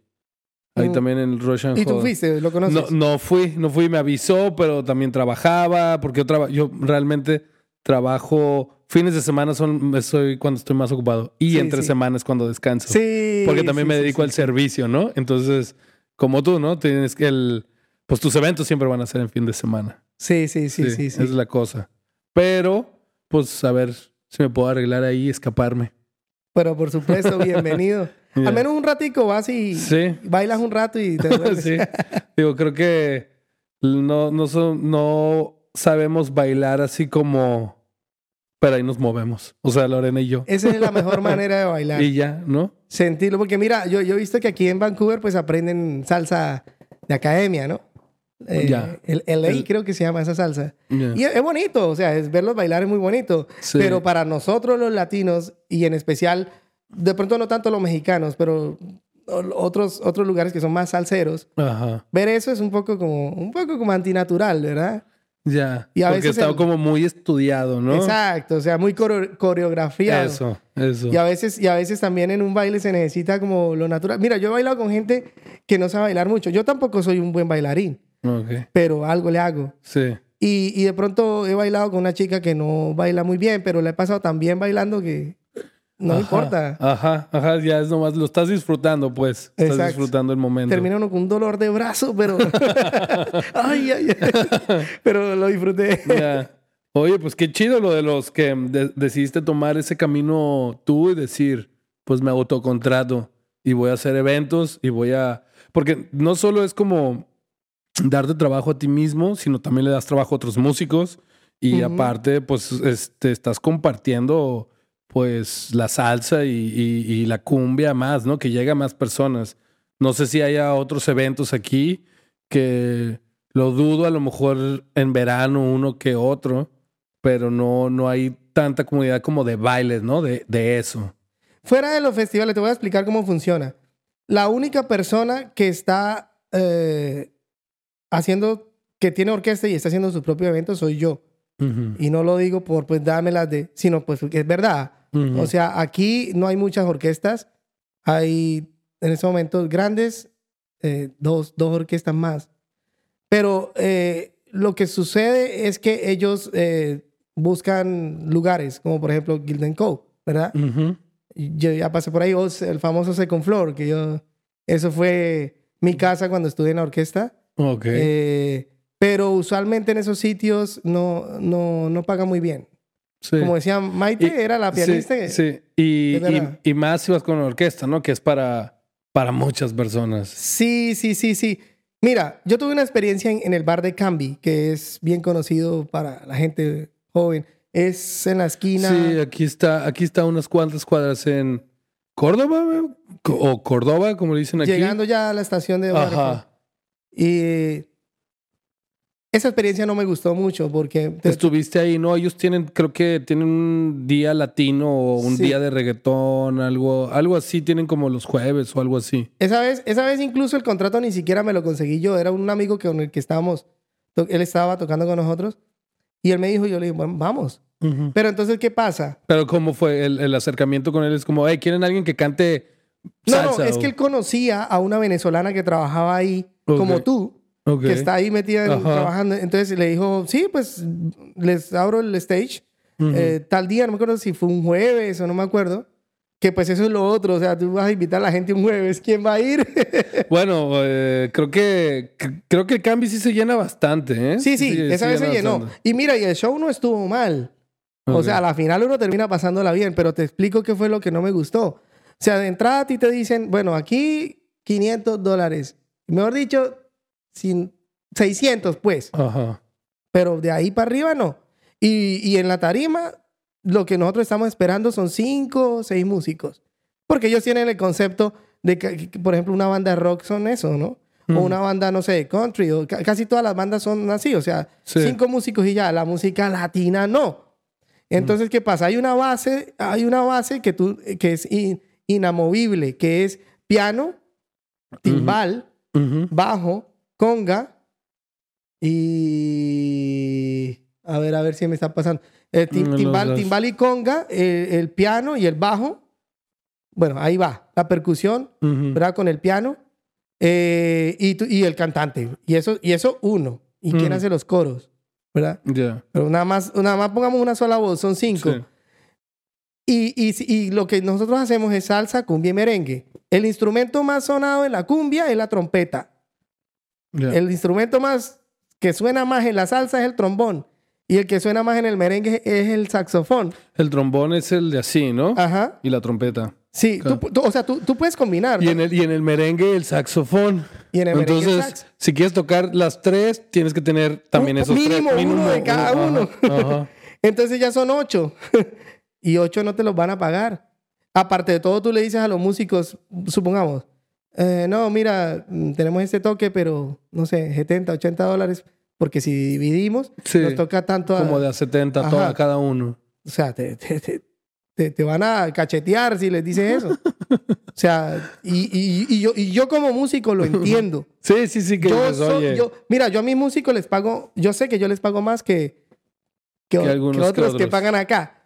Speaker 1: Ahí
Speaker 2: Mm.
Speaker 1: también en el Russian
Speaker 2: ¿Y tú
Speaker 1: Hall.
Speaker 2: fuiste? ¿Lo
Speaker 1: No,
Speaker 2: conoces?
Speaker 1: no fui, no fui, me avisó, pero también trabajaba, porque yo, traba- yo realmente trabajo, fines de semana son, soy cuando estoy más ocupado, y
Speaker 2: Sí,
Speaker 1: entre
Speaker 2: sí.
Speaker 1: semanas cuando descanso.
Speaker 2: Sí.
Speaker 1: Porque también
Speaker 2: sí,
Speaker 1: me dedico al servicio, ¿no? Entonces, como tú, ¿no? Tienes que el, pues tus eventos siempre van a ser en fin de semana.
Speaker 2: Sí, sí, sí, sí. sí.
Speaker 1: Es la cosa. Pero, pues, a ver si me puedo arreglar ahí y escaparme.
Speaker 2: Pero por supuesto, bienvenido. Al menos un ratico vas y
Speaker 1: Sí.
Speaker 2: bailas un rato y te
Speaker 1: sí. Digo, creo que no, no, son- no sabemos bailar así como... Pero ahí nos movemos. O sea, Lorena y yo.
Speaker 2: Esa es la mejor manera de bailar.
Speaker 1: Y ya, ¿no?
Speaker 2: Sentirlo. Porque mira, yo, yo he visto que aquí en Vancouver pues aprenden salsa de academia, ¿no? Eh,
Speaker 1: Ya.
Speaker 2: El LA
Speaker 1: El-
Speaker 2: creo que se llama esa salsa. Y es, es bonito, o sea, es verlos bailar es muy bonito.
Speaker 1: Sí.
Speaker 2: Pero para nosotros los latinos, y en especial, de pronto no tanto los mexicanos, pero otros, otros lugares que son más salseros,
Speaker 1: Ajá.
Speaker 2: ver eso es un poco como, un poco como antinatural, ¿verdad?
Speaker 1: Ya.
Speaker 2: Y a
Speaker 1: Porque
Speaker 2: veces
Speaker 1: está
Speaker 2: el-
Speaker 1: como muy estudiado, ¿no?
Speaker 2: Exacto, o sea, muy coreo- coreografiado.
Speaker 1: Eso, eso.
Speaker 2: Y a, veces, y a veces también en un baile se necesita como lo natural. Mira, yo he bailado con gente que no sabe bailar mucho. Yo tampoco soy un buen bailarín,
Speaker 1: Ok.
Speaker 2: pero algo le hago.
Speaker 1: Sí.
Speaker 2: Y, y de pronto he bailado con una chica que no baila muy bien, pero le he pasado tan bien bailando que no
Speaker 1: Ajá,
Speaker 2: importa.
Speaker 1: Ajá, ajá, ya es nomás, lo estás disfrutando, pues. Estás
Speaker 2: Exacto.
Speaker 1: disfrutando el momento.
Speaker 2: Termina uno con un dolor de brazo, pero. ay, ay, ay. Pero lo disfruté.
Speaker 1: Ya. Oye, pues qué chido lo de los que de- decidiste tomar ese camino tú y decir, pues me autocontrato y voy a hacer eventos y voy a... Porque no solo es como darte trabajo a ti mismo, sino también le das trabajo a otros músicos y aparte, pues este, estás compartiendo pues la salsa y, y- y la cumbia más, ¿no? Que llega a más personas. No sé si haya otros eventos aquí que lo dudo, a lo mejor en verano uno que otro, pero no, no hay tanta comunidad como de bailes, ¿no? De, de eso.
Speaker 2: Fuera de los festivales, te voy a explicar cómo funciona. La única persona que está eh, haciendo, que tiene orquesta y está haciendo su propio evento soy yo. Y no lo digo por, pues, dámelas de, sino pues porque es verdad.
Speaker 1: Ujú.
Speaker 2: O sea, aquí no hay muchas orquestas. Hay en este momento grandes, eh, dos, dos orquestas más. Pero eh, lo que sucede es que ellos eh, buscan lugares, como por ejemplo Gilden Co., ¿verdad?
Speaker 1: Ujú.
Speaker 2: Y Yo ya pasé por ahí, o sea, el famoso Second Floor, que yo, eso fue mi casa cuando estuve en la orquesta.
Speaker 1: Ok.
Speaker 2: Eh, pero usualmente en esos sitios no, no, no pagan muy bien.
Speaker 1: Sí.
Speaker 2: Como decía Maite,
Speaker 1: Y-
Speaker 2: era la pianista.
Speaker 1: Sí,
Speaker 2: que-
Speaker 1: sí. Y, más si vas con una orquesta, ¿no? Que es para, para muchas personas.
Speaker 2: Sí, sí, sí, sí. Mira, yo tuve una experiencia en, en el bar de Cambi, que es bien conocido para la gente joven. Es en la esquina.
Speaker 1: Sí, aquí está, aquí está unas cuantas cuadras en Córdoba, o Córdoba, como le dicen aquí.
Speaker 2: llegando ya a la estación de Waterford.
Speaker 1: Ajá.
Speaker 2: Y esa experiencia no me gustó mucho porque... te-
Speaker 1: Estuviste ahí, ¿no? Ellos tienen, creo que tienen un día latino o un
Speaker 2: Sí.
Speaker 1: día de reggaetón, algo, algo así, tienen como los jueves o algo así.
Speaker 2: esa, vez, esa vez incluso el contrato ni siquiera me lo conseguí yo. Era un amigo que, con el que estábamos... Él estaba tocando con nosotros. Y él me dijo, yo le dije, bueno, vamos. Pero entonces, ¿qué pasa?
Speaker 1: Pero ¿cómo fue el, el acercamiento con él? Es como, hey, ¿quieren alguien que cante
Speaker 2: No,
Speaker 1: salsa?
Speaker 2: no, es
Speaker 1: o-
Speaker 2: que él conocía a una venezolana que trabajaba ahí, como tú,
Speaker 1: Ok.
Speaker 2: que está ahí metida en- trabajando. Entonces le dijo, sí, pues les abro el stage.
Speaker 1: Ujú.
Speaker 2: eh, tal día, no me acuerdo si fue un jueves o no me acuerdo. Que pues eso es lo otro, o sea, tú vas a invitar a la gente un jueves, ¿quién va a ir?
Speaker 1: Bueno, eh, creo que cr- creo que el Cambi sí se llena bastante, ¿eh?
Speaker 2: sí, sí, esa vez se
Speaker 1: llena
Speaker 2: llenó.
Speaker 1: bastante.
Speaker 2: Y mira, y el show no estuvo mal. O
Speaker 1: Ok.
Speaker 2: sea, a la final uno termina pasándola bien, pero te explico qué fue lo que no me gustó. O sea, de entrada a ti te dicen, bueno, aquí 500 dólares. Mejor dicho, sin 600 pues.
Speaker 1: Ajá.
Speaker 2: Pero de ahí para arriba no. Y, y en la tarima, lo que nosotros estamos esperando son cinco o seis músicos. Porque ellos tienen el concepto de que, por ejemplo, una banda de rock son eso, ¿no? O una banda, no sé, de country. O ca- casi todas las bandas son así. O sea,
Speaker 1: Sí.
Speaker 2: cinco músicos y ya. La música latina no. Entonces, ¿qué pasa? Hay una base, hay una base que, tú, que es in- inamovible, que es piano, timbal, bajo, conga y... A ver, a ver si me está pasando. Eh, tim- timbal, timbal y conga, eh, el piano y el bajo. Bueno, ahí va. La percusión,
Speaker 1: Ujú.
Speaker 2: ¿verdad? Con el piano. eh, y, y el cantante. Y eso, y eso uno. ¿Y quién
Speaker 1: Mm.
Speaker 2: hace los coros? ¿Verdad?
Speaker 1: Ya.
Speaker 2: Pero nada más, nada más pongamos una sola voz, son cinco.
Speaker 1: Sí.
Speaker 2: Y, y, y lo que nosotros hacemos es salsa, cumbia y merengue. El instrumento más sonado en la cumbia es la trompeta. El instrumento más que suena más en la salsa es el trombón. Y el que suena más en el merengue es el saxofón.
Speaker 1: El trombón es el de así, ¿no?
Speaker 2: Ajá.
Speaker 1: Y la trompeta.
Speaker 2: Sí,
Speaker 1: Claro.
Speaker 2: tú- tú- o sea, tú, tú puedes combinar.
Speaker 1: Y en el, y en el merengue el saxofón.
Speaker 2: Y en el merengue el
Speaker 1: Entonces,
Speaker 2: sax.
Speaker 1: si quieres tocar las tres, tienes que tener también
Speaker 2: Un-
Speaker 1: esos
Speaker 2: mínimo
Speaker 1: tres.
Speaker 2: uno de cada uno.
Speaker 1: ajá.
Speaker 2: Entonces ya son ocho. y ocho no te los van a pagar. Aparte de todo, tú le dices a los músicos, supongamos, eh, no, mira, mm, tenemos este toque, pero no sé, 70, 80 dólares, porque si dividimos,
Speaker 1: Sí.
Speaker 2: nos toca tanto a-
Speaker 1: Como de a 70
Speaker 2: Ajá.
Speaker 1: toda, cada uno.
Speaker 2: O sea, te, te- te- te- te van a cachetear si les dices eso. O sea, y, y- y yo, y yo como músico lo entiendo.
Speaker 1: Sí, sí, sí, que
Speaker 2: Yo
Speaker 1: dices, oye.
Speaker 2: yo- mira, yo a mis músicos les pago, yo sé que yo les pago más que, que, que
Speaker 1: algunos que
Speaker 2: otros que
Speaker 1: otros.
Speaker 2: pagan acá.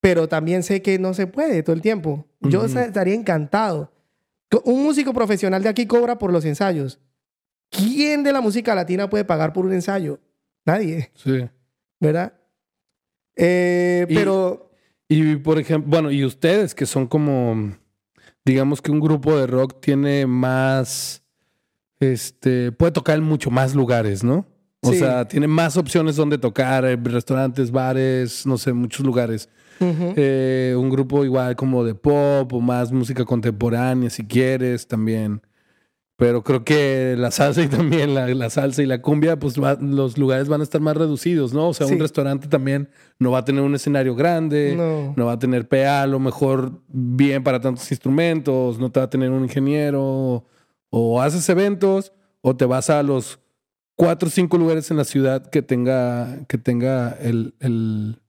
Speaker 2: Pero también sé que no se puede todo el tiempo. Yo
Speaker 1: Ujú.
Speaker 2: sa- estaría encantado. Un músico profesional de aquí cobra por los ensayos. ¿Quién de la música latina puede pagar por un ensayo? Nadie,
Speaker 1: Sí.
Speaker 2: ¿verdad? Eh,
Speaker 1: Y-
Speaker 2: pero
Speaker 1: Y por ejemplo, bueno, y ustedes que son como, digamos que un grupo de rock tiene más, este, puede tocar en mucho más lugares, ¿no? O
Speaker 2: Sí.
Speaker 1: sea, tiene más opciones donde tocar, eh, restaurantes, bares, no sé, muchos lugares. Eh, un grupo igual como de pop o más música contemporánea, si quieres, también. Pero creo que la salsa y también la, la salsa y la cumbia, pues va- los lugares van a estar más reducidos, ¿no? O sea,
Speaker 2: Sí.
Speaker 1: un restaurante también no va a tener un escenario grande,
Speaker 2: No.
Speaker 1: no va a tener PA a lo mejor bien para tantos instrumentos, no te va a tener un ingeniero, o haces eventos, o te vas a los cuatro o cinco lugares en la ciudad que tenga, que tenga el, el-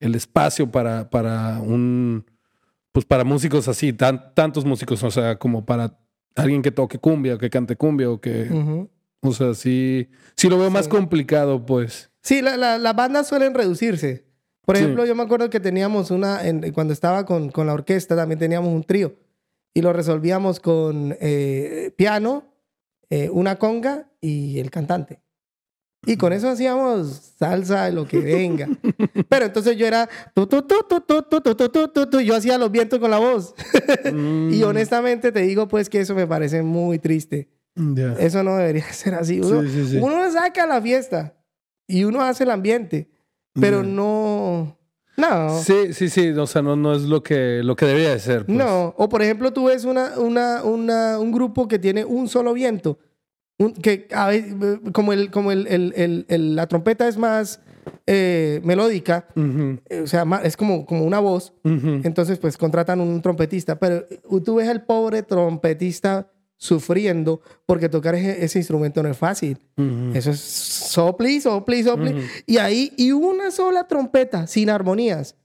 Speaker 1: el espacio para, para un, pues para músicos así, tan, tantos músicos, o sea, como para alguien que toque cumbia, o que cante cumbia, o que,
Speaker 2: Ujú.
Speaker 1: o sea, sí, sí lo veo más complicado, pues.
Speaker 2: Sí, la- la- las bandas suelen reducirse. Por
Speaker 1: Sí.
Speaker 2: ejemplo, yo me acuerdo que teníamos una, en- cuando estaba con, con la orquesta, también teníamos un trío. Y lo resolvíamos con eh, piano, eh, una conga y el cantante. Y con eso hacíamos salsa, lo que venga. Pero entonces yo era... tu, tu, tu, tu, tu, tu, tu, tu, tu, tu, tu, Yo hacía los vientos con la voz. Y
Speaker 1: Mm,
Speaker 2: honestamente te digo pues que eso me parece muy triste.
Speaker 1: ya.
Speaker 2: Eso no debería ser así. Uno,
Speaker 1: Sí, sí, sí.
Speaker 2: uno saca la fiesta y uno hace el ambiente, pero no. No.
Speaker 1: Sí, sí, sí, o sea, no, no es lo que, lo que debería de ser. pues.
Speaker 2: No. O por ejemplo, tú ves una, una, una- un grupo que tiene un solo viento. Un- que a ve- como, el, como el, el- el- la trompeta es más eh, melódica,
Speaker 1: Ujú,
Speaker 2: eh, o sea, ma- es como, como una voz.
Speaker 1: ujú.
Speaker 2: Entonces, pues contratan un trompetista. Pero tú ves al pobre trompetista sufriendo, porque tocar ese, ese instrumento no es fácil.
Speaker 1: Ujú.
Speaker 2: Eso es sopli, sopli, sopli. Y ahí, y una sola trompeta sin armonías.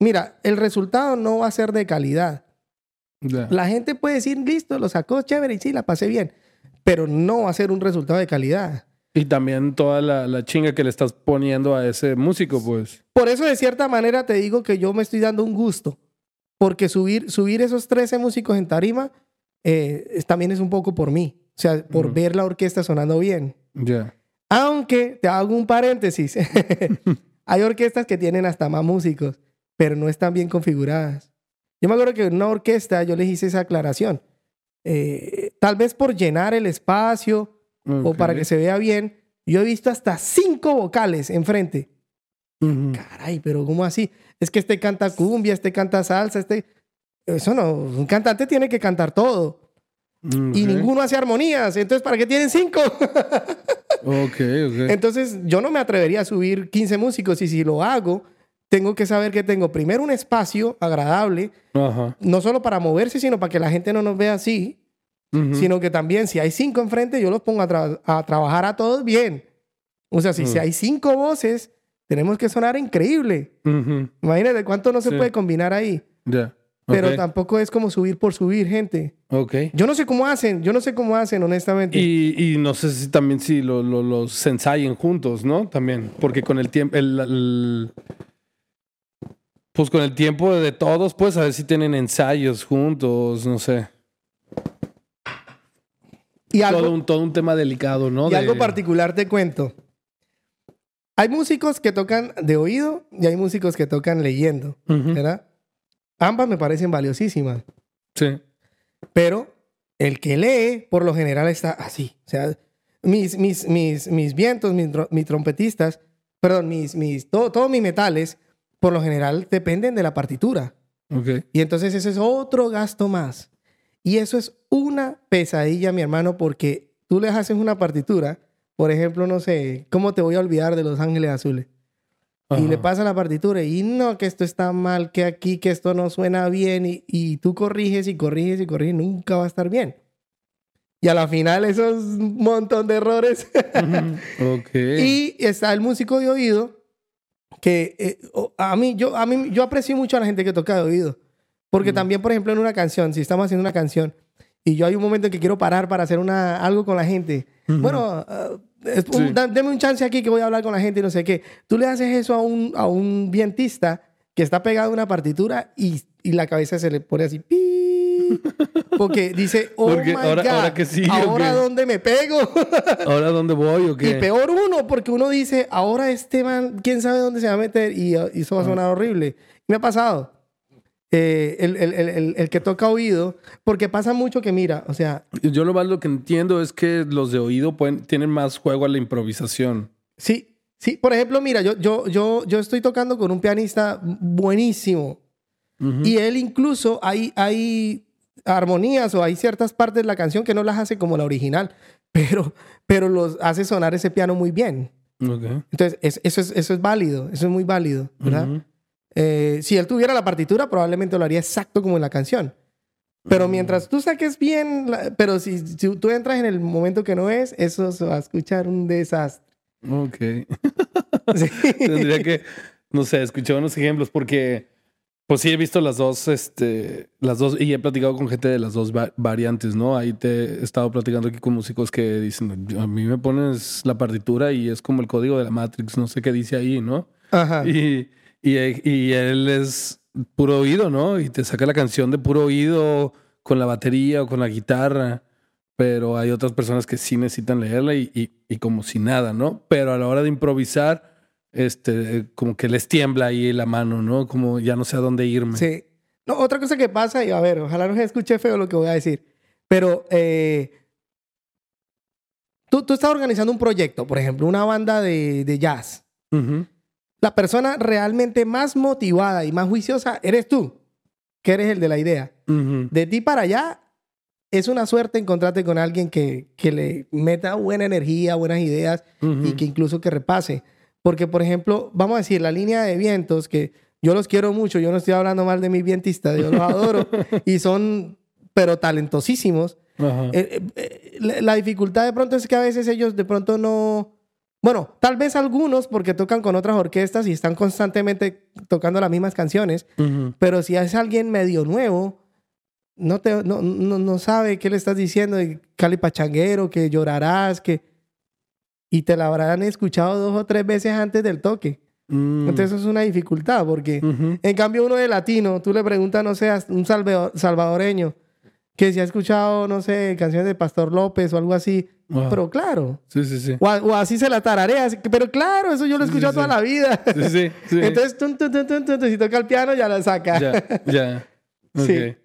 Speaker 2: Mira, el resultado no va a ser de calidad.
Speaker 1: Ya.
Speaker 2: La gente puede decir, listo, lo sacó chévere y sí, la pasé bien. Pero no va a ser un resultado de calidad.
Speaker 1: Y también toda la, la chinga que le estás poniendo a ese músico, pues.
Speaker 2: Por eso, de cierta manera, te digo que yo me estoy dando un gusto. Porque subir, subir esos 13 músicos en tarima eh, también es un poco por mí. O sea, por ver la orquesta sonando bien.
Speaker 1: Ya.
Speaker 2: Aunque te hago un paréntesis. Hay orquestas que tienen hasta más músicos, pero no están bien configuradas. Yo me acuerdo que en una orquesta yo les hice esa aclaración. Eh, tal vez por llenar el espacio o para que se vea bien. Yo he visto hasta cinco vocales enfrente.
Speaker 1: Ujú.
Speaker 2: Caray, pero ¿cómo así? Es que este canta cumbia, este canta salsa, este... Eso no, un cantante tiene que cantar todo. Y
Speaker 1: Ok.
Speaker 2: ninguno hace armonías. Entonces, ¿para qué tienen cinco?
Speaker 1: Ok, ok.
Speaker 2: Entonces, yo no me atrevería a subir 15 músicos y si lo hago, tengo que saber que tengo primero un espacio agradable,
Speaker 1: Ajá.
Speaker 2: no solo para moverse, sino para que la gente no nos vea así,
Speaker 1: Ujú.
Speaker 2: sino que también si hay cinco enfrente, yo los pongo a, tra- a trabajar a todos bien. O sea, si, si
Speaker 1: Mm.
Speaker 2: hay cinco voces, tenemos que sonar increíble.
Speaker 1: Ujú.
Speaker 2: Imagínate cuánto no se
Speaker 1: Sí.
Speaker 2: puede combinar ahí.
Speaker 1: Ya.
Speaker 2: Pero
Speaker 1: Ok.
Speaker 2: tampoco es como subir por subir, gente.
Speaker 1: Ok.
Speaker 2: Yo no sé cómo hacen, yo no sé cómo hacen, honestamente.
Speaker 1: Y, y no sé si también si lo- lo- los ensayen juntos, ¿no? También. Porque con el tiempo, el, el- pues con el tiempo de todos, pues a ver si tienen ensayos juntos, no sé.
Speaker 2: Y algo,
Speaker 1: Todo un, todo un tema delicado, ¿no?
Speaker 2: Y
Speaker 1: De-
Speaker 2: algo particular te cuento. Hay músicos que tocan de oído y hay músicos que tocan leyendo. ¿verdad? Ambas me parecen valiosísimas,
Speaker 1: Sí.
Speaker 2: pero el que lee por lo general está así. O sea, mis, mis, mis, mis vientos, mis, mis trompetistas, perdón, mis, mis, todo- todos mis metales, por lo general dependen de la partitura. Y entonces ese es otro gasto más. Y eso es una pesadilla, mi hermano, porque tú les haces una partitura, por ejemplo, no sé, ¿cómo te voy a olvidar de Los Ángeles Azules? Y le pasa la partitura y no, que esto está mal, que aquí, que esto no suena bien, y, y tú corriges y corriges y corriges, nunca va a estar bien. Y a la final eso es un montón de errores. Y está el músico de oído, que eh, a, mí, yo, a mí, yo aprecio mucho a la gente que toca de oído. Porque
Speaker 1: Mm.
Speaker 2: también, por ejemplo, en una canción, si estamos haciendo una canción y yo hay un momento en que quiero parar para hacer una, algo con la gente, bueno, es un-
Speaker 1: Sí.
Speaker 2: da- deme un chance aquí que voy a hablar con la gente y no sé qué. Tú le haces eso a un, a un vientista que está pegado a una partitura y, y la cabeza se le pone así. pi, Porque dice, oh
Speaker 1: Porque
Speaker 2: my
Speaker 1: ahora-
Speaker 2: God,
Speaker 1: ahora que sí, ¿o
Speaker 2: ¿ahora dónde me pego?
Speaker 1: ¿Ahora dónde voy o qué?
Speaker 2: Y peor uno, porque uno dice, ahora este man, quién sabe dónde se va a meter y, y eso va a
Speaker 1: Ah.
Speaker 2: sonar horrible. Me ha pasado. Eh, el, el- el- el- que toca oído, porque pasa mucho que mira, o sea,
Speaker 1: Yo lo más lo que entiendo es que los de oído pueden, tienen más juego a la improvisación.
Speaker 2: sí, sí, por ejemplo, mira, yo, yo, yo, yo estoy tocando con un pianista buenísimo
Speaker 1: Ujú.
Speaker 2: y él incluso hay, hay armonías o hay ciertas partes de la canción que no las hace como la original, pero, pero los hace sonar ese piano muy bien.
Speaker 1: Ok.
Speaker 2: Entonces, es- eso, es, eso es válido, eso es muy válido, ¿verdad?
Speaker 1: Ujú.
Speaker 2: Eh, si él tuviera la partitura, probablemente lo haría exacto como en la canción. Pero
Speaker 1: Mm.
Speaker 2: mientras tú saques bien, la- pero si, si tú entras en el momento que no es, eso se va a escuchar un desastre.
Speaker 1: Ok.
Speaker 2: Sí.
Speaker 1: Tendría que, no sé, escuchar unos ejemplos porque, pues sí he visto las dos, este, las dos, y he platicado con gente de las dos va- variantes, ¿no? Ahí te he estado platicando aquí con músicos que dicen, a mí me pones la partitura y es como el código de la Matrix, no sé qué dice ahí, ¿no?
Speaker 2: Ajá.
Speaker 1: Y, y, y él es puro oído, ¿no? Y te saca la canción de puro oído con la batería o con la guitarra. Pero hay otras personas que sí necesitan leerla y, y- y como si nada, ¿no? Pero a la hora de improvisar, este, como que les tiembla ahí la mano, ¿no? Como ya no sé a dónde irme.
Speaker 2: Sí. No, otra cosa que pasa, y a ver, ojalá no se escuche feo lo que voy a decir, pero eh, tú, tú estás organizando un proyecto, por ejemplo, una banda de, de jazz.
Speaker 1: Ujú.
Speaker 2: La persona realmente más motivada y más juiciosa eres tú, que eres el de la idea.
Speaker 1: Ujú.
Speaker 2: De ti para allá es una suerte encontrarte con alguien que, que le meta buena energía, buenas ideas
Speaker 1: Ujú.
Speaker 2: y que incluso que repase. Porque, por ejemplo, vamos a decir, la línea de vientos, que yo los quiero mucho, yo no estoy hablando mal de mis vientistas, yo los adoro y son, pero talentosísimos.
Speaker 1: Ajá.
Speaker 2: Eh, eh, la, la dificultad de pronto es que a veces ellos de pronto no... Bueno, tal vez algunos porque tocan con otras orquestas y están constantemente tocando las mismas canciones, pero si es alguien medio nuevo, no, te, no, no, no sabe qué le estás diciendo, de Cali Pachanguero, que llorarás, que... Y te la habrán escuchado dos o tres veces antes del toque.
Speaker 1: Mm.
Speaker 2: Entonces eso es una dificultad porque...
Speaker 1: Ujú.
Speaker 2: En cambio, uno de latino, tú le preguntas, no sé, a un salvadoreño, que si ha escuchado, no sé, canciones de Pastor López o algo así.
Speaker 1: Ajá.
Speaker 2: Pero claro.
Speaker 1: Sí, sí, sí.
Speaker 2: O, o así se la tararea. Pero claro, eso yo lo he
Speaker 1: Sí, sí,
Speaker 2: escuchado
Speaker 1: sí.
Speaker 2: toda la vida.
Speaker 1: Sí, sí.
Speaker 2: Entonces, tun, tun, tun, si toca el piano, ya la saca.
Speaker 1: Ya, ya. Ok.
Speaker 2: Sí.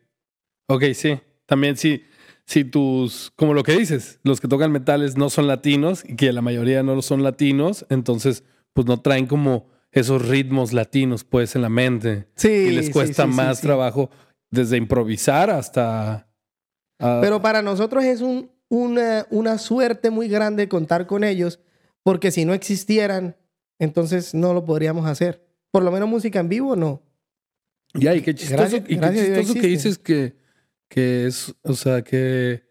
Speaker 1: Ok, sí. También sí. Si tus, como lo que dices, los que tocan metales no son latinos y que la mayoría no lo son latinos, entonces pues no traen como esos ritmos latinos pues en la mente.
Speaker 2: Sí,
Speaker 1: y les cuesta
Speaker 2: sí, sí,
Speaker 1: más
Speaker 2: sí.
Speaker 1: trabajo desde improvisar hasta...
Speaker 2: Pero para nosotros es un, una, una suerte muy grande contar con ellos, porque si no existieran, entonces no lo podríamos hacer. Por lo menos música en vivo, no.
Speaker 1: Ya, y qué chistoso,
Speaker 2: Gracias-
Speaker 1: y qué
Speaker 2: gracias
Speaker 1: chistoso que dices que, que es, o sea, que,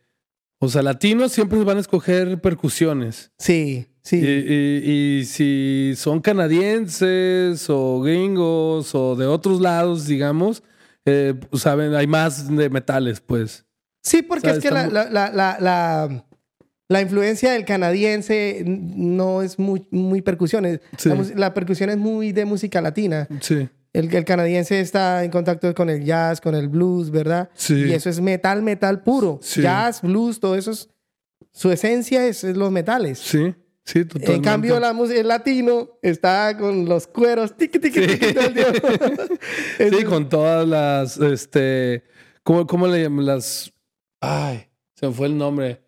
Speaker 1: o sea, latinos siempre van a escoger percusiones.
Speaker 2: Sí, sí.
Speaker 1: Y, y- y si son canadienses o gringos o de otros lados, digamos, eh, pues, saben, hay más de metales, pues.
Speaker 2: Sí, porque es que la, la, la, la, la- la influencia del canadiense no es muy, muy percusiones.
Speaker 1: Sí.
Speaker 2: La percusión es muy de música latina.
Speaker 1: Sí.
Speaker 2: El, el canadiense está en contacto con el jazz, con el blues, ¿verdad?
Speaker 1: Sí.
Speaker 2: Y eso es metal, metal puro.
Speaker 1: Sí.
Speaker 2: Jazz, blues, todo eso es... Su esencia es, es los metales.
Speaker 1: Sí, sí, totalmente.
Speaker 2: En cambio, la música, el latino está con los cueros, tiqui, tiqui,
Speaker 1: Sí.
Speaker 2: tiqui, todo el.
Speaker 1: Sí, con todas las, este, ¿cómo, cómo le llaman? Las, ay, se me fue el nombre.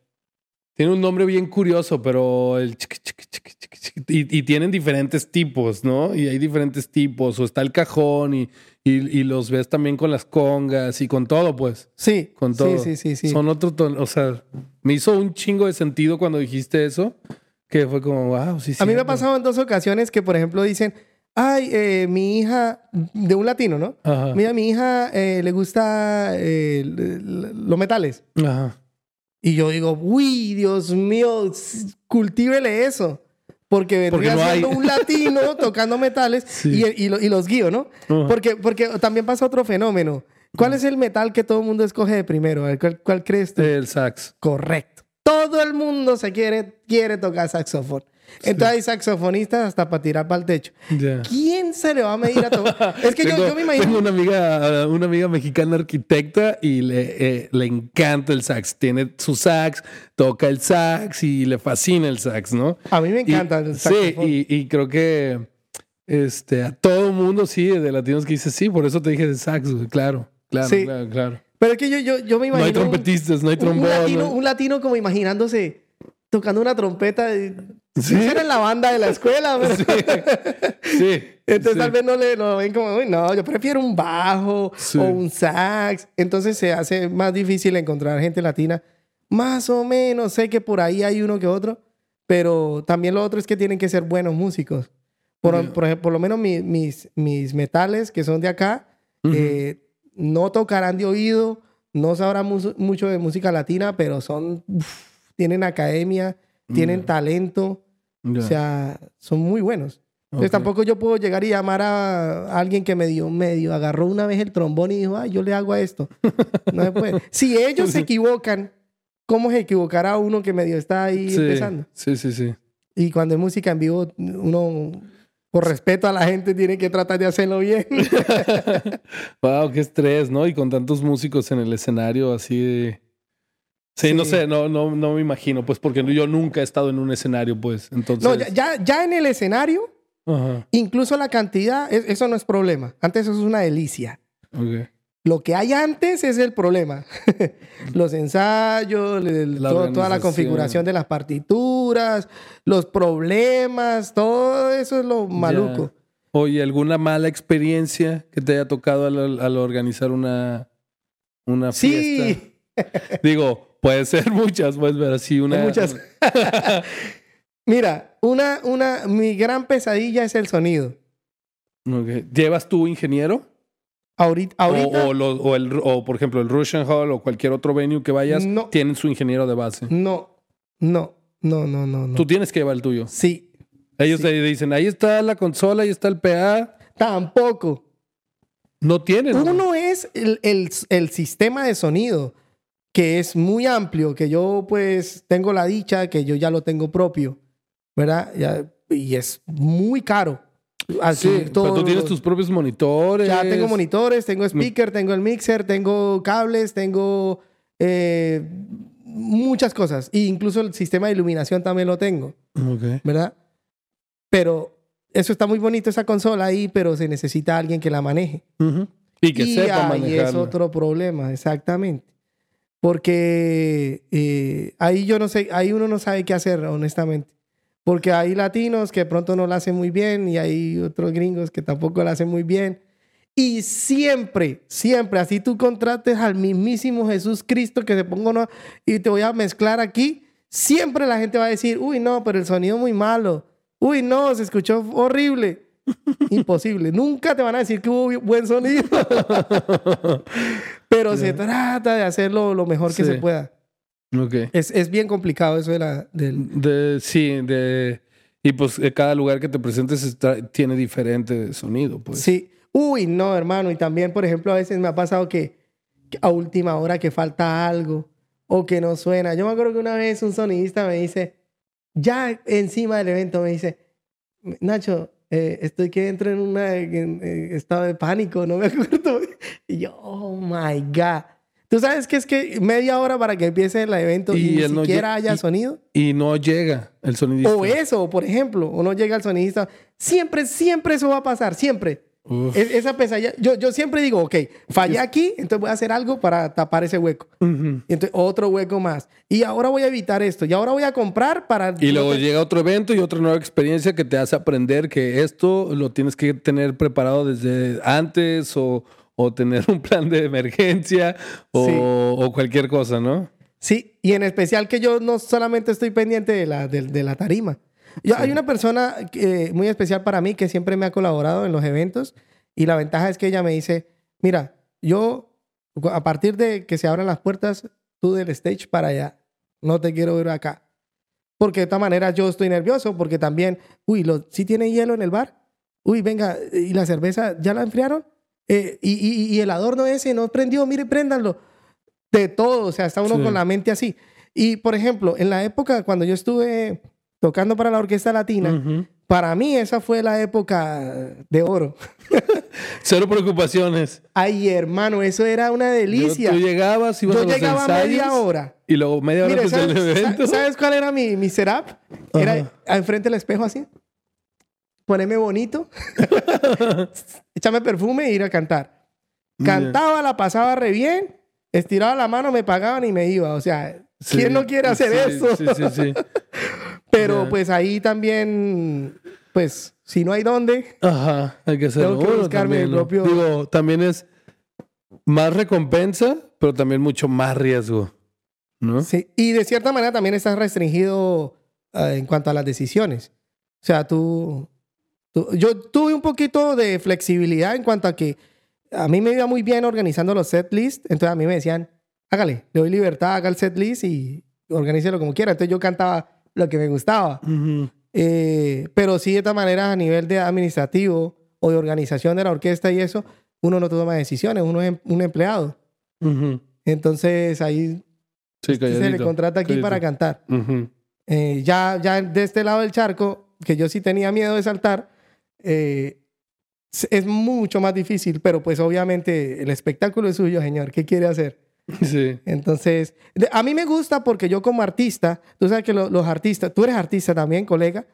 Speaker 1: Tiene un nombre bien curioso, pero el chiqui, chiqui, chiqui, chiqui, y, y tienen diferentes tipos, ¿no? Y hay diferentes tipos, o está el cajón y, y, y los ves también con las congas y con todo, pues,
Speaker 2: Sí,
Speaker 1: con todo.
Speaker 2: sí, sí, sí, sí.
Speaker 1: Son otro o sea, me hizo un chingo de sentido cuando dijiste eso, que fue como, wow, sí,
Speaker 2: A mí me ha pasado en dos ocasiones que, por ejemplo, dicen, ay, eh, mi hija, de un latino, ¿no?
Speaker 1: Ajá,
Speaker 2: Mira, mi hija eh, le gusta eh, los metales.
Speaker 1: ajá,
Speaker 2: Y yo digo, uy, Dios mío, cultívele eso. Porque
Speaker 1: Porque
Speaker 2: vendría
Speaker 1: hay.
Speaker 2: siendo un latino tocando metales
Speaker 1: Sí.
Speaker 2: y, y lo- y los guío, ¿no? Porque, porque también pasa otro fenómeno. ¿Cuál es el metal que todo el mundo escoge de primero? A ver, ¿Cuál, cuál crees tú?
Speaker 1: el sax.
Speaker 2: Correcto. Todo el mundo se quiere, quiere tocar saxofón. Entonces hay saxofonistas hasta para tirar para el techo. ¿Quién se le va a medir a todo? es que yo-
Speaker 1: Tengo-
Speaker 2: yo, me imagino...
Speaker 1: Tengo una amiga, una amiga mexicana arquitecta y le, eh, le encanta el sax. Tiene su sax, toca el sax y le fascina el sax, ¿no?
Speaker 2: A mí me
Speaker 1: Y-
Speaker 2: encanta el
Speaker 1: Sí,
Speaker 2: saxofón.
Speaker 1: y, y creo que este, a todo mundo, sí, de latinos que dice sí, por eso te dije de sax. Claro, claro,
Speaker 2: Sí.
Speaker 1: claro, claro.
Speaker 2: Pero es que yo, yo, yo me
Speaker 1: No
Speaker 2: imagino...
Speaker 1: hay
Speaker 2: un-
Speaker 1: trompetistas, no hay
Speaker 2: un
Speaker 1: trombón.
Speaker 2: latino,
Speaker 1: no-
Speaker 2: un latino como imaginándose tocando una trompeta. y-
Speaker 1: Sí.
Speaker 2: Era en la banda de la escuela, pero...
Speaker 1: Sí.
Speaker 2: Entonces
Speaker 1: sí.
Speaker 2: tal vez no le lo ven como, uy, no, yo prefiero un bajo
Speaker 1: Sí.
Speaker 2: o un sax. Entonces se hace más difícil encontrar gente latina. Más o menos, sé que por ahí hay uno que otro, pero también lo otro es que tienen que ser buenos músicos. Por,
Speaker 1: Ya.
Speaker 2: por, por lo menos mi- mis, mis metales que son de acá,
Speaker 1: Ujú.
Speaker 2: eh, no tocarán de oído, no sabrán mu- mucho de música latina, pero son, uf, tienen academia, tienen talento,
Speaker 1: Ya.
Speaker 2: o sea, son muy buenos. Entonces
Speaker 1: Ok.
Speaker 2: tampoco yo puedo llegar y llamar a alguien que me dio medio, agarró una vez el trombón y dijo, ay, yo le hago a esto. No se puede. Si ellos se equivocan, ¿cómo se equivocará uno que medio está ahí
Speaker 1: Sí,
Speaker 2: empezando?
Speaker 1: sí, sí, sí.
Speaker 2: Y cuando es música en vivo, uno, por respeto a la gente, tiene que tratar de hacerlo bien.
Speaker 1: wow, qué estrés, ¿no? Y con tantos músicos en el escenario así de... Sí, no sé, no, no, no me imagino, pues porque yo nunca he estado en un escenario, pues. Entonces.
Speaker 2: no, ya, ya, ya en el escenario,
Speaker 1: Ajá.
Speaker 2: incluso la cantidad, es- eso no es problema. Antes eso es una delicia.
Speaker 1: ok.
Speaker 2: Lo que hay antes es el problema. los ensayos, el-
Speaker 1: La
Speaker 2: todo- toda la configuración de las partituras, los problemas, todo eso es lo maluco.
Speaker 1: Ya. Oye, ¿alguna mala experiencia que te haya tocado al, al organizar una, una fiesta?
Speaker 2: Sí,
Speaker 1: Digo, puede ser muchas, puedes ver así una.
Speaker 2: muchas. Mira, una, una, mi gran pesadilla es el sonido.
Speaker 1: ¿Llevas tú ingeniero?
Speaker 2: Ahorita, ahorita
Speaker 1: O, o, lo- o el, o, por ejemplo, el Russian Hall o cualquier otro venue que vayas,
Speaker 2: No.
Speaker 1: tienen su ingeniero de base.
Speaker 2: no, no, no, no, no, no.
Speaker 1: Tú tienes que llevar el tuyo.
Speaker 2: Sí,
Speaker 1: Ellos te dicen, ahí está la consola, ahí está el PA.
Speaker 2: tampoco.
Speaker 1: No tienen.
Speaker 2: Uno es el, el- el sistema de sonido, que es muy amplio, que yo pues tengo la dicha que yo ya lo tengo propio, ¿verdad? Ya- y es muy caro.
Speaker 1: Sí,
Speaker 2: adquirir
Speaker 1: pero tú tienes tus propios monitores.
Speaker 2: Ya tengo monitores, tengo speaker, tengo el mixer, tengo cables, tengo eh, muchas cosas. E incluso el sistema de iluminación también lo tengo. ¿verdad? Pero eso está muy bonito, esa consola ahí, pero se necesita alguien que la maneje.
Speaker 1: Ujú. Y que
Speaker 2: y
Speaker 1: sepa
Speaker 2: ahí es otro problema, exactamente. Porque eh, ahí yo no sé, ahí uno no sabe qué hacer, honestamente. Porque hay latinos que pronto no lo hacen muy bien y hay otros gringos que tampoco lo hacen muy bien. Y siempre, siempre, así tú contrates al mismísimo Jesús Cristo que se ponga uno y te voy a mezclar aquí, siempre la gente va a decir, uy, no, pero el sonido muy malo. Uy, no, se escuchó horrible. Imposible. Nunca te van a decir que hubo buen sonido. Pero se trata de hacerlo lo mejor que
Speaker 1: Sí.
Speaker 2: se pueda.
Speaker 1: Ok.
Speaker 2: Es, es bien complicado eso de la, del...
Speaker 1: De, sí, de... Y pues eh, cada lugar que te presentes está- tiene diferente sonido, pues.
Speaker 2: Sí. Uy, no, hermano. Y también, por ejemplo, a veces me ha pasado que, que a última hora que falta algo o que no suena. Yo me acuerdo que una vez un sonidista me dice, ya encima del evento, me dice, Nacho, eh, estoy que entro en un estado de pánico, no me acuerdo. Y yo, oh my God. Tú sabes que es que media hora para que empiece el evento y,
Speaker 1: Y
Speaker 2: ni
Speaker 1: no
Speaker 2: siquiera haya
Speaker 1: y-
Speaker 2: sonido.
Speaker 1: Y no llega el sonidista.
Speaker 2: O eso, por ejemplo, o no llega el sonidista. Siempre, siempre eso va a pasar, siempre. Es- esa pesadilla. Yo, yo siempre digo, ok, fallé aquí, entonces voy a hacer algo para tapar ese hueco. Y entonces otro hueco más. Y ahora voy a evitar esto. Y ahora voy a comprar para...
Speaker 1: Y luego
Speaker 2: te-
Speaker 1: llega otro evento y otra nueva experiencia que te hace aprender que esto lo tienes que tener preparado desde antes o, o tener un plan de emergencia o,
Speaker 2: Sí.
Speaker 1: o cualquier cosa, ¿no?
Speaker 2: Sí, y en especial que yo no solamente estoy pendiente de la, de, de la tarima. Yo- Hay una persona que- muy especial para mí que siempre me ha colaborado en los eventos y la ventaja es que ella me dice, mira, yo a partir de que se abran las puertas, tú del stage para allá, no te quiero ver acá. Porque de esta manera yo estoy nervioso porque también, uy, lo, ¿sí tiene hielo en el bar? Uy, venga, ¿y la cerveza ya la enfriaron? Eh, y, y- y el adorno ese no prendió, mire, préndanlo de todo, o sea, está uno
Speaker 1: Sí.
Speaker 2: con la mente así. Y, por ejemplo, en la época cuando yo estuve tocando para la Orquesta Latina, para mí esa fue la época de oro.
Speaker 1: Cero preocupaciones.
Speaker 2: Ay, hermano, eso era una delicia.
Speaker 1: Tú llegabas, ibas
Speaker 2: Yo
Speaker 1: a los
Speaker 2: llegaba
Speaker 1: ensayos
Speaker 2: media hora.
Speaker 1: y luego media hora
Speaker 2: ¿sabes,
Speaker 1: el evento.
Speaker 2: ¿sabes cuál era mi, mi setup? Era
Speaker 1: Ajá.
Speaker 2: enfrente del espejo así. Ponerme bonito. echarme perfume e ir a cantar. Cantaba, la pasaba re bien. Estiraba la mano, me pagaban y me iba. O sea,
Speaker 1: Sí,
Speaker 2: ¿quién no quiere hacer
Speaker 1: sí,
Speaker 2: eso?
Speaker 1: Sí, sí, sí.
Speaker 2: Pero
Speaker 1: Ya.
Speaker 2: pues ahí también, pues, si no hay dónde,
Speaker 1: Ajá, hay que hacerlo.
Speaker 2: Tengo que buscarme
Speaker 1: también,
Speaker 2: el
Speaker 1: ¿no?
Speaker 2: propio-
Speaker 1: Digo, también es más recompensa, pero también mucho más riesgo, ¿no?
Speaker 2: Sí, y de cierta manera también estás restringido eh, en cuanto a las decisiones. O sea, tú, tú- Yo tuve un poquito de flexibilidad en cuanto a que a mí me iba muy bien organizando los set list. Entonces a mí me decían, hágale, le doy libertad, haga el set list y organícelo como quiera. Entonces yo cantaba lo que me gustaba. Eh, pero sí, de esta manera, a nivel de administrativo o de organización de la orquesta y eso, uno no toma decisiones, uno es em- un empleado. Entonces ahí
Speaker 1: Sí,
Speaker 2: se le contrata aquí
Speaker 1: calladito.
Speaker 2: para cantar. Eh, ya, ya de este lado del charco, que yo sí tenía miedo de saltar, eh, es mucho más difícil, pero pues obviamente el espectáculo es suyo, señor. ¿Qué quiere hacer?
Speaker 1: Sí.
Speaker 2: Entonces, a mí me gusta porque yo como artista, tú sabes que lo- los artistas, tú eres artista también, colega,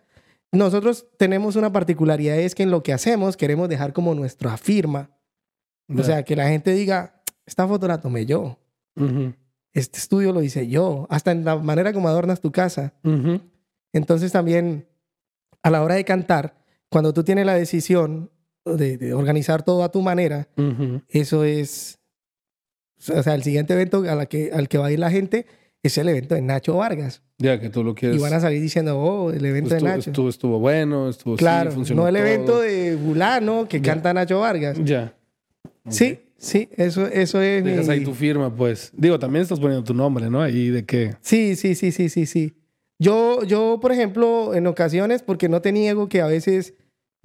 Speaker 2: nosotros tenemos una particularidad, es que en lo que hacemos queremos dejar como nuestra firma. O
Speaker 1: Ya.
Speaker 2: sea, que la gente diga, esta foto la tomé yo,
Speaker 1: Ujú.
Speaker 2: este estudio lo hice yo, hasta en la manera como adornas tu casa.
Speaker 1: Ujú.
Speaker 2: Entonces también a la hora de cantar, cuando tú tienes la decisión de, de organizar todo a tu manera,
Speaker 1: Ujú.
Speaker 2: eso es, o sea, el siguiente evento a la que, al que va a ir la gente es el evento de Nacho Vargas.
Speaker 1: Ya que tú lo quieres.
Speaker 2: Y van a salir diciendo, oh, el evento de
Speaker 1: estuvo,
Speaker 2: Nacho.
Speaker 1: estuvo, estuvo bueno, estuvo sí,
Speaker 2: claro,
Speaker 1: funcionó
Speaker 2: no el
Speaker 1: todo.
Speaker 2: evento de Bulano que
Speaker 1: Ya.
Speaker 2: canta Nacho Vargas.
Speaker 1: Ya.
Speaker 2: Sí, sí, eso, eso es.
Speaker 1: Dejas
Speaker 2: mi-
Speaker 1: ahí tu firma, pues. Digo, también estás poniendo tu nombre, ¿no? Ahí de que.
Speaker 2: Sí, sí, sí, sí, sí, sí. Yo, yo, por ejemplo, en ocasiones, porque no te niego que a veces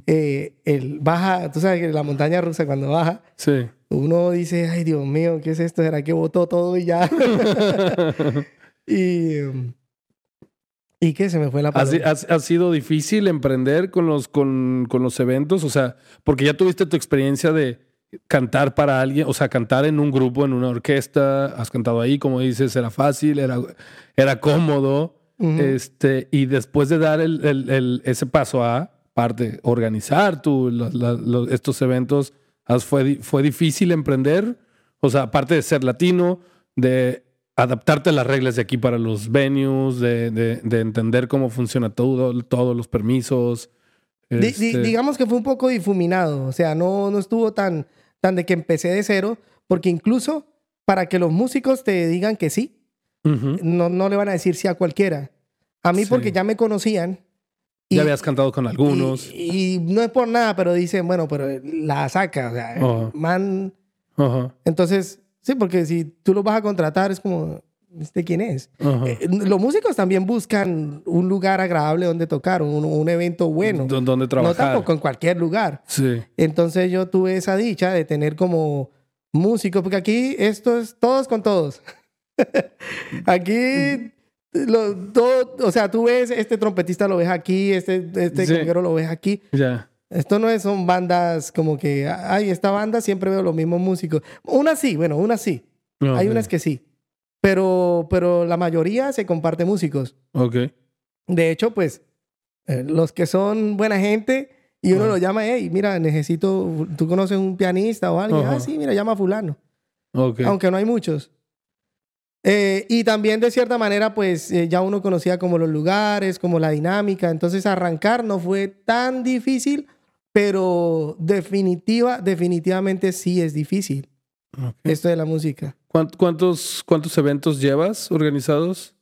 Speaker 2: eh, el baja, tú sabes que la montaña rusa cuando baja,
Speaker 1: Sí.
Speaker 2: Uno dice, ay Dios mío, ¿qué es esto? ¿Será que votó todo y ya? y, ¿y qué? Se me fue la
Speaker 1: ¿Ha,
Speaker 2: palabra.
Speaker 1: ha- ha sido difícil emprender con los, con, con los eventos? O sea, porque ya tuviste tu experiencia de cantar para alguien, o sea, cantar en un grupo, en una orquesta, has cantado ahí, como dices, era fácil, era, era cómodo.
Speaker 2: Ujú.
Speaker 1: este, y después de dar el, el- el- ese paso a, parte, organizar tú, la- la- los- estos eventos, fue, ¿fue difícil emprender? O sea, aparte de ser latino, de adaptarte a las reglas de aquí para los venues, de, de- de entender cómo funciona todo, todos los permisos. Este,
Speaker 2: digamos que fue un poco difuminado, o sea, no, no estuvo tan, tan de que empecé de cero, porque incluso para que los músicos te digan que sí, no, no le van a decir sí a cualquiera. A mí
Speaker 1: Sí.
Speaker 2: porque ya me conocían. Y-
Speaker 1: Ya habías cantado con algunos.
Speaker 2: Y, y no es por nada, pero dicen, bueno, pero la saca, o sea,
Speaker 1: Ajá.
Speaker 2: man.
Speaker 1: Ajá,
Speaker 2: Entonces, sí, porque si tú lo vas a contratar, es como, ¿este quién es?
Speaker 1: ajá.
Speaker 2: Eh, los músicos también buscan un lugar agradable donde tocar, un, un evento bueno.
Speaker 1: ¿Dó- ¿Dónde
Speaker 2: No
Speaker 1: trabajar?
Speaker 2: tampoco en cualquier lugar.
Speaker 1: Sí.
Speaker 2: Entonces yo tuve esa dicha de tener como músicos, porque aquí esto es todos con todos. aquí, lo, todo, o sea, tú ves, este trompetista lo ves aquí, este, este
Speaker 1: Sí.
Speaker 2: conguero lo ves aquí.
Speaker 1: Ya.
Speaker 2: Esto no es, son bandas como que, ay, esta banda siempre veo los mismos músicos. Una sí, bueno, una sí. Hay
Speaker 1: Ok.
Speaker 2: unas que sí. Pero, pero la mayoría se comparte músicos.
Speaker 1: Ok.
Speaker 2: De hecho, pues, eh, los que son buena gente y uno
Speaker 1: Ajá.
Speaker 2: lo llama, hey, mira, necesito, tú conoces un pianista o alguien,
Speaker 1: Ajá.
Speaker 2: ah, sí, mira, llama a fulano,
Speaker 1: Ok.
Speaker 2: aunque no hay muchos. Eh, y también de cierta manera, pues eh, ya uno conocía como los lugares, como la dinámica, entonces arrancar no fue tan difícil, pero definitiva, definitivamente sí es difícil esto de la música.
Speaker 1: ¿Cuánt- ¿Cuántos, ¿Cuántos eventos llevas organizados?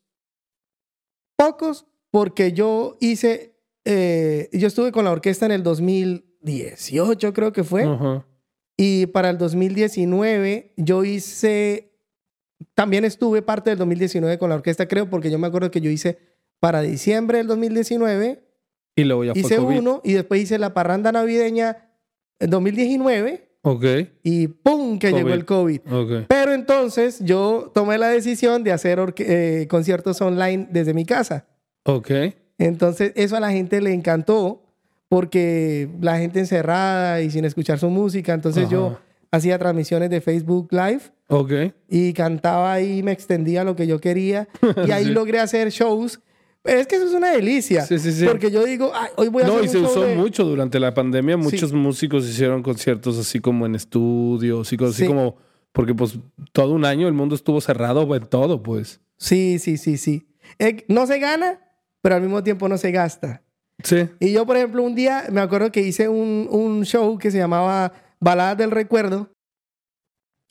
Speaker 2: Pocos, porque yo hice, eh, yo estuve con la orquesta en el 2018, creo que fue.
Speaker 1: Ajá.
Speaker 2: Y para el 2019 yo hice, también estuve parte del 2019 con la orquesta, creo, porque yo me acuerdo que yo hice para diciembre del 2019,
Speaker 1: Y luego ya fue
Speaker 2: hice
Speaker 1: COVID.
Speaker 2: uno y después hice la parranda navideña en 2019
Speaker 1: Ok,
Speaker 2: y ¡pum! que llegó
Speaker 1: COVID.
Speaker 2: el COVID.
Speaker 1: ok.
Speaker 2: Pero entonces yo tomé la decisión de hacer eh, conciertos online desde mi casa.
Speaker 1: Ok.
Speaker 2: Entonces, eso a la gente le encantó porque la gente encerrada y sin escuchar su música. Entonces, yo
Speaker 1: Ajá.
Speaker 2: Hacía transmisiones de Facebook Live
Speaker 1: Ok.
Speaker 2: y cantaba ahí, me extendía lo que yo quería. Y ahí
Speaker 1: Sí.
Speaker 2: logré hacer shows. Es que eso es una delicia.
Speaker 1: Sí, sí, sí.
Speaker 2: Porque yo digo, "Ay, hoy voy a
Speaker 1: No,
Speaker 2: hacer
Speaker 1: y
Speaker 2: un
Speaker 1: se usó
Speaker 2: de-".
Speaker 1: mucho durante la pandemia. Muchos músicos hicieron conciertos así como en estudios, y cosas así
Speaker 2: Sí.
Speaker 1: como... Porque pues todo un año el mundo estuvo cerrado en todo, pues.
Speaker 2: Sí, sí, sí, sí. Eh, no se gana, pero al mismo tiempo no se gasta.
Speaker 1: Sí.
Speaker 2: Y yo, por ejemplo, un día me acuerdo que hice un, un show que se llamaba Baladas del Recuerdo.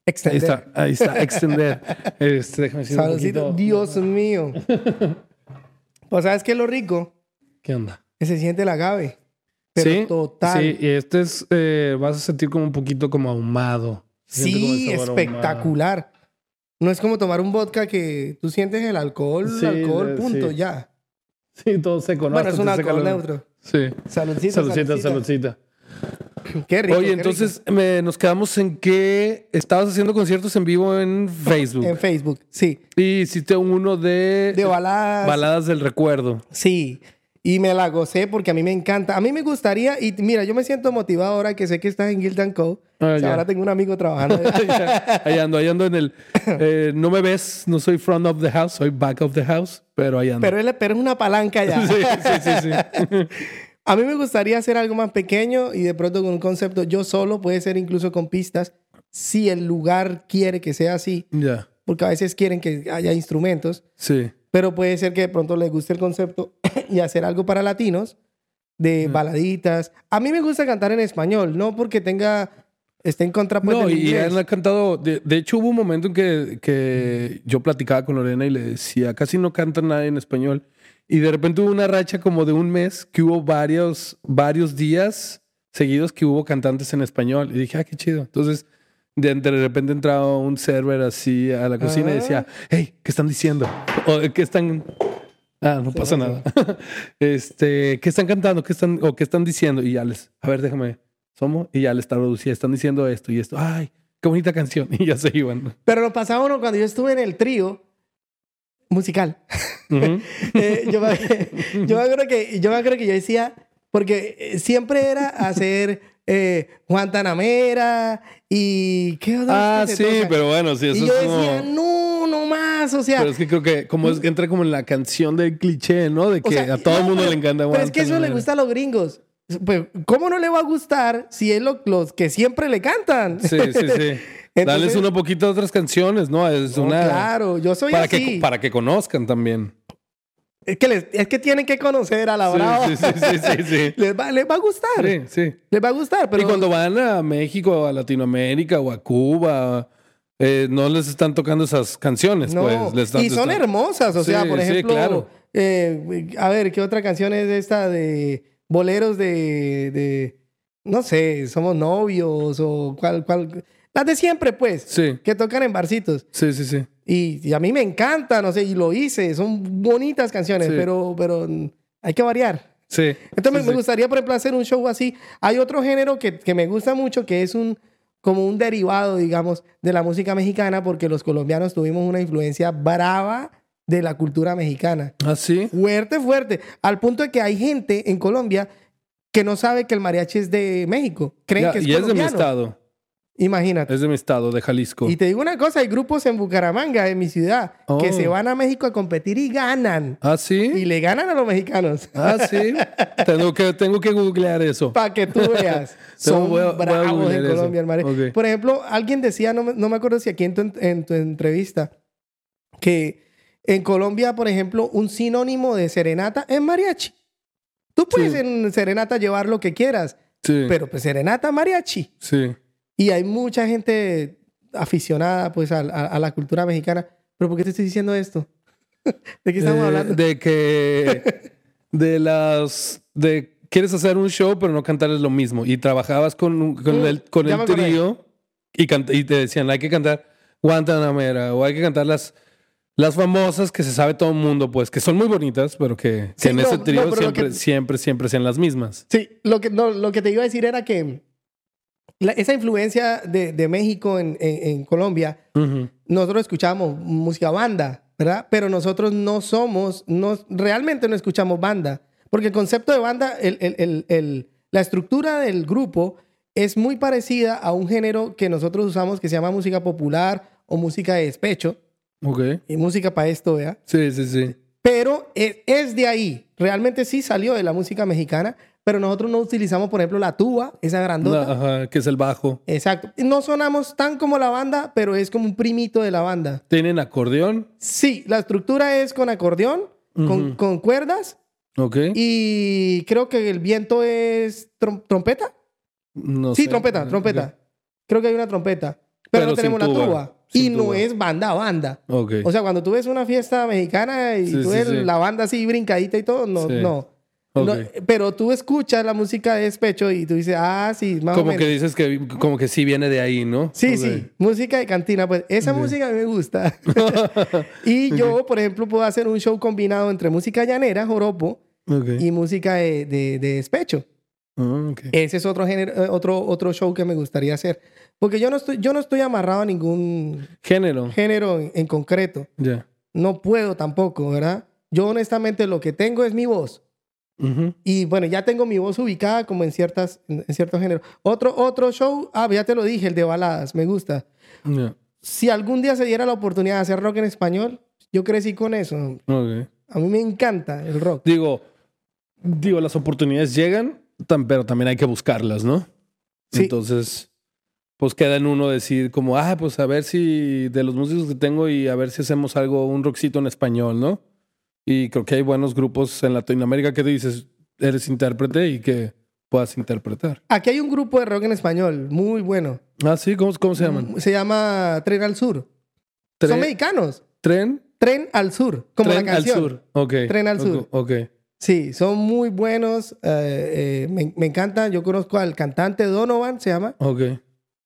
Speaker 1: Ahí
Speaker 2: Extender.
Speaker 1: está, ahí está, extender. Este, déjame decir un.
Speaker 2: Dios mío. pues, ¿sabes qué es lo rico?
Speaker 1: ¿Qué onda?
Speaker 2: Que se siente el agave. Pero
Speaker 1: sí,
Speaker 2: total.
Speaker 1: Sí, y este es, eh, vas a sentir como un poquito como ahumado. Se como
Speaker 2: Sí,
Speaker 1: el ahumado.
Speaker 2: espectacular. No es como tomar un vodka que tú sientes el alcohol,
Speaker 1: Sí,
Speaker 2: alcohol, punto,
Speaker 1: sí.
Speaker 2: ya.
Speaker 1: Sí, todo seco, ¿no?
Speaker 2: bueno, es un alcohol neutro.
Speaker 1: Sí.
Speaker 2: Saludcita,
Speaker 1: Saludcita, saludcita.
Speaker 2: Qué rico.
Speaker 1: Oye,
Speaker 2: qué
Speaker 1: entonces me- nos quedamos en que estabas haciendo conciertos en vivo en Facebook.
Speaker 2: En Facebook, sí.
Speaker 1: Y hiciste uno de,
Speaker 2: De baladas.
Speaker 1: Baladas del Recuerdo.
Speaker 2: Sí, y me la gocé porque a mí me encanta. A mí me gustaría, y mira, yo me siento motivado ahora que sé que estás en Guild Co.
Speaker 1: Ah,
Speaker 2: O sea,
Speaker 1: ya.
Speaker 2: ahora tengo un amigo trabajando.
Speaker 1: ahí ando, ahí ando en el... eh, no me ves, no soy front of the house, soy back of the house, pero ahí ando.
Speaker 2: pero, él, pero es una palanca ya.
Speaker 1: sí, sí, sí, sí.
Speaker 2: A mí me gustaría hacer algo más pequeño y de pronto con un concepto yo solo, puede ser incluso con pistas, si el lugar quiere que sea así,
Speaker 1: ya,
Speaker 2: porque a veces quieren que haya instrumentos,
Speaker 1: sí.
Speaker 2: pero puede ser que de pronto les guste el concepto y hacer algo para latinos, de baladitas. A mí me gusta cantar en español, no porque tenga, esté en contra pues,
Speaker 1: No,
Speaker 2: del
Speaker 1: y
Speaker 2: inglés.
Speaker 1: él ha cantado. De, de hecho, hubo un momento en que, que yo platicaba con Lorena y le decía, casi no canta nadie en español. Y de repente hubo una racha como de un mes que hubo varios, varios días seguidos que hubo cantantes en español. Y dije, ah, qué chido. Entonces, de, de repente entraba un server así a la cocina y decía, hey, ¿qué están diciendo? O ¿qué están... Ah, no pasa nada. este, ¿qué están cantando? ¿Qué están, o qué están diciendo? Y ya les, a ver, déjame, somos, y ya les traducía, están diciendo esto y esto. Ay, qué bonita canción. Y ya se iban.
Speaker 2: Pero lo pasaba uno cuando yo estuve en el trío musical. Eh, yo, me, yo me acuerdo que yo me acuerdo que yo decía, porque eh, siempre era hacer eh, Guantanamera y qué otra
Speaker 1: Ah, sí, pero bueno, sí, eso
Speaker 2: y yo
Speaker 1: es como...
Speaker 2: decía, no, no más, o sea,
Speaker 1: Pero es que creo que como es entra como en la canción del cliché, ¿no? De
Speaker 2: o
Speaker 1: que
Speaker 2: sea,
Speaker 1: a todo el
Speaker 2: no,
Speaker 1: mundo
Speaker 2: pero-
Speaker 1: le encanta
Speaker 2: Pero es que eso le
Speaker 1: Guantanamera.
Speaker 2: gusta a los gringos. Pues, ¿cómo no le va a gustar si es lo- los que siempre le cantan?
Speaker 1: Sí, sí, sí. Dales una poquito de otras canciones, ¿no? Es
Speaker 2: No,
Speaker 1: una...
Speaker 2: claro, yo soy
Speaker 1: para,
Speaker 2: así.
Speaker 1: que, para que conozcan también.
Speaker 2: Es, que les- es que tienen que conocer a la brava.
Speaker 1: Sí, sí, sí, sí, sí.
Speaker 2: les, va, les va a gustar.
Speaker 1: Sí, sí.
Speaker 2: Les va a gustar, pero...
Speaker 1: Y cuando van a México, a Latinoamérica o a Cuba, eh, no les están tocando esas canciones,
Speaker 2: No,
Speaker 1: pues. Les están-
Speaker 2: y son
Speaker 1: están-
Speaker 2: hermosas, o sea, por
Speaker 1: sí,
Speaker 2: ejemplo,
Speaker 1: claro.
Speaker 2: eh, a ver, ¿qué otra canción es esta de boleros de, de no sé, somos novios o cuál, cuál, las de siempre, pues,
Speaker 1: Sí,
Speaker 2: que tocan en barcitos.
Speaker 1: sí, sí, sí.
Speaker 2: Y, y a mí me encantan, no sé, y lo hice, son bonitas canciones,
Speaker 1: Sí.
Speaker 2: pero, pero hay que variar.
Speaker 1: Sí.
Speaker 2: Entonces me-
Speaker 1: Sí,
Speaker 2: me
Speaker 1: sí.
Speaker 2: gustaría, por ejemplo, hacer un show así. Hay otro género que, que me gusta mucho, que es un como un derivado, digamos, de la música mexicana, porque los colombianos tuvimos una influencia brava de la cultura mexicana.
Speaker 1: ¿Ah, sí?
Speaker 2: Fuerte, fuerte. Al punto de que hay gente en Colombia que no sabe que el mariachi es de México. Creen
Speaker 1: Ya,
Speaker 2: que es
Speaker 1: y es de mi
Speaker 2: colombiano.
Speaker 1: estado.
Speaker 2: Imagínate.
Speaker 1: Es de mi estado, de Jalisco.
Speaker 2: Y te digo una cosa, hay grupos en Bucaramanga, en mi ciudad, que
Speaker 1: Oh.
Speaker 2: se van a México a competir y ganan.
Speaker 1: ¿Ah,
Speaker 2: Y
Speaker 1: sí?
Speaker 2: le ganan a los mexicanos.
Speaker 1: Ah, sí. tengo, que, tengo que googlear eso.
Speaker 2: Para que tú veas. Son
Speaker 1: voy a- voy a
Speaker 2: bravos en. Colombia, el mariachi.
Speaker 1: Ok.
Speaker 2: Por ejemplo, alguien decía, no me, no me acuerdo si aquí en tu, en- en tu entrevista, que en Colombia, por ejemplo, un sinónimo de serenata es mariachi. Tú puedes
Speaker 1: Sí.
Speaker 2: en serenata llevar lo que quieras,
Speaker 1: Sí.
Speaker 2: pero pues serenata, mariachi.
Speaker 1: sí.
Speaker 2: Y hay mucha gente aficionada pues a, a- a la cultura mexicana. ¿Pero por qué te estoy diciendo esto? ¿De qué estamos
Speaker 1: Eh,
Speaker 2: hablando?
Speaker 1: De que. De las. De. Quieres hacer un show, pero no cantarles lo mismo. Y trabajabas con, con
Speaker 2: Mm,
Speaker 1: el, con el trío y, y te decían, hay que cantar Guantanamera o hay que cantar las, las famosas que se sabe todo el mundo, pues, que son muy bonitas, pero que, que
Speaker 2: Sí,
Speaker 1: en
Speaker 2: no,
Speaker 1: ese
Speaker 2: no,
Speaker 1: trío
Speaker 2: lo
Speaker 1: siempre,
Speaker 2: que-
Speaker 1: siempre, siempre sean las mismas.
Speaker 2: Sí, lo que, no, lo que te iba a decir era que la- esa influencia de, de México en, en- en Colombia,
Speaker 1: Ujú.
Speaker 2: nosotros escuchamos música banda, ¿verdad? Pero nosotros no somos, no, realmente no escuchamos banda. Porque el concepto de banda, el- el- el- el- la estructura del grupo es muy parecida a un género que nosotros usamos que se llama música popular o música de despecho.
Speaker 1: Ok.
Speaker 2: Y música para esto, ¿verdad?
Speaker 1: Sí, sí, sí.
Speaker 2: Pero es, es de ahí. Realmente sí salió de la música mexicana, pero nosotros no utilizamos, por ejemplo, la tuba, esa grandota.
Speaker 1: Ajá, que es el bajo.
Speaker 2: Exacto. No sonamos tan como la banda, pero es como un primito de la banda.
Speaker 1: ¿Tienen acordeón?
Speaker 2: Sí, la estructura es con acordeón, con, con cuerdas,
Speaker 1: Ok.
Speaker 2: y creo que el viento es trom- trompeta.
Speaker 1: No
Speaker 2: sí,
Speaker 1: sé.
Speaker 2: trompeta, trompeta. Creo que hay una trompeta, pero,
Speaker 1: Pero
Speaker 2: no tenemos la
Speaker 1: tuba, sin
Speaker 2: Y no es banda, banda.
Speaker 1: Ok.
Speaker 2: O sea, cuando tú ves una fiesta mexicana y
Speaker 1: Sí,
Speaker 2: tú ves
Speaker 1: sí.
Speaker 2: la banda así brincadita y todo, no, no. No, pero tú escuchas la música de despecho y tú dices, ah, sí, más o
Speaker 1: como
Speaker 2: menos.
Speaker 1: que dices que como que sí viene de ahí, ¿no?
Speaker 2: Sí, sí, música de cantina, pues esa música a mí me gusta. y yo, por ejemplo, puedo hacer un show combinado entre música llanera, joropo, y música de, de- de despecho.
Speaker 1: Ah.
Speaker 2: Ese es otro, género, eh, otro, otro show que me gustaría hacer. Porque yo no estoy, yo no estoy amarrado a ningún
Speaker 1: Género.
Speaker 2: género en, en concreto.
Speaker 1: Ya.
Speaker 2: No puedo tampoco, ¿verdad? Yo honestamente lo que tengo es mi voz. Y bueno, ya tengo mi voz ubicada como en, ciertas, en, en ciertos géneros. Otro, otro show, ah, ya te lo dije, el de baladas, me gusta. Si algún día se diera la oportunidad de hacer rock en español, yo crecí con eso.
Speaker 1: Ok.
Speaker 2: A mí me encanta el rock.
Speaker 1: Digo, digo, las oportunidades llegan, pero también hay que buscarlas, ¿no?
Speaker 2: Sí.
Speaker 1: Entonces, pues queda en uno decir como, ah, pues a ver si de los músicos que tengo y a ver si hacemos algo, un rockcito en español, ¿no? Y creo que hay buenos grupos en Latinoamérica que dices, eres intérprete y que puedas interpretar.
Speaker 2: Aquí hay un grupo de rock en español muy bueno.
Speaker 1: Ah, sí, ¿cómo, cómo se llaman?
Speaker 2: Se llama Tren al Sur. Son
Speaker 1: Tren-
Speaker 2: mexicanos.
Speaker 1: ¿Tren?
Speaker 2: Tren al Sur, como
Speaker 1: Tren
Speaker 2: la canción.
Speaker 1: al sur. Ok.
Speaker 2: Tren al sur.
Speaker 1: Ok.
Speaker 2: Sí, son muy buenos. eh, eh, me, me encantan. Yo conozco al cantante Donovan, se llama.
Speaker 1: Ok.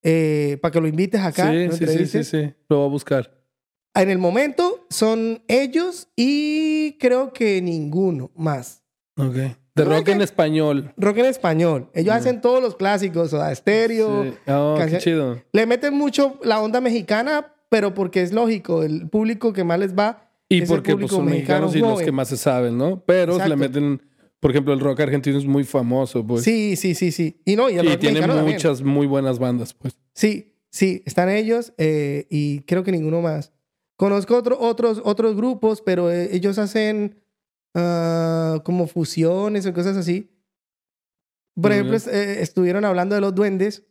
Speaker 2: eh, para que lo invites acá.
Speaker 1: sí, sí, sí, sí, sí. Lo voy a buscar.
Speaker 2: En el momento son ellos y creo que ninguno más.
Speaker 1: Ok. De rock
Speaker 2: que-
Speaker 1: en español.
Speaker 2: Rock en español. Ellos hacen todos los clásicos, Soda Stereo.
Speaker 1: Sí. Oh, qué chido.
Speaker 2: Le meten mucho la onda mexicana, pero porque es lógico, el público que más les va
Speaker 1: Y
Speaker 2: es el
Speaker 1: porque pues,
Speaker 2: público
Speaker 1: son
Speaker 2: mexicano
Speaker 1: mexicanos y los que más se saben, ¿no? Pero se le
Speaker 2: Exacto.
Speaker 1: meten, por ejemplo, el rock argentino es muy famoso, pues.
Speaker 2: Sí, sí, sí, sí. Y no, y el
Speaker 1: y
Speaker 2: rock
Speaker 1: tiene
Speaker 2: mexicano también.
Speaker 1: muchas muy buenas bandas, pues.
Speaker 2: Sí, sí, están ellos eh, y creo que ninguno más. Conozco otro- otros, otros grupos, pero eh, ellos hacen ah, como fusiones o cosas así. Por ejemplo, eh, estuvieron hablando de los duendes.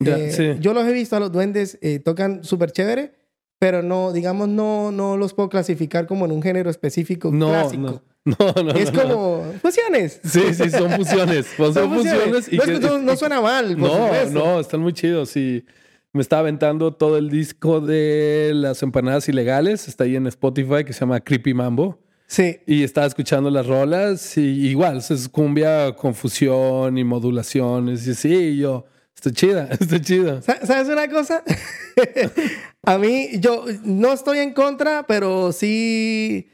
Speaker 1: Ya,
Speaker 2: Eh,
Speaker 1: sí.
Speaker 2: Yo los he visto a los duendes, eh, tocan súper chévere, pero no, digamos, no, no los puedo clasificar como en un género específico
Speaker 1: No,
Speaker 2: clásico.
Speaker 1: no, no, no.
Speaker 2: es
Speaker 1: no, no.
Speaker 2: como fusiones.
Speaker 1: Sí, sí, son fusiones. Pues son,
Speaker 2: Son
Speaker 1: fusiones. y
Speaker 2: no,
Speaker 1: que-
Speaker 2: no- no suena mal, por
Speaker 1: no,
Speaker 2: supuesto.
Speaker 1: no, están muy chidos. Y me estaba aventando todo el disco de las empanadas ilegales. Está ahí en Spotify que se llama Creepy Mambo.
Speaker 2: Sí,
Speaker 1: Y estaba escuchando las rolas y igual, es cumbia con fusión y modulaciones. Y sí, yo, está chida, está chida.
Speaker 2: Sa- ¿Sabes una cosa? a mí, yo no estoy en contra, pero sí.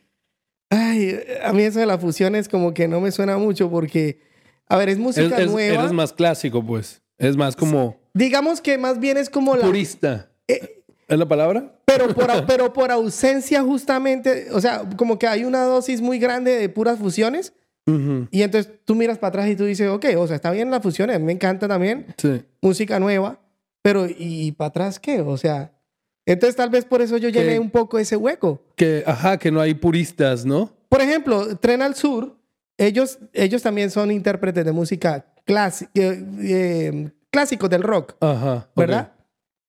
Speaker 2: Ay, a mí eso de las fusiones como que no me suena mucho porque, a ver, es
Speaker 1: Es-
Speaker 2: música
Speaker 1: es-
Speaker 2: nueva.
Speaker 1: eres más clásico, pues. Es más como
Speaker 2: Digamos que más bien es como la.
Speaker 1: purista.
Speaker 2: Eh,
Speaker 1: ¿Es la palabra?
Speaker 2: pero, por, pero por ausencia, justamente. O sea, como que hay una dosis muy grande de puras fusiones.
Speaker 1: Ujú,
Speaker 2: Y entonces tú miras para atrás y tú dices, ok, o sea, está bien las fusiones, me encanta también.
Speaker 1: Sí.
Speaker 2: música nueva, pero ¿y para atrás qué? O sea, entonces tal vez por eso yo llené
Speaker 1: Que-
Speaker 2: un poco ese hueco.
Speaker 1: Que, ajá, que no hay puristas, ¿no?
Speaker 2: Por ejemplo, Tren al Sur, ellos, ellos también son intérpretes de música clásica, clásicos del rock,
Speaker 1: Ajá.
Speaker 2: ¿verdad?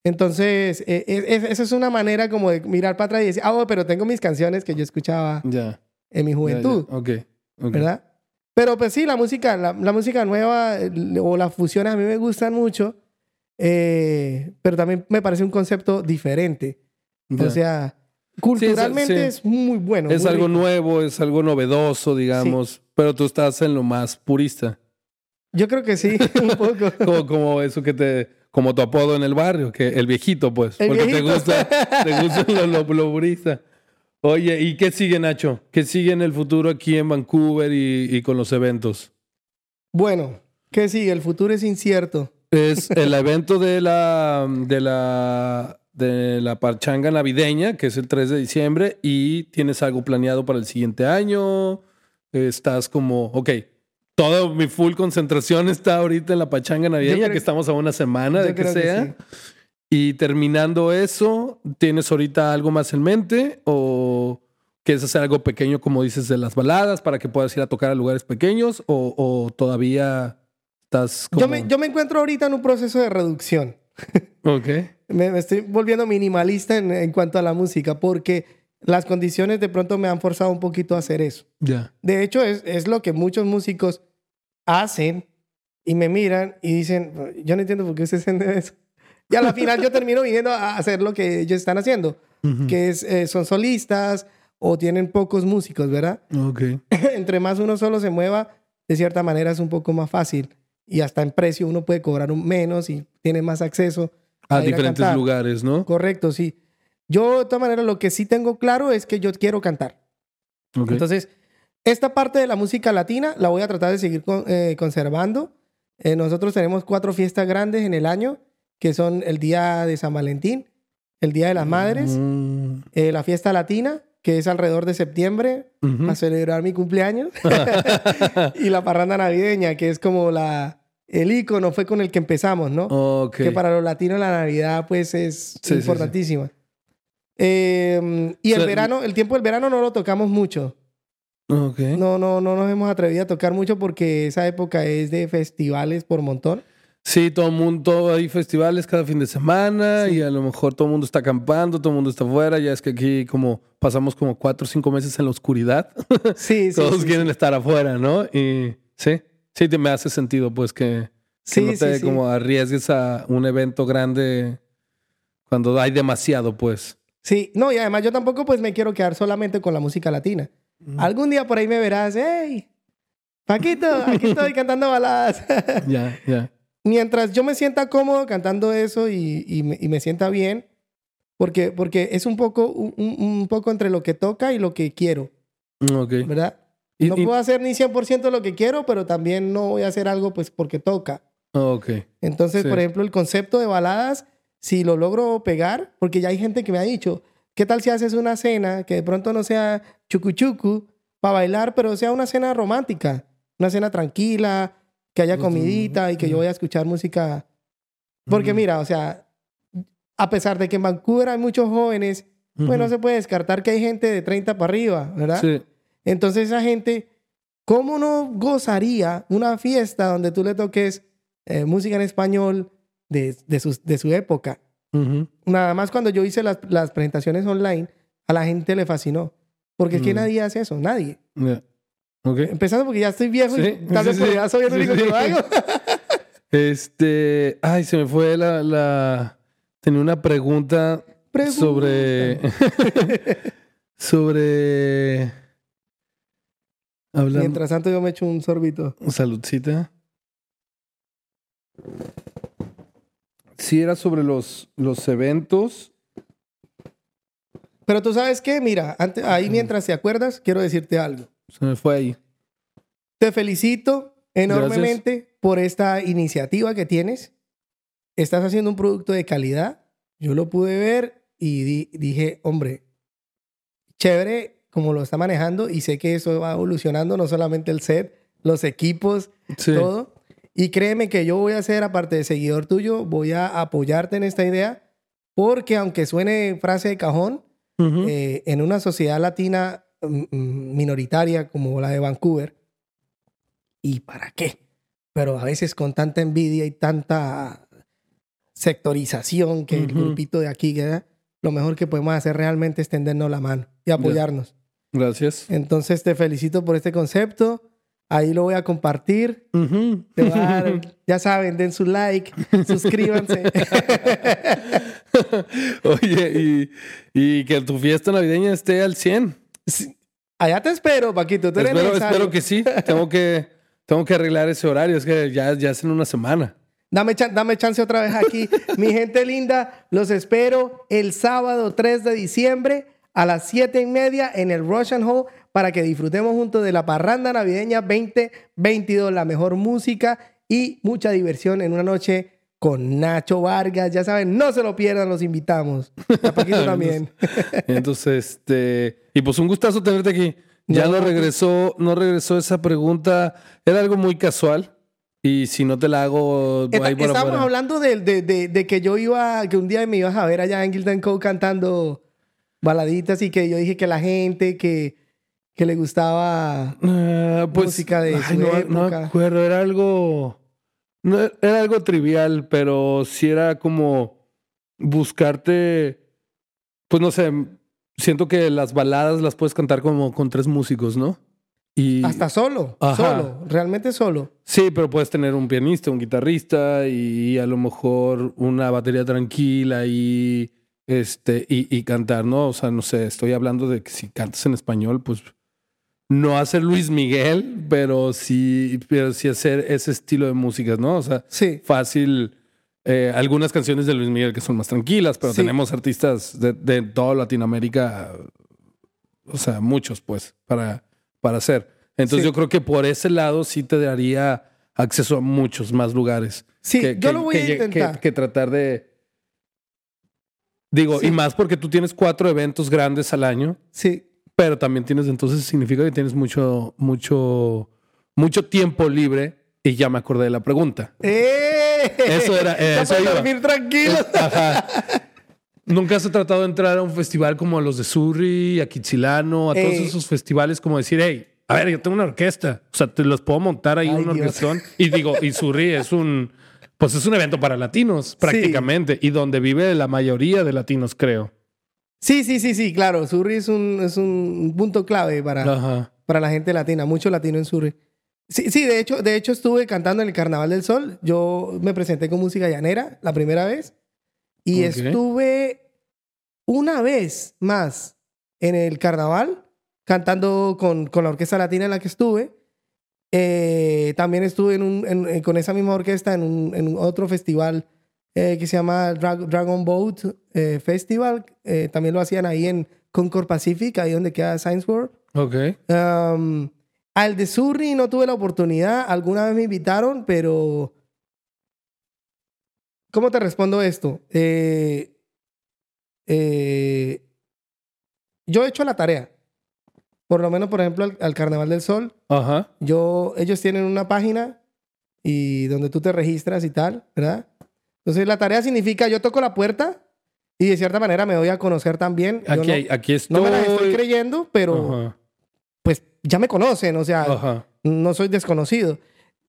Speaker 2: Entonces, eh, eh, es- esa es una manera como de mirar para atrás y decir, ah, oh, pero tengo mis canciones que yo escuchaba
Speaker 1: Ya.
Speaker 2: en mi juventud,
Speaker 1: Ok. ok.
Speaker 2: ¿verdad? Pero pues sí, la música, la, la música nueva o las fusiones a mí me gustan mucho, eh, pero también me parece un concepto diferente. O sea, culturalmente
Speaker 1: sí.
Speaker 2: es muy bueno.
Speaker 1: es
Speaker 2: muy
Speaker 1: algo
Speaker 2: rico.
Speaker 1: nuevo, es algo novedoso, digamos. Pero tú estás en lo más purista.
Speaker 2: Yo creo que sí, un poco.
Speaker 1: Como, como eso que te. Como tu apodo en el barrio, que el viejito, pues.
Speaker 2: El
Speaker 1: porque
Speaker 2: viejito.
Speaker 1: te gusta, te gusta lo, lo- lo purista. Oye, ¿y qué sigue, Nacho? ¿Qué sigue en el futuro aquí en Vancouver y, y con los eventos?
Speaker 2: Bueno, que sí, el futuro es incierto.
Speaker 1: Es el evento de la, de la, de la parchanga navideña, que es el 3 de diciembre, y tienes algo planeado para el siguiente año. Estás como, ok, toda mi full concentración está ahorita en la pachanga navideña,
Speaker 2: creo-
Speaker 1: que estamos a una semana de que
Speaker 2: creo que
Speaker 1: sea.
Speaker 2: sí.
Speaker 1: Y terminando eso, ¿tienes ahorita algo más en mente? ¿O quieres hacer algo pequeño, como dices, de las baladas, para que puedas ir a tocar a lugares pequeños? ¿O, o todavía estás como...
Speaker 2: Yo, me, yo me encuentro ahorita en un proceso de reducción.
Speaker 1: Ok.
Speaker 2: Me, me estoy volviendo minimalista en, en cuanto a la música porque las condiciones de pronto me han forzado un poquito a hacer eso.
Speaker 1: Ya.
Speaker 2: De hecho, es, es lo que muchos músicos hacen y me miran y dicen, yo no entiendo por qué ustedes hacen eso. Y a la final yo termino viniendo a hacer lo que ellos están haciendo,
Speaker 1: Ujú.
Speaker 2: que es, eh, son solistas o tienen pocos músicos, ¿verdad?
Speaker 1: Ok.
Speaker 2: Entre más uno solo se mueva, de cierta manera es un poco más fácil. Y hasta en precio uno puede cobrar un menos y tiene más acceso
Speaker 1: A
Speaker 2: ir
Speaker 1: diferentes
Speaker 2: cantar.
Speaker 1: lugares, ¿no?
Speaker 2: Correcto, sí. Yo, de todas maneras, lo que sí tengo claro es que yo quiero cantar.
Speaker 1: Ok.
Speaker 2: Entonces, esta parte de la música latina la voy a tratar de seguir con- eh, conservando. Eh, nosotros tenemos cuatro fiestas grandes en el año, que son el Día de San Valentín, el Día de las Madres,
Speaker 1: Mm,
Speaker 2: eh, la fiesta latina, que es alrededor de septiembre,
Speaker 1: ujú.
Speaker 2: para celebrar mi cumpleaños, y la parranda navideña, que es como la, el icono, fue con el que empezamos, ¿no?
Speaker 1: Ok.
Speaker 2: que para los latinos la Navidad pues es
Speaker 1: Sí, sí,
Speaker 2: importantísima. Eh, y el verano, el tiempo del verano no lo tocamos mucho.
Speaker 1: Ok.
Speaker 2: No, no, no nos hemos atrevido a tocar mucho porque esa época es de festivales por montón.
Speaker 1: Sí, todo el mundo, hay festivales cada fin de semana
Speaker 2: Sí.
Speaker 1: y a lo mejor todo el mundo está acampando, todo el mundo está afuera. Ya es que aquí como pasamos como cuatro o cinco meses en la oscuridad.
Speaker 2: Sí, sí.
Speaker 1: Todos
Speaker 2: sí,
Speaker 1: quieren
Speaker 2: sí.
Speaker 1: estar afuera, ¿no? Y sí, sí te me hace sentido pues que, que no te como arriesgues a un evento grande cuando hay demasiado pues.
Speaker 2: Sí, no, y además yo tampoco pues me quiero quedar solamente con la música latina. Algún día por ahí me verás, hey, Paquito, aquí estoy cantando baladas.
Speaker 1: Ya, ya.
Speaker 2: mientras yo me sienta cómodo cantando eso y, y, me, y me, sienta bien, porque, porque es un poco, un, un, poco entre lo que toca y lo que quiero.
Speaker 1: Ok.
Speaker 2: ¿Verdad? no puedo hacer ni 100% lo que quiero, pero también no voy a hacer algo pues porque toca.
Speaker 1: Ok.
Speaker 2: Entonces, por ejemplo, el concepto de baladas, si lo logro pegar, porque ya hay gente que me ha dicho, ¿qué tal si haces una cena que de pronto no sea chucu para bailar, pero sea una cena romántica, una cena tranquila, que haya comidita y que yo voy a escuchar música? Porque mira, o sea, a pesar de que en Vancouver hay muchos jóvenes, pues no se puede descartar que hay gente de 30 para arriba, ¿verdad?
Speaker 1: Sí.
Speaker 2: Entonces esa gente, ¿cómo no gozaría una fiesta donde tú le toques eh, música en español de, de, su, de su época? Nada más cuando yo hice las, las, presentaciones online, a la gente le fascinó. Porque es que mm. nadie hace eso, nadie. Empezando porque ya estoy viejo y tal vez ya soy el único que lo hago.
Speaker 1: este, ay, se me fue la, la... tenía una pregunta, pregunta. sobre sobre
Speaker 2: Mientras tanto yo me echo un sorbito.
Speaker 1: Saludcita. Sí, era sobre los, los eventos.
Speaker 2: Pero tú sabes qué, mira, antes, ahí mientras te acuerdas, quiero decirte algo.
Speaker 1: Se me fue ahí.
Speaker 2: Te felicito enormemente por esta iniciativa que tienes. Estás haciendo un producto de calidad. Yo lo pude ver y dije, hombre, chévere como lo está manejando y sé que eso va evolucionando, no solamente el set, los equipos, todo. Y créeme que yo voy a ser, aparte de seguidor tuyo, voy a apoyarte en esta idea, porque aunque suene frase de cajón, eh, en una sociedad latina mm, mm, minoritaria como la de Vancouver, ¿y para qué? Pero a veces con tanta envidia y tanta sectorización que el grupito de aquí, queda, lo mejor que podemos hacer realmente es tendernos la mano y apoyarnos.
Speaker 1: Gracias.
Speaker 2: Entonces te felicito por este concepto. Ahí lo voy a compartir. ya saben, den su like, suscríbanse.
Speaker 1: Oye, y, que tu fiesta navideña esté al 100.
Speaker 2: Allá te espero, Paquito.
Speaker 1: espero, espero, que sí. tengo, que, tengo que arreglar ese horario. Es que ya, ya es en una semana.
Speaker 2: Dame, dame chance otra vez aquí. Mi gente linda, los espero el sábado 3 de diciembre a las 7 y media en el Russian Hall para que disfrutemos juntos de la parranda navideña 2022, la mejor música y mucha diversión en una noche con Nacho Vargas. Ya saben, no se lo pierdan, los invitamos. A Paquito también.
Speaker 1: Entonces, este. Y pues un gustazo tenerte aquí. Ya no, regresó, no regresó esa pregunta. Era algo muy casual. Y si no te la hago,
Speaker 2: ahí Estábamos hablando de, de, que yo iba, que un día me ibas a ver allá en Gildan Co cantando baladitas y que yo dije que la gente que, que le gustaba
Speaker 1: uh, pues, música de su no, época. No acuerdo, era algo no, era algo trivial, pero sí era como buscarte pues no sé, siento que las baladas las puedes cantar como con tres músicos, ¿no?
Speaker 2: Y... Hasta solo, solo, realmente solo.
Speaker 1: Sí, pero puedes tener un pianista, un guitarrista y a lo mejor una batería tranquila y este, y, cantar, ¿no? O sea, no sé, estoy hablando de que si cantas en español, pues no hacer Luis Miguel, pero sí, pero sí hacer ese estilo de música, ¿no? O sea,
Speaker 2: sí.
Speaker 1: fácil. Eh, algunas canciones de Luis Miguel que son más tranquilas, pero tenemos artistas de, de, toda Latinoamérica, o sea, muchos, pues, para, para hacer. Entonces yo creo que por ese lado sí te daría acceso a muchos más lugares.
Speaker 2: Sí, yo lo voy a intentar.
Speaker 1: que tratar de, Digo, y más porque tú tienes cuatro eventos grandes al año.
Speaker 2: Sí.
Speaker 1: Pero también tienes, entonces significa que tienes mucho, mucho, mucho tiempo libre. Y ya me acordé de la pregunta.
Speaker 2: ¡Eh!
Speaker 1: Eso era. Eh, eso
Speaker 2: dormir tranquilo.
Speaker 1: Ajá. ¿Nunca has tratado de entrar a un festival como a los de Surri, a Kitsilano, a todos esos festivales como decir, hey, a ver, yo tengo una orquesta. O sea, te los puedo montar ahí en una orquestón. Y digo, y Surri es un pues es un evento para latinos, prácticamente, y donde vive la mayoría de latinos, creo.
Speaker 2: Sí, sí, sí, sí, claro. Surrey es un, es un punto clave para, para la gente latina, mucho latino en Surrey. Sí, sí, de hecho, de hecho estuve cantando en el Carnaval del Sol. Yo me presenté con música llanera la primera vez y estuve una vez más en el carnaval cantando con, con la orquesta latina en la que estuve Eh, también estuve en un, en- en- con esa misma orquesta en, un, en otro festival eh, que se llama Dra- Dragon Boat eh, Festival. Eh, también lo hacían ahí en Concord Pacific, ahí donde queda Science World.
Speaker 1: Ok.
Speaker 2: Um, al de Surrey no tuve la oportunidad. Alguna vez me invitaron, pero... ¿Cómo te respondo esto? Eh, eh, yo he hecho la tarea. Por lo menos, por ejemplo, al, al Carnaval del Sol.
Speaker 1: Ajá.
Speaker 2: Yo, ellos tienen una página y donde tú te registras y tal, ¿verdad? Entonces, la tarea significa yo toco la puerta y de cierta manera me doy a conocer también. Yo
Speaker 1: Aquí,
Speaker 2: no,
Speaker 1: aquí estoy.
Speaker 2: no me las estoy creyendo, pero
Speaker 1: Ajá.
Speaker 2: pues ya me conocen, o sea,
Speaker 1: Ajá.
Speaker 2: no soy desconocido.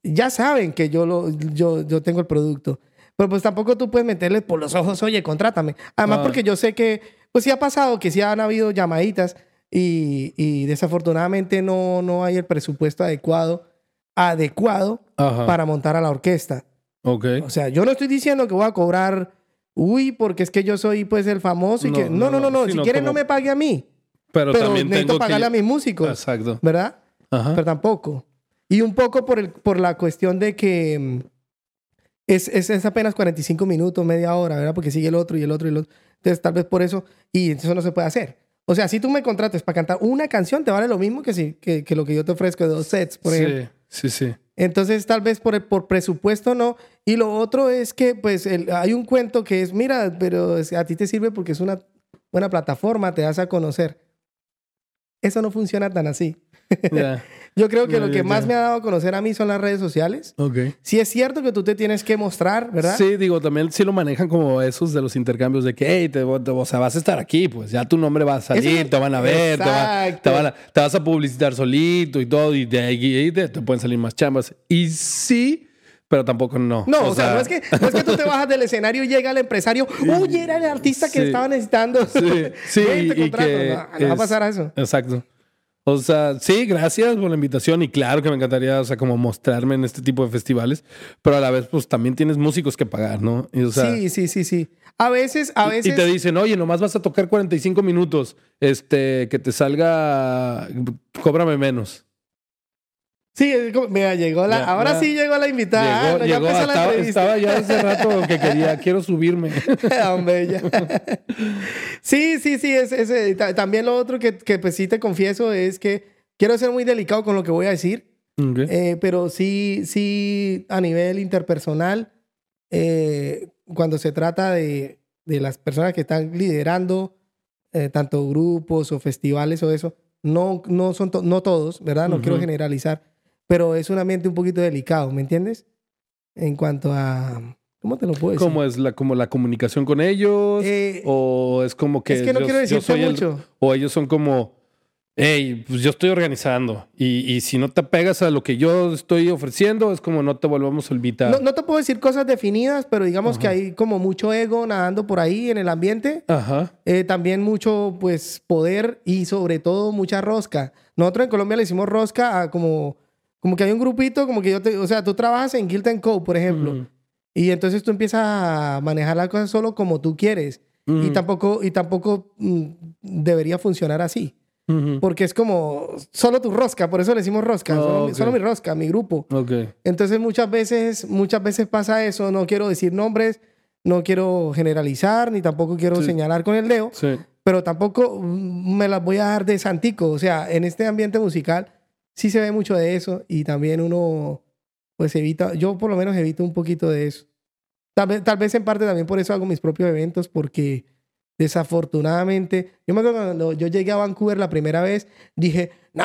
Speaker 2: Ya saben que yo, lo, yo, yo tengo el producto. Pero pues tampoco tú puedes meterle por los ojos, oye, contrátame. Además
Speaker 1: Ah.
Speaker 2: porque yo sé que, pues sí ha pasado, que sí han habido llamaditas y, y desafortunadamente no, no hay el presupuesto adecuado, adecuado
Speaker 1: Ajá.
Speaker 2: para montar a la orquesta.
Speaker 1: Ok.
Speaker 2: O sea, yo no estoy diciendo que voy a cobrar, uy, porque es que yo soy pues el famoso y
Speaker 1: No,
Speaker 2: que... No, no, no, no. si
Speaker 1: como-
Speaker 2: no me pague a mí.
Speaker 1: Pero,
Speaker 2: Pero
Speaker 1: también
Speaker 2: necesito
Speaker 1: tengo
Speaker 2: pagarle
Speaker 1: que...
Speaker 2: a mis músicos,
Speaker 1: Exacto.
Speaker 2: ¿verdad?
Speaker 1: Ajá.
Speaker 2: pero tampoco. Y un poco por, el, por la cuestión de que mm, es, es, es apenas 45 minutos, media hora, ¿verdad? Porque sigue el otro y el otro y el otro. Entonces, tal vez por eso, y eso no se puede hacer. O sea, si tú me contrates para cantar una canción, te vale lo mismo que, si, que, que lo que yo te ofrezco de dos sets, por ejemplo.
Speaker 1: sí, sí, sí.
Speaker 2: Entonces, tal vez por, el- por presupuesto no. Y lo otro es que, pues, el- hay un cuento que es, mira, pero es- a ti te sirve porque es una buena plataforma, te das a conocer. Eso no funciona tan así. Yo creo que lo que más me ha dado a conocer a mí son las redes sociales.
Speaker 1: Ok.
Speaker 2: Sí es cierto que tú te tienes que mostrar, ¿verdad?
Speaker 1: Sí, digo, también sí lo manejan como esos de los intercambios de que, hey, te, te- o sea, vas a estar aquí, pues ya tu nombre va a salir,
Speaker 2: Eso-
Speaker 1: te van a ver, te, va- te van a- te vas a publicitar solito y todo, y de ahí te, te pueden salir más chambas. Y sí, pero tampoco no.
Speaker 2: No, o, sea, no, es que, no es que tú te bajas del escenario y llega el empresario, oye, era el artista que
Speaker 1: Sí.
Speaker 2: estaba necesitando.
Speaker 1: Sí, sí, y
Speaker 2: contrato".
Speaker 1: que
Speaker 2: No, no va a
Speaker 1: es-
Speaker 2: pasar eso.
Speaker 1: Exacto. O sea, sí, gracias por la invitación y claro que me encantaría, o sea, como mostrarme en este tipo de festivales, pero a la vez, pues también tienes músicos que pagar, ¿no? Y, o sea,
Speaker 2: sí, sí, sí, sí. A veces, a
Speaker 1: y-
Speaker 2: veces...
Speaker 1: Y te dicen, oye, nomás vas a tocar 45 minutos, este, que te salga, cóbrame menos.
Speaker 2: Sí, mira, llegó la...
Speaker 1: Ya,
Speaker 2: ahora
Speaker 1: ya.
Speaker 2: sí llegó la invitada.
Speaker 1: llegó,
Speaker 2: Ah, no, ya
Speaker 1: llegó,
Speaker 2: empezó la
Speaker 1: estaba,
Speaker 2: entrevista.
Speaker 1: estaba ya hace rato que quería, quiero subirme.
Speaker 2: Hombre, ya. sí, sí, sí. Es, es, eh, ta- también lo otro que, que pues sí te confieso es que quiero ser muy delicado con lo que voy a decir. Eh, pero sí, sí, a nivel interpersonal, eh, cuando se trata de, de las personas que están liderando eh, tanto grupos o festivales o eso, no, no son to- no todos, ¿verdad? No quiero generalizar, pero es un ambiente un poquito delicado, ¿me entiendes? En cuanto a, ¿cómo te lo puedo decir?
Speaker 1: ¿Cómo es la, como la comunicación con ellos?
Speaker 2: Eh,
Speaker 1: ¿O es como que
Speaker 2: es que no
Speaker 1: yo-
Speaker 2: quiero decirte
Speaker 1: soy el-
Speaker 2: mucho.
Speaker 1: o ellos son como, hey, pues yo estoy organizando y, y si no te pegas a lo que yo estoy ofreciendo, es como no te volvamos a invitar.
Speaker 2: No, no te puedo decir cosas definidas, pero digamos que
Speaker 1: Ajá.
Speaker 2: hay como mucho ego nadando por ahí en el ambiente.
Speaker 1: Ajá.
Speaker 2: Eh, también mucho, pues, poder y sobre todo mucha rosca. Nosotros en Colombia le hicimos rosca a como, como que hay un grupito, como que yo te, o sea, tú trabajas en Guild and Co, por ejemplo, y entonces tú empiezas a manejar las cosas solo como tú quieres. Y tampoco, y tampoco mm, debería funcionar así. Porque es como solo tu rosca, por eso le decimos rosca,
Speaker 1: Oh,
Speaker 2: solo, mi-
Speaker 1: ok.
Speaker 2: solo mi rosca, mi grupo.
Speaker 1: Ok.
Speaker 2: Entonces muchas veces, muchas veces pasa eso. No quiero decir nombres, no quiero generalizar, ni tampoco quiero
Speaker 1: Sí.
Speaker 2: señalar con el dedo,
Speaker 1: Sí.
Speaker 2: pero tampoco mm, me las voy a dar de santico. O sea, en este ambiente musical sí se ve mucho de eso y también uno, pues evita, yo por lo menos evito un poquito de eso. Tal vez, tal vez en parte también por eso hago mis propios eventos, porque desafortunadamente, yo me acuerdo cuando yo llegué a Vancouver la primera vez, dije, no,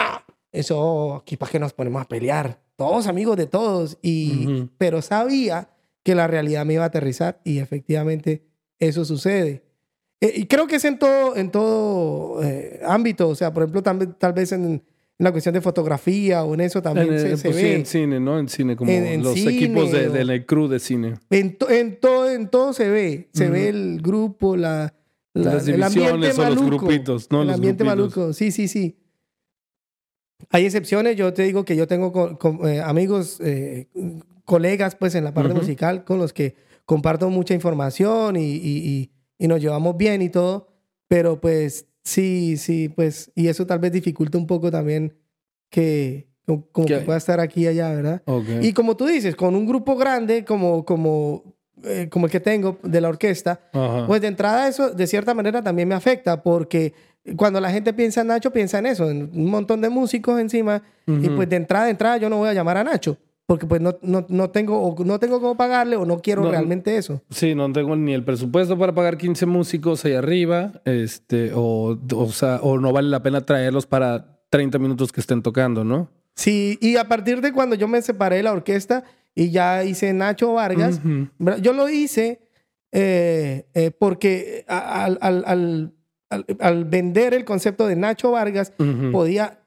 Speaker 2: eso aquí para qué nos ponemos a pelear, todos amigos de todos, y, pero sabía que la realidad me iba a aterrizar y efectivamente eso sucede. Eh, y creo que es en todo, en todo eh, ámbito, o sea, por ejemplo, tal, tal vez en la cuestión de fotografía o en eso también
Speaker 1: En,
Speaker 2: se,
Speaker 1: eh,
Speaker 2: se
Speaker 1: pues sí,
Speaker 2: ve.
Speaker 1: en cine, ¿no? En cine, como
Speaker 2: En- en
Speaker 1: los
Speaker 2: cine
Speaker 1: equipos de, de la crew de cine.
Speaker 2: En, to- en todo, en todo se ve. Se
Speaker 1: Ujú.
Speaker 2: ve el grupo, la, la-
Speaker 1: Las
Speaker 2: el ambiente
Speaker 1: divisiones o los grupitos, ¿no?
Speaker 2: El
Speaker 1: Los
Speaker 2: ambiente
Speaker 1: grupitos.
Speaker 2: maluco. Sí, sí, sí. Hay excepciones. Yo te digo que yo tengo co- co- eh, amigos, eh, colegas, pues, en la parte
Speaker 1: Ujú.
Speaker 2: musical con los que comparto mucha información y, y- y- y nos llevamos bien y todo. Pero, pues, sí, sí, pues, y eso tal vez dificulta un poco también que, como, que pueda estar aquí y allá, ¿verdad?
Speaker 1: Ok.
Speaker 2: Y como tú dices, con un grupo grande como, como, eh, como el que tengo de la orquesta,
Speaker 1: Ajá.
Speaker 2: pues de entrada eso de cierta manera también me afecta porque cuando la gente piensa en Nacho, piensa en eso, en un montón de músicos encima y pues de entrada, de entrada yo no voy a llamar a Nacho porque pues no, no, no tengo o no tengo cómo pagarle o no quiero
Speaker 1: No,
Speaker 2: realmente eso.
Speaker 1: Sí, no tengo ni el presupuesto para pagar 15 músicos ahí arriba, este, o, o sea, o no vale la pena traerlos para 30 minutos que estén tocando, ¿no?
Speaker 2: Sí, y a partir de cuando yo me separé de la orquesta y ya hice Nacho Vargas,
Speaker 1: Ujú.
Speaker 2: ¿verdad? yo lo hice eh, eh, porque al, al- al- al- vender el concepto de Nacho Vargas,
Speaker 1: Ujú.
Speaker 2: podía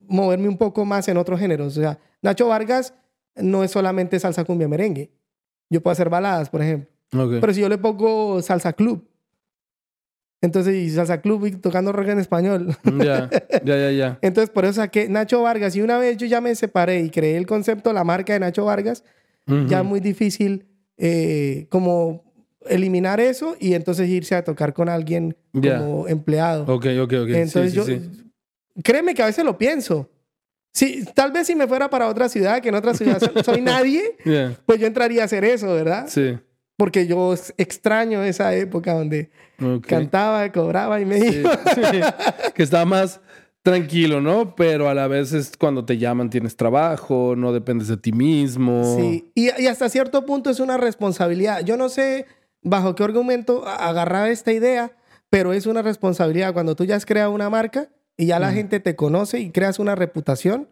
Speaker 2: moverme un poco más en otros géneros. O sea, Nacho Vargas no es solamente salsa cumbia merengue. Yo puedo hacer baladas, por ejemplo.
Speaker 1: Ok.
Speaker 2: Pero si yo le pongo salsa club, entonces, y salsa club y tocando rock en español.
Speaker 1: Ya, ya, ya, ya.
Speaker 2: Entonces, por eso saqué Nacho Vargas. Y una vez yo ya me separé y creé el concepto, la marca de Nacho Vargas,
Speaker 1: Ujú.
Speaker 2: ya es muy difícil eh, como eliminar eso y entonces irse a tocar con alguien
Speaker 1: Ya.
Speaker 2: como empleado.
Speaker 1: Ok, ok, ok. Sí,
Speaker 2: Entonces
Speaker 1: sí,
Speaker 2: yo,
Speaker 1: sí.
Speaker 2: créeme que a veces lo pienso. Sí, tal vez si me fuera para otra ciudad, que en otra ciudad so- soy nadie,
Speaker 1: Ya,
Speaker 2: pues yo entraría a hacer eso, ¿verdad?
Speaker 1: Sí.
Speaker 2: Porque yo extraño esa época donde cantaba, cobraba y me
Speaker 1: Sí,
Speaker 2: iba.
Speaker 1: sí. Que estaba más tranquilo, ¿no? Pero a la vez es cuando te llaman tienes trabajo, no dependes de ti mismo.
Speaker 2: Sí, y, y hasta cierto punto es una responsabilidad. Yo no sé bajo qué argumento a- agarrar esta idea, pero es una responsabilidad. Cuando tú ya has creado una marca y ya la gente te conoce y creas una reputación,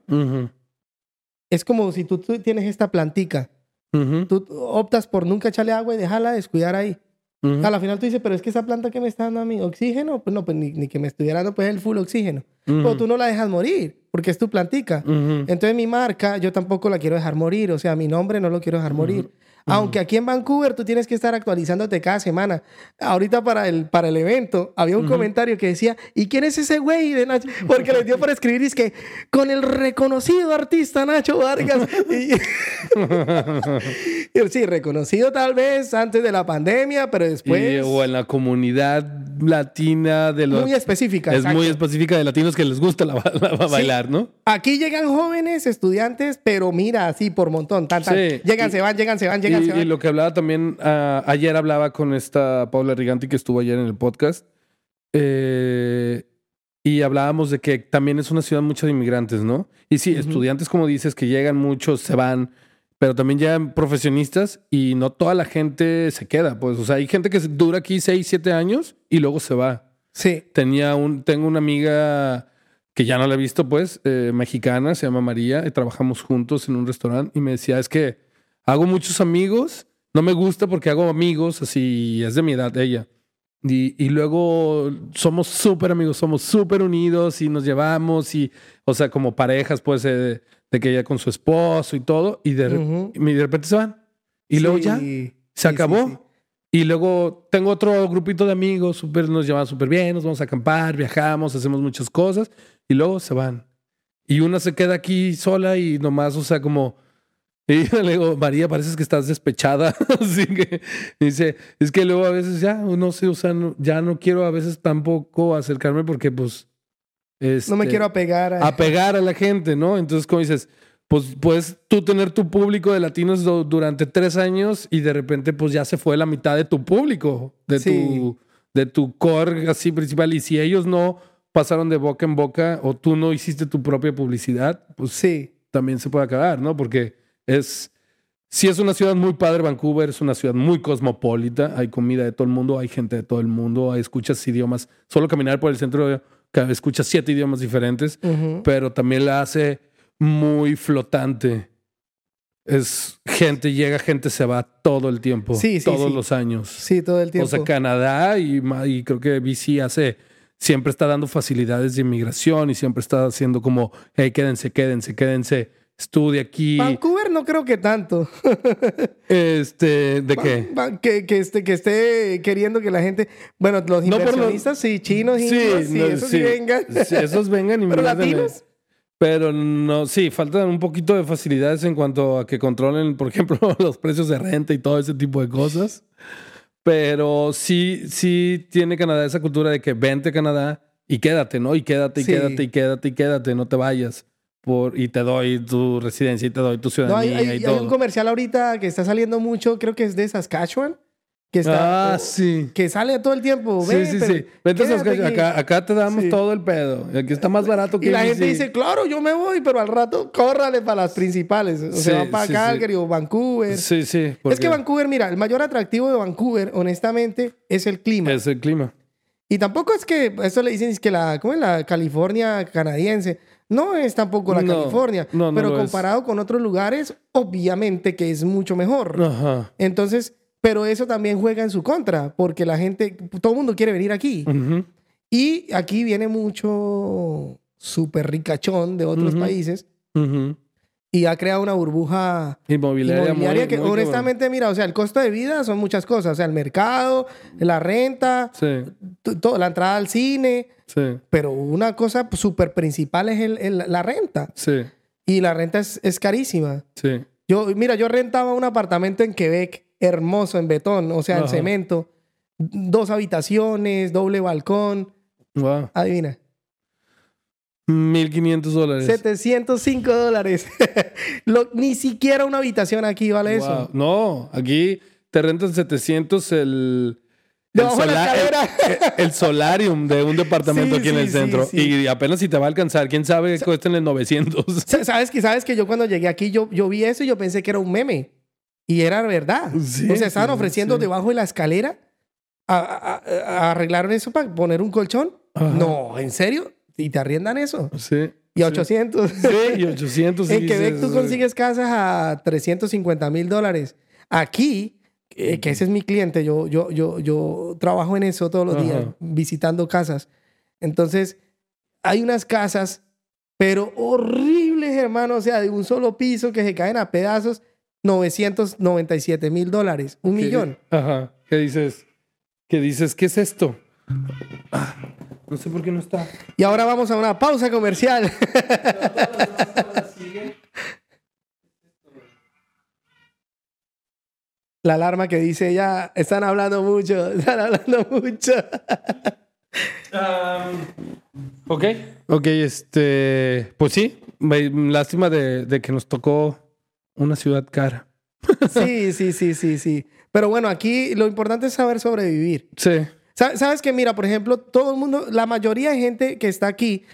Speaker 2: es como si tú, tú tienes esta plantica. Tú optas por nunca echarle agua y dejarla descuidar ahí. A la final tú dices, pero es que esa planta que me está dando a mí oxígeno, pues no, pues ni, ni que me estuviera dando pues el full oxígeno. Pero tú no la dejas morir, porque es tu plantica. Entonces mi marca yo tampoco la quiero dejar morir, o sea, mi nombre no lo quiero dejar morir. Aunque aquí en Vancouver tú tienes que estar actualizándote cada semana. Ahorita para el, para el evento había un comentario que decía, ¿y quién es ese güey de Nacho? Porque les dio por escribir, es que con el reconocido artista Nacho Vargas. y, y sí, reconocido tal vez antes de la pandemia, pero después...
Speaker 1: Y- o en la comunidad latina de los...
Speaker 2: muy específica.
Speaker 1: es
Speaker 2: exacto.
Speaker 1: muy específica de latinos que les gusta la, la- la- bailar, ¿no?
Speaker 2: Aquí llegan jóvenes estudiantes, pero mira, así por montón. Tan, tan.
Speaker 1: Sí.
Speaker 2: Llegan,
Speaker 1: Y-
Speaker 2: se van, llegan, se van, llegan,
Speaker 1: y, lo que hablaba también, ah, ayer hablaba con esta Paula Riganti que estuvo ayer en el podcast. eh, y hablábamos de que también es una ciudad mucha de inmigrantes, ¿no? Y sí, estudiantes, como dices, que llegan muchos, se van, pero también llegan profesionistas y no toda la gente se queda. Pues, o sea, hay gente que dura aquí 6, 7 años y luego se va.
Speaker 2: Sí.
Speaker 1: Tenía un, tengo una amiga que ya no la he visto, pues, eh, mexicana, se llama María, y trabajamos juntos en un restaurante y me decía, es que hago muchos amigos, no me gusta porque hago amigos, así, es de mi edad ella. Y, y luego somos súper amigos, somos súper unidos y nos llevamos y, o sea, como parejas, pues, eh, de que ella con su esposo y todo, y de, y de repente se van. Y luego ya, se
Speaker 2: sí,
Speaker 1: acabó.
Speaker 2: sí.
Speaker 1: Y luego tengo otro grupito de amigos, súper, nos llevan súper bien, nos vamos a acampar, viajamos, hacemos muchas cosas y luego se van. Y una se queda aquí sola y nomás, o sea, como... Y yo le digo, María, pareces que estás despechada. Así que dice, es que luego a veces ya, no sé, o sea, no- ya no quiero a veces tampoco acercarme porque pues...
Speaker 2: No me
Speaker 1: este,
Speaker 2: quiero apegar a...
Speaker 1: apegar a la gente, ¿no? Entonces, como dices, pues puedes tú tener tu público de latinos du- durante tres años y de repente pues ya se fue la mitad de tu público, de,
Speaker 2: Sí.
Speaker 1: tu, de tu core así principal. Y si ellos no pasaron de boca en boca o tú no hiciste tu propia publicidad, pues
Speaker 2: Sí.
Speaker 1: también se puede acabar, ¿no? Porque es... Sí es una ciudad muy padre, Vancouver, es una ciudad muy cosmopolita, hay comida de todo el mundo, hay gente de todo el mundo, hay escuchas idiomas, solo caminar por el centro escuchas siete idiomas diferentes,
Speaker 2: Ujú.
Speaker 1: pero también la hace muy flotante. Es gente, llega gente, se va todo el tiempo,
Speaker 2: Sí, sí,
Speaker 1: todos
Speaker 2: sí.
Speaker 1: los años.
Speaker 2: Sí, todo el tiempo.
Speaker 1: O sea, Canadá y, y creo que BC hace, siempre está dando facilidades de inmigración y siempre está haciendo como, hey, quédense, quédense, quédense, estudie aquí.
Speaker 2: Vancouver no creo que tanto.
Speaker 1: Este, ¿de qué?
Speaker 2: Que, que, esté, que esté queriendo que la gente... Bueno, los
Speaker 1: No
Speaker 2: inversionistas, sí, chinos, indios, sí,
Speaker 1: no,
Speaker 2: esos sí,
Speaker 1: sí.
Speaker 2: vengan.
Speaker 1: Sí, esos vengan y
Speaker 2: Pero latinos.
Speaker 1: Pero no, sí, faltan un poquito de facilidades en cuanto a que controlen, por ejemplo, los precios de renta y todo ese tipo de cosas. Pero sí, sí tiene Canadá esa cultura de que vente a Canadá y quédate, ¿no? Y quédate, y
Speaker 2: Sí.
Speaker 1: quédate, y quédate, y quédate, no te vayas. Por, y te doy tu residencia y te doy tu
Speaker 2: No,
Speaker 1: ciudadanía
Speaker 2: hay, hay-
Speaker 1: y
Speaker 2: hay un
Speaker 1: todo.
Speaker 2: comercial ahorita que está saliendo mucho, creo que es de Saskatchewan, que está
Speaker 1: ah,
Speaker 2: o-
Speaker 1: sí.
Speaker 2: que sale todo el tiempo.
Speaker 1: Sí,
Speaker 2: Ve,
Speaker 1: sí,
Speaker 2: pero
Speaker 1: sí. Vente a acá, acá te damos
Speaker 2: Sí.
Speaker 1: todo el pedo. Aquí está más barato que
Speaker 2: Y la gente
Speaker 1: ABC.
Speaker 2: dice, claro, yo me voy, pero al rato córrale para las principales. O
Speaker 1: Sí,
Speaker 2: se va para
Speaker 1: sí,
Speaker 2: Calgary o Vancouver.
Speaker 1: Sí, sí.
Speaker 2: Es
Speaker 1: porque
Speaker 2: que Vancouver, mira, el mayor atractivo de Vancouver, honestamente, es el clima.
Speaker 1: Es el clima.
Speaker 2: Y tampoco es que, eso le dicen, es que la, ¿cómo es la California canadiense? No es tampoco la
Speaker 1: No,
Speaker 2: California.
Speaker 1: no, no
Speaker 2: pero
Speaker 1: es.
Speaker 2: comparado con otros lugares, obviamente que es mucho mejor.
Speaker 1: Ajá.
Speaker 2: Entonces, pero eso también juega en su contra, porque la gente, todo el mundo quiere venir aquí. Y aquí viene mucho súper ricachón de otros países y ha creado una burbuja
Speaker 1: Inmobiliaria.
Speaker 2: inmobiliaria que honestamente, mira, o sea, el costo de vida son muchas cosas, o sea, el mercado, la renta, todo, la entrada al cine,
Speaker 1: Sí,
Speaker 2: pero una cosa súper principal es el- el- la renta
Speaker 1: sí,
Speaker 2: y la renta es, es carísima.
Speaker 1: sí.
Speaker 2: Yo, mira, yo rentaba un apartamento en Quebec hermoso en betón, o sea, en cemento, dos habitaciones, doble balcón,
Speaker 1: Wow.
Speaker 2: adivina.
Speaker 1: 1500 dólares.
Speaker 2: 705 dólares. Ni siquiera una habitación aquí vale
Speaker 1: Wow.
Speaker 2: eso.
Speaker 1: No, aquí te rentan 700 el. El, el- el solarium de un departamento
Speaker 2: Sí,
Speaker 1: aquí en el
Speaker 2: sí,
Speaker 1: centro.
Speaker 2: sí.
Speaker 1: Y apenas si te va a alcanzar. ¿Quién sabe que cuesten en 900?
Speaker 2: Sa- ¿Sabes que, ¿Sabes que yo cuando llegué aquí, yo, yo vi eso y yo pensé que era un meme? Y era verdad. O sea, estaban ofreciendo debajo de la escalera. A, a- a- arreglaron eso para poner un colchón.
Speaker 1: Ajá.
Speaker 2: No, ¿en serio? ¿Y te arriendan eso?
Speaker 1: Sí.
Speaker 2: Y a
Speaker 1: sí.
Speaker 2: 800.
Speaker 1: Sí, y 800.
Speaker 2: en Quebec tú consigues casas a 350 mil dólares. Aquí, eh, que ese es mi cliente, yo, yo, yo, yo trabajo en eso todos los
Speaker 1: Ajá.
Speaker 2: días, visitando casas. Entonces, hay unas casas, pero horribles, hermano, o sea, de un solo piso que se caen a pedazos, 997 mil dólares, un
Speaker 1: ¿qué-
Speaker 2: millón.
Speaker 1: Ajá. ¿Qué dices? ¿Qué dices? ¿Qué es esto? Ah, no sé por qué no está.
Speaker 2: Y ahora vamos a una pausa comercial. La alarma que dice ya, están hablando mucho, están hablando mucho.
Speaker 1: ok. Ok, este. Pues sí. Lástima de, de que nos tocó una ciudad cara.
Speaker 2: Sí, sí, sí, sí, sí. Pero bueno, aquí lo importante es saber sobrevivir.
Speaker 1: Sí.
Speaker 2: Sa- Sabes que, mira, por ejemplo, todo el mundo, la mayoría de gente que está aquí,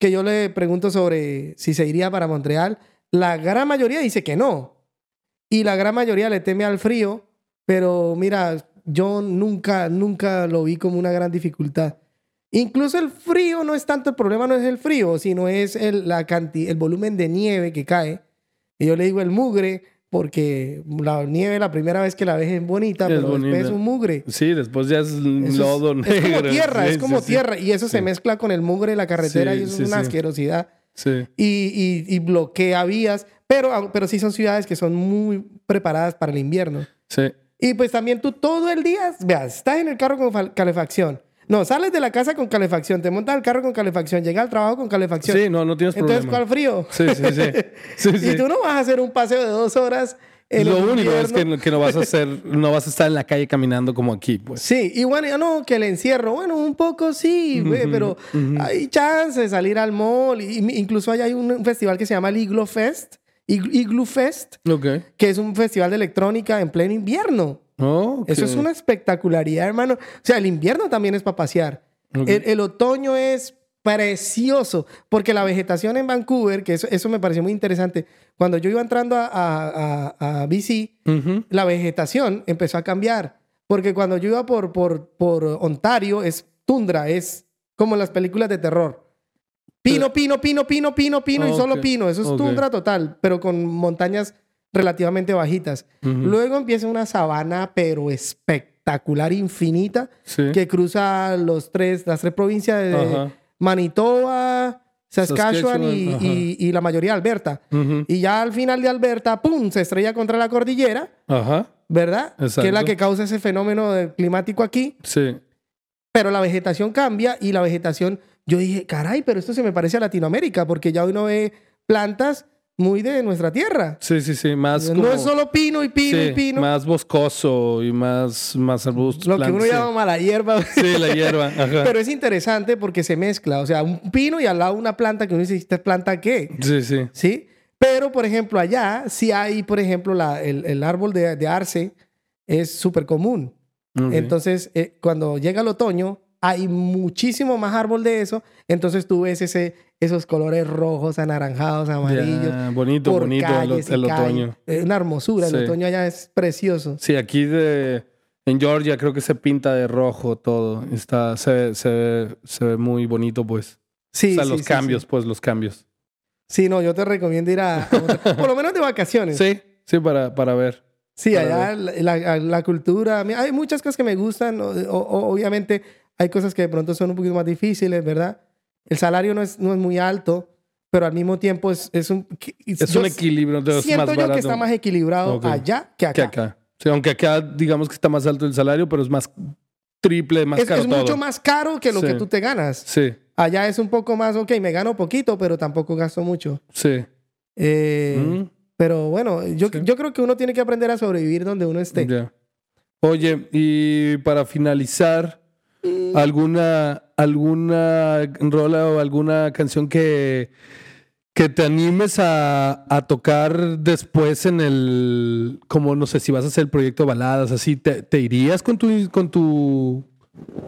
Speaker 2: que yo le pregunto sobre si se iría para Montreal, la gran mayoría dice que no. Y la gran mayoría le teme al frío, pero mira, yo nunca, nunca lo vi como una gran dificultad. Incluso el frío no es tanto el problema, no es el frío, sino es el, la canti- el volumen de nieve que cae. Y yo le digo el mugre, porque la nieve la primera vez que la ves es bonita,
Speaker 1: Es
Speaker 2: pero después
Speaker 1: bonita.
Speaker 2: es un mugre.
Speaker 1: Sí, después ya es
Speaker 2: Eso
Speaker 1: lodo
Speaker 2: es,
Speaker 1: negro.
Speaker 2: es como tierra,
Speaker 1: Sí,
Speaker 2: es como
Speaker 1: sí, sí.
Speaker 2: tierra. Y eso se
Speaker 1: Sí.
Speaker 2: mezcla con el mugre de la carretera
Speaker 1: Sí,
Speaker 2: y eso
Speaker 1: sí,
Speaker 2: es una
Speaker 1: sí.
Speaker 2: asquerosidad.
Speaker 1: Sí.
Speaker 2: Y, y- y bloquea vías. Pero, pero sí son ciudades que son muy preparadas para el invierno.
Speaker 1: Sí.
Speaker 2: Y pues también tú todo el día, veas, estás en el carro con calefacción. No, sales de la casa con calefacción, te montas al carro con calefacción, llegas al trabajo con calefacción.
Speaker 1: Sí, no, no tienes
Speaker 2: Entonces,
Speaker 1: problema.
Speaker 2: ¿cuál frío?
Speaker 1: Sí, sí, sí. Sí, sí.
Speaker 2: Y tú no vas a hacer un paseo de dos horas en
Speaker 1: Lo
Speaker 2: el
Speaker 1: único es que,
Speaker 2: invierno.
Speaker 1: no- que no vas a hacer, no vas a estar en la calle caminando como aquí, pues.
Speaker 2: Sí, y bueno, no, que el encierro, bueno, un poco sí, güey, pero hay chance de salir al mall. Y, incluso hay, hay un, festival que se llama el Igloo Fest, Igloo Fest,
Speaker 1: Ok.
Speaker 2: que es un festival de electrónica en pleno invierno.
Speaker 1: Oh, ok.
Speaker 2: Eso es una espectacularidad, hermano. O sea, el invierno también es para pasear. El, el otoño es precioso, porque la vegetación en Vancouver, que eso, eso me pareció muy interesante, cuando yo iba entrando a, a, a- a BC, la vegetación empezó a cambiar. Porque cuando yo iba por, por, por Ontario, es tundra, es como las películas de terror. Pino, pino, pino, pino, pino, pino y solo pino. Eso es
Speaker 1: Ok.
Speaker 2: tundra total, pero con montañas relativamente bajitas. Luego empieza una sabana, pero espectacular, infinita,
Speaker 1: Sí.
Speaker 2: que cruza los tres, las tres provincias de
Speaker 1: Ajá.
Speaker 2: Manitoba, Saskatchewan, y,
Speaker 1: Saskatchewan,
Speaker 2: y- y la mayoría de Alberta. Y ya al final de Alberta, ¡pum!, se estrella contra la cordillera,
Speaker 1: Ajá.
Speaker 2: ¿verdad? Que es la
Speaker 1: Exacto.
Speaker 2: que causa ese fenómeno climático aquí.
Speaker 1: Sí.
Speaker 2: Pero la vegetación cambia y la vegetación, yo dije, caray, pero esto se me parece a Latinoamérica, porque ya uno ve plantas muy de nuestra tierra.
Speaker 1: Sí, sí, sí. Más como...
Speaker 2: No es solo pino y pino
Speaker 1: sí,
Speaker 2: y pino.
Speaker 1: más boscoso y más, más arbustos.
Speaker 2: Lo que
Speaker 1: plantas,
Speaker 2: uno
Speaker 1: sí.
Speaker 2: llama mala hierba.
Speaker 1: Sí, la hierba. Ajá.
Speaker 2: Pero es interesante porque se mezcla. O sea, un pino y al lado una planta que uno dice, ¿esta planta qué?
Speaker 1: Sí, sí.
Speaker 2: ¿Sí? Pero, por ejemplo, allá sí hay, por ejemplo, la- el, el árbol de, de arce es súper común. Entonces, eh, cuando llega el otoño, hay muchísimo más árbol de eso. Entonces tú ves ese, esos colores rojos, anaranjados, amarillos.
Speaker 1: Ya, bonito,
Speaker 2: por
Speaker 1: bonito el,
Speaker 2: calles y
Speaker 1: el
Speaker 2: calles.
Speaker 1: otoño.
Speaker 2: Es una hermosura.
Speaker 1: Sí.
Speaker 2: El otoño allá es precioso.
Speaker 1: Sí, aquí de, en Georgia creo que se pinta de rojo todo. Está, se, se, se ve muy bonito, pues.
Speaker 2: Sí,
Speaker 1: o sea,
Speaker 2: sí,
Speaker 1: los
Speaker 2: sí,
Speaker 1: cambios, pues, los cambios.
Speaker 2: Sí, no, yo te recomiendo ir a... a otra- por lo menos de vacaciones.
Speaker 1: Sí, sí, para, para ver.
Speaker 2: Sí,
Speaker 1: Para
Speaker 2: allá la, la- la cultura, hay muchas cosas que me gustan, o- o- obviamente hay cosas que de pronto son un poquito más difíciles, ¿verdad? El salario no es, no es muy alto, pero al mismo tiempo es, es un...
Speaker 1: Es un equilibrio, entonces es
Speaker 2: Siento
Speaker 1: más
Speaker 2: yo
Speaker 1: barato
Speaker 2: que está más equilibrado
Speaker 1: Ok.
Speaker 2: allá que acá.
Speaker 1: que acá. Sí, aunque acá digamos que está más alto el salario, pero es más triple, más
Speaker 2: Es,
Speaker 1: caro
Speaker 2: es
Speaker 1: todo.
Speaker 2: mucho más caro que lo
Speaker 1: Sí.
Speaker 2: que tú te ganas.
Speaker 1: Sí,
Speaker 2: Allá es un poco más, ok, me gano poquito, pero tampoco gasto mucho.
Speaker 1: sí.
Speaker 2: Eh,
Speaker 1: Mm,
Speaker 2: Pero bueno, yo,
Speaker 1: Sí.
Speaker 2: yo creo que uno tiene que aprender a sobrevivir donde uno esté.
Speaker 1: ya. Oye, y para finalizar, ¿alguna, alguna rola o alguna canción que, que te animes a, a tocar después en el, como no sé, si vas a hacer el proyecto baladas, así, ¿te, te irías con tu, con tu,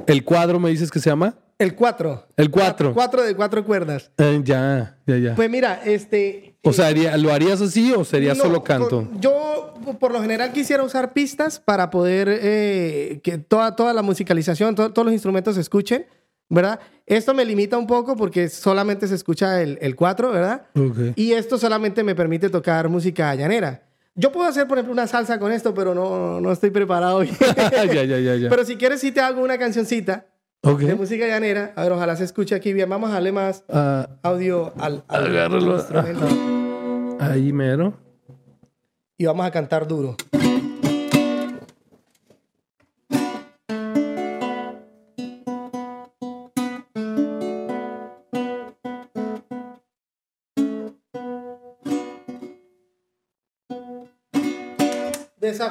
Speaker 1: el cuadro me dices que se llama?
Speaker 2: El 4.
Speaker 1: El cuatro.
Speaker 2: Cuatro de cuatro cuerdas.
Speaker 1: Eh, ya, ya, ya.
Speaker 2: Pues mira, este...
Speaker 1: o sea, ¿haría- ¿lo harías así o sería
Speaker 2: No,
Speaker 1: solo canto?
Speaker 2: yo por lo general quisiera usar pistas para poder eh, que toda, toda la musicalización, to- todos los instrumentos se escuchen, ¿verdad? Esto me limita un poco porque solamente se escucha el, el 4, ¿verdad?
Speaker 1: Ok.
Speaker 2: Y esto solamente me permite tocar música llanera. Yo puedo hacer, por ejemplo, una salsa con esto, pero no, no estoy preparado.
Speaker 1: ya, ya, ya, ya.
Speaker 2: pero si quieres, sí te hago una cancioncita de música llanera. A ver, ojalá se escuche aquí bien. Vamos a darle más
Speaker 1: Ah,
Speaker 2: audio al, al-
Speaker 1: Agárralo. ahí mero.
Speaker 2: Y vamos a cantar duro.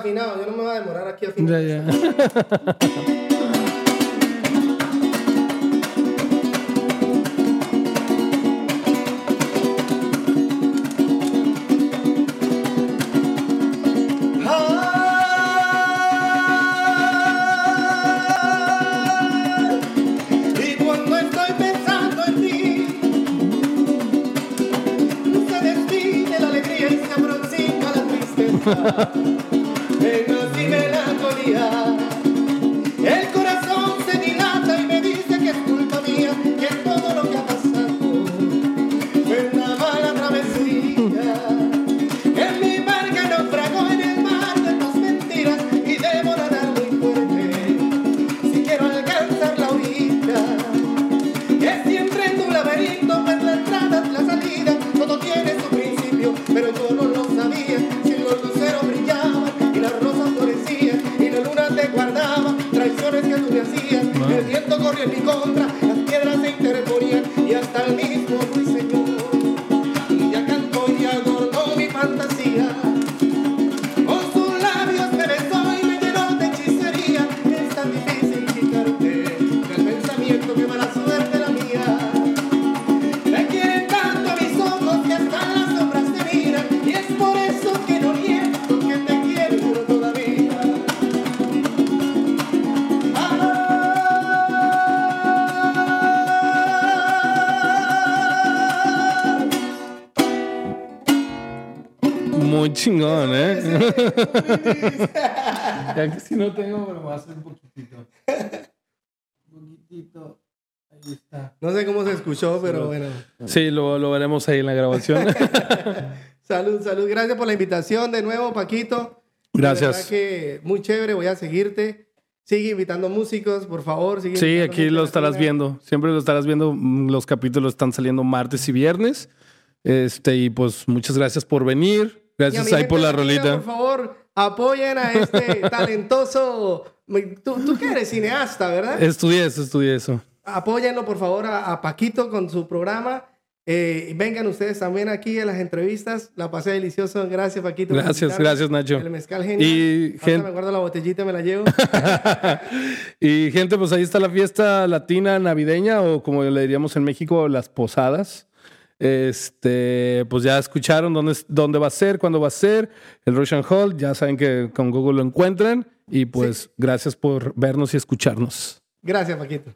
Speaker 2: Yo no me voy a demorar aquí a
Speaker 1: Ya, ya.
Speaker 2: ya que
Speaker 1: si no tengo, pero voy a hacer un poquitito. Un poquitito. Ahí está.
Speaker 2: No sé cómo se escuchó, pero bueno.
Speaker 1: Sí, lo, lo veremos ahí en la grabación.
Speaker 2: Salud, salud. Gracias por la invitación de nuevo, Paquito.
Speaker 1: Gracias.
Speaker 2: De verdad que muy chévere, voy a seguirte. Sigue invitando músicos, por favor. Sigue
Speaker 1: Sí, aquí lo estarás viendo. Siempre lo estarás viendo. Mm, Los capítulos están saliendo martes y viernes. Este, y pues muchas gracias por venir. Gracias ahí por
Speaker 2: gente
Speaker 1: la rolita.
Speaker 2: Por favor, apoyen a este talentoso. Tú, tú que eres cineasta, ¿verdad?
Speaker 1: Estudié eso, estudié eso.
Speaker 2: Apóyenlo, por favor, a, a Paquito con su programa. Eh, vengan ustedes también aquí a las entrevistas. La pasé delicioso. Gracias, Paquito.
Speaker 1: Gracias, gracias, Nacho.
Speaker 2: El mezcal genial.
Speaker 1: Y
Speaker 2: Ahorita
Speaker 1: gen-
Speaker 2: me guardo la botellita, me la llevo.
Speaker 1: y gente, pues ahí está la fiesta latina navideña o como le diríamos en México, las posadas. Este, pues ya escucharon dónde, dónde va a ser, cuándo va a ser, el Russian Hall, ya saben que con Google lo encuentran y pues gracias por vernos y escucharnos.
Speaker 2: Gracias, Paquito.